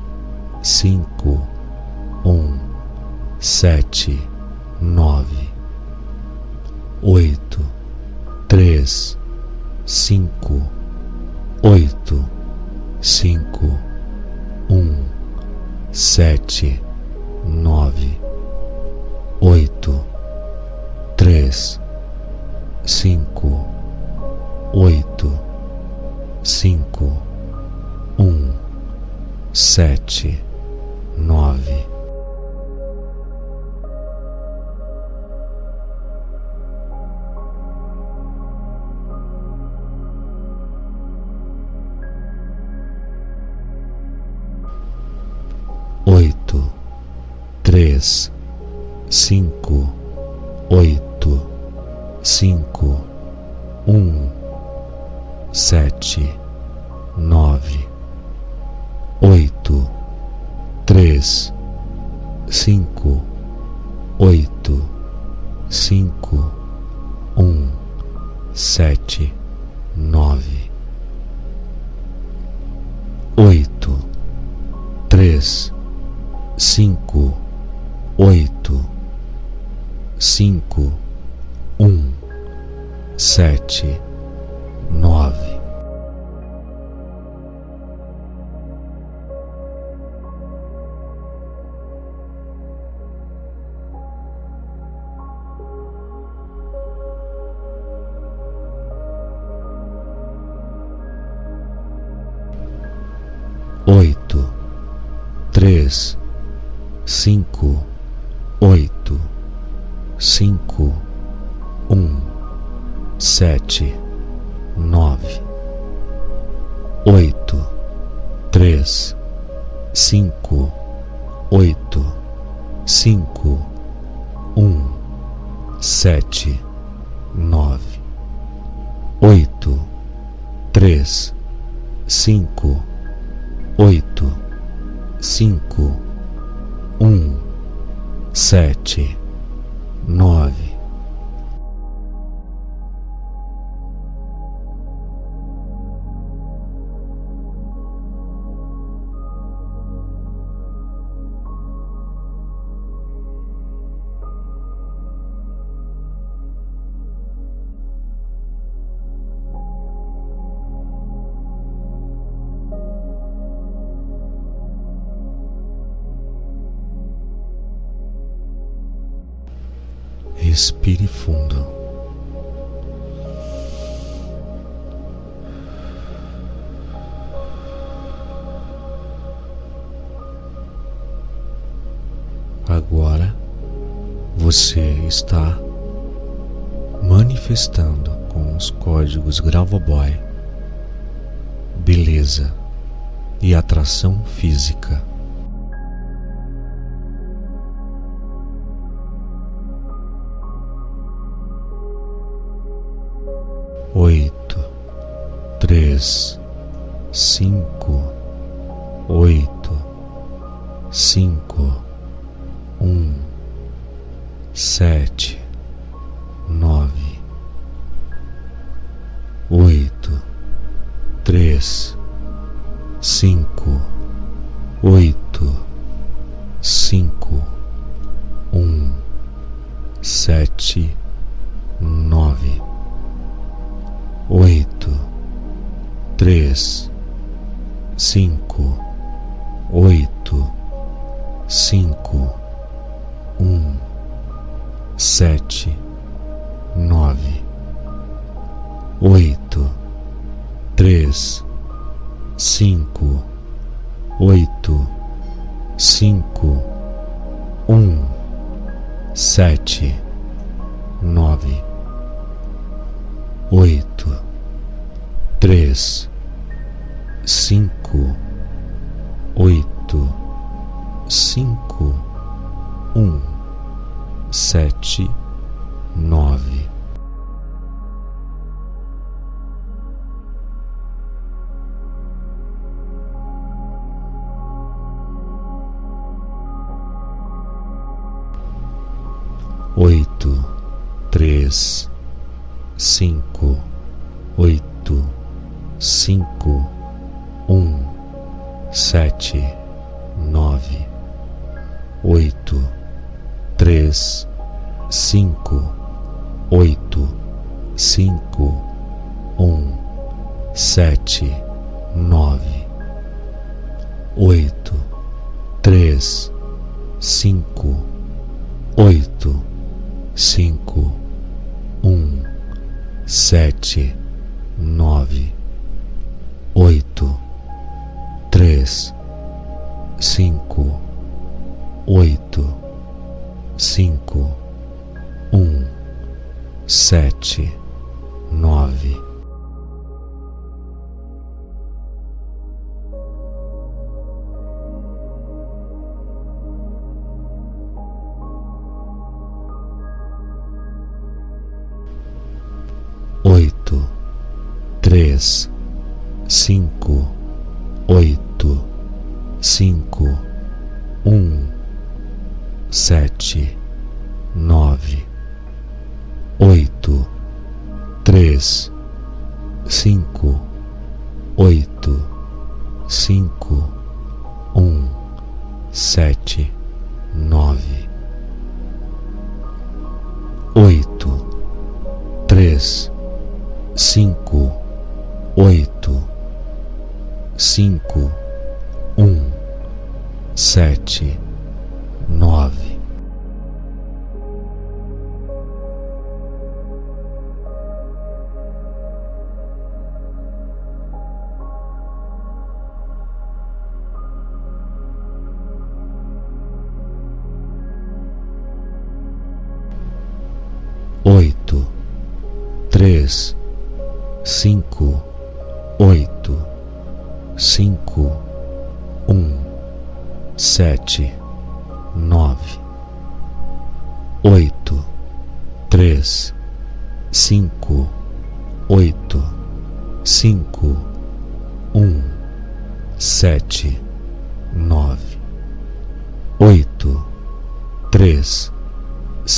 S1: cinco, um, sete, nove, oito, três, cinco, oito, cinco, um, sete, nove, oito, três, cinco, oito, cinco, um, sete, nove. Oito, três, cinco, oito, cinco, um, sete, nove, oito, três, cinco, oito, cinco, um, sete, nove, oito, três, cinco, oito, cinco, um, sete,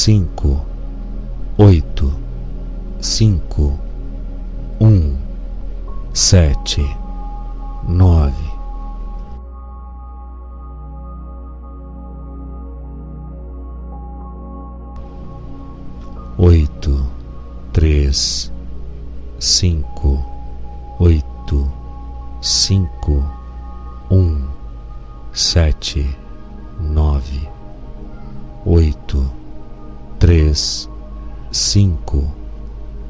S1: cinco, oito, cinco, um, sete, nove. Oito, três, cinco, oito, cinco, um, sete, nove, oito três, cinco,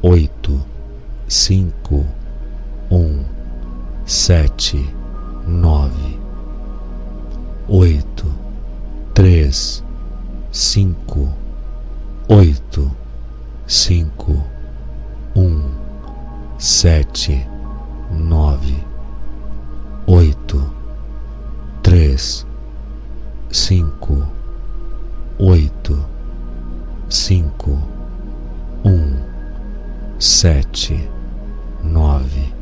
S1: oito, cinco, um, sete, nove, oito, três, cinco, oito, cinco, um, sete, nove, oito, três, cinco, oito cinco, um, sete, nove,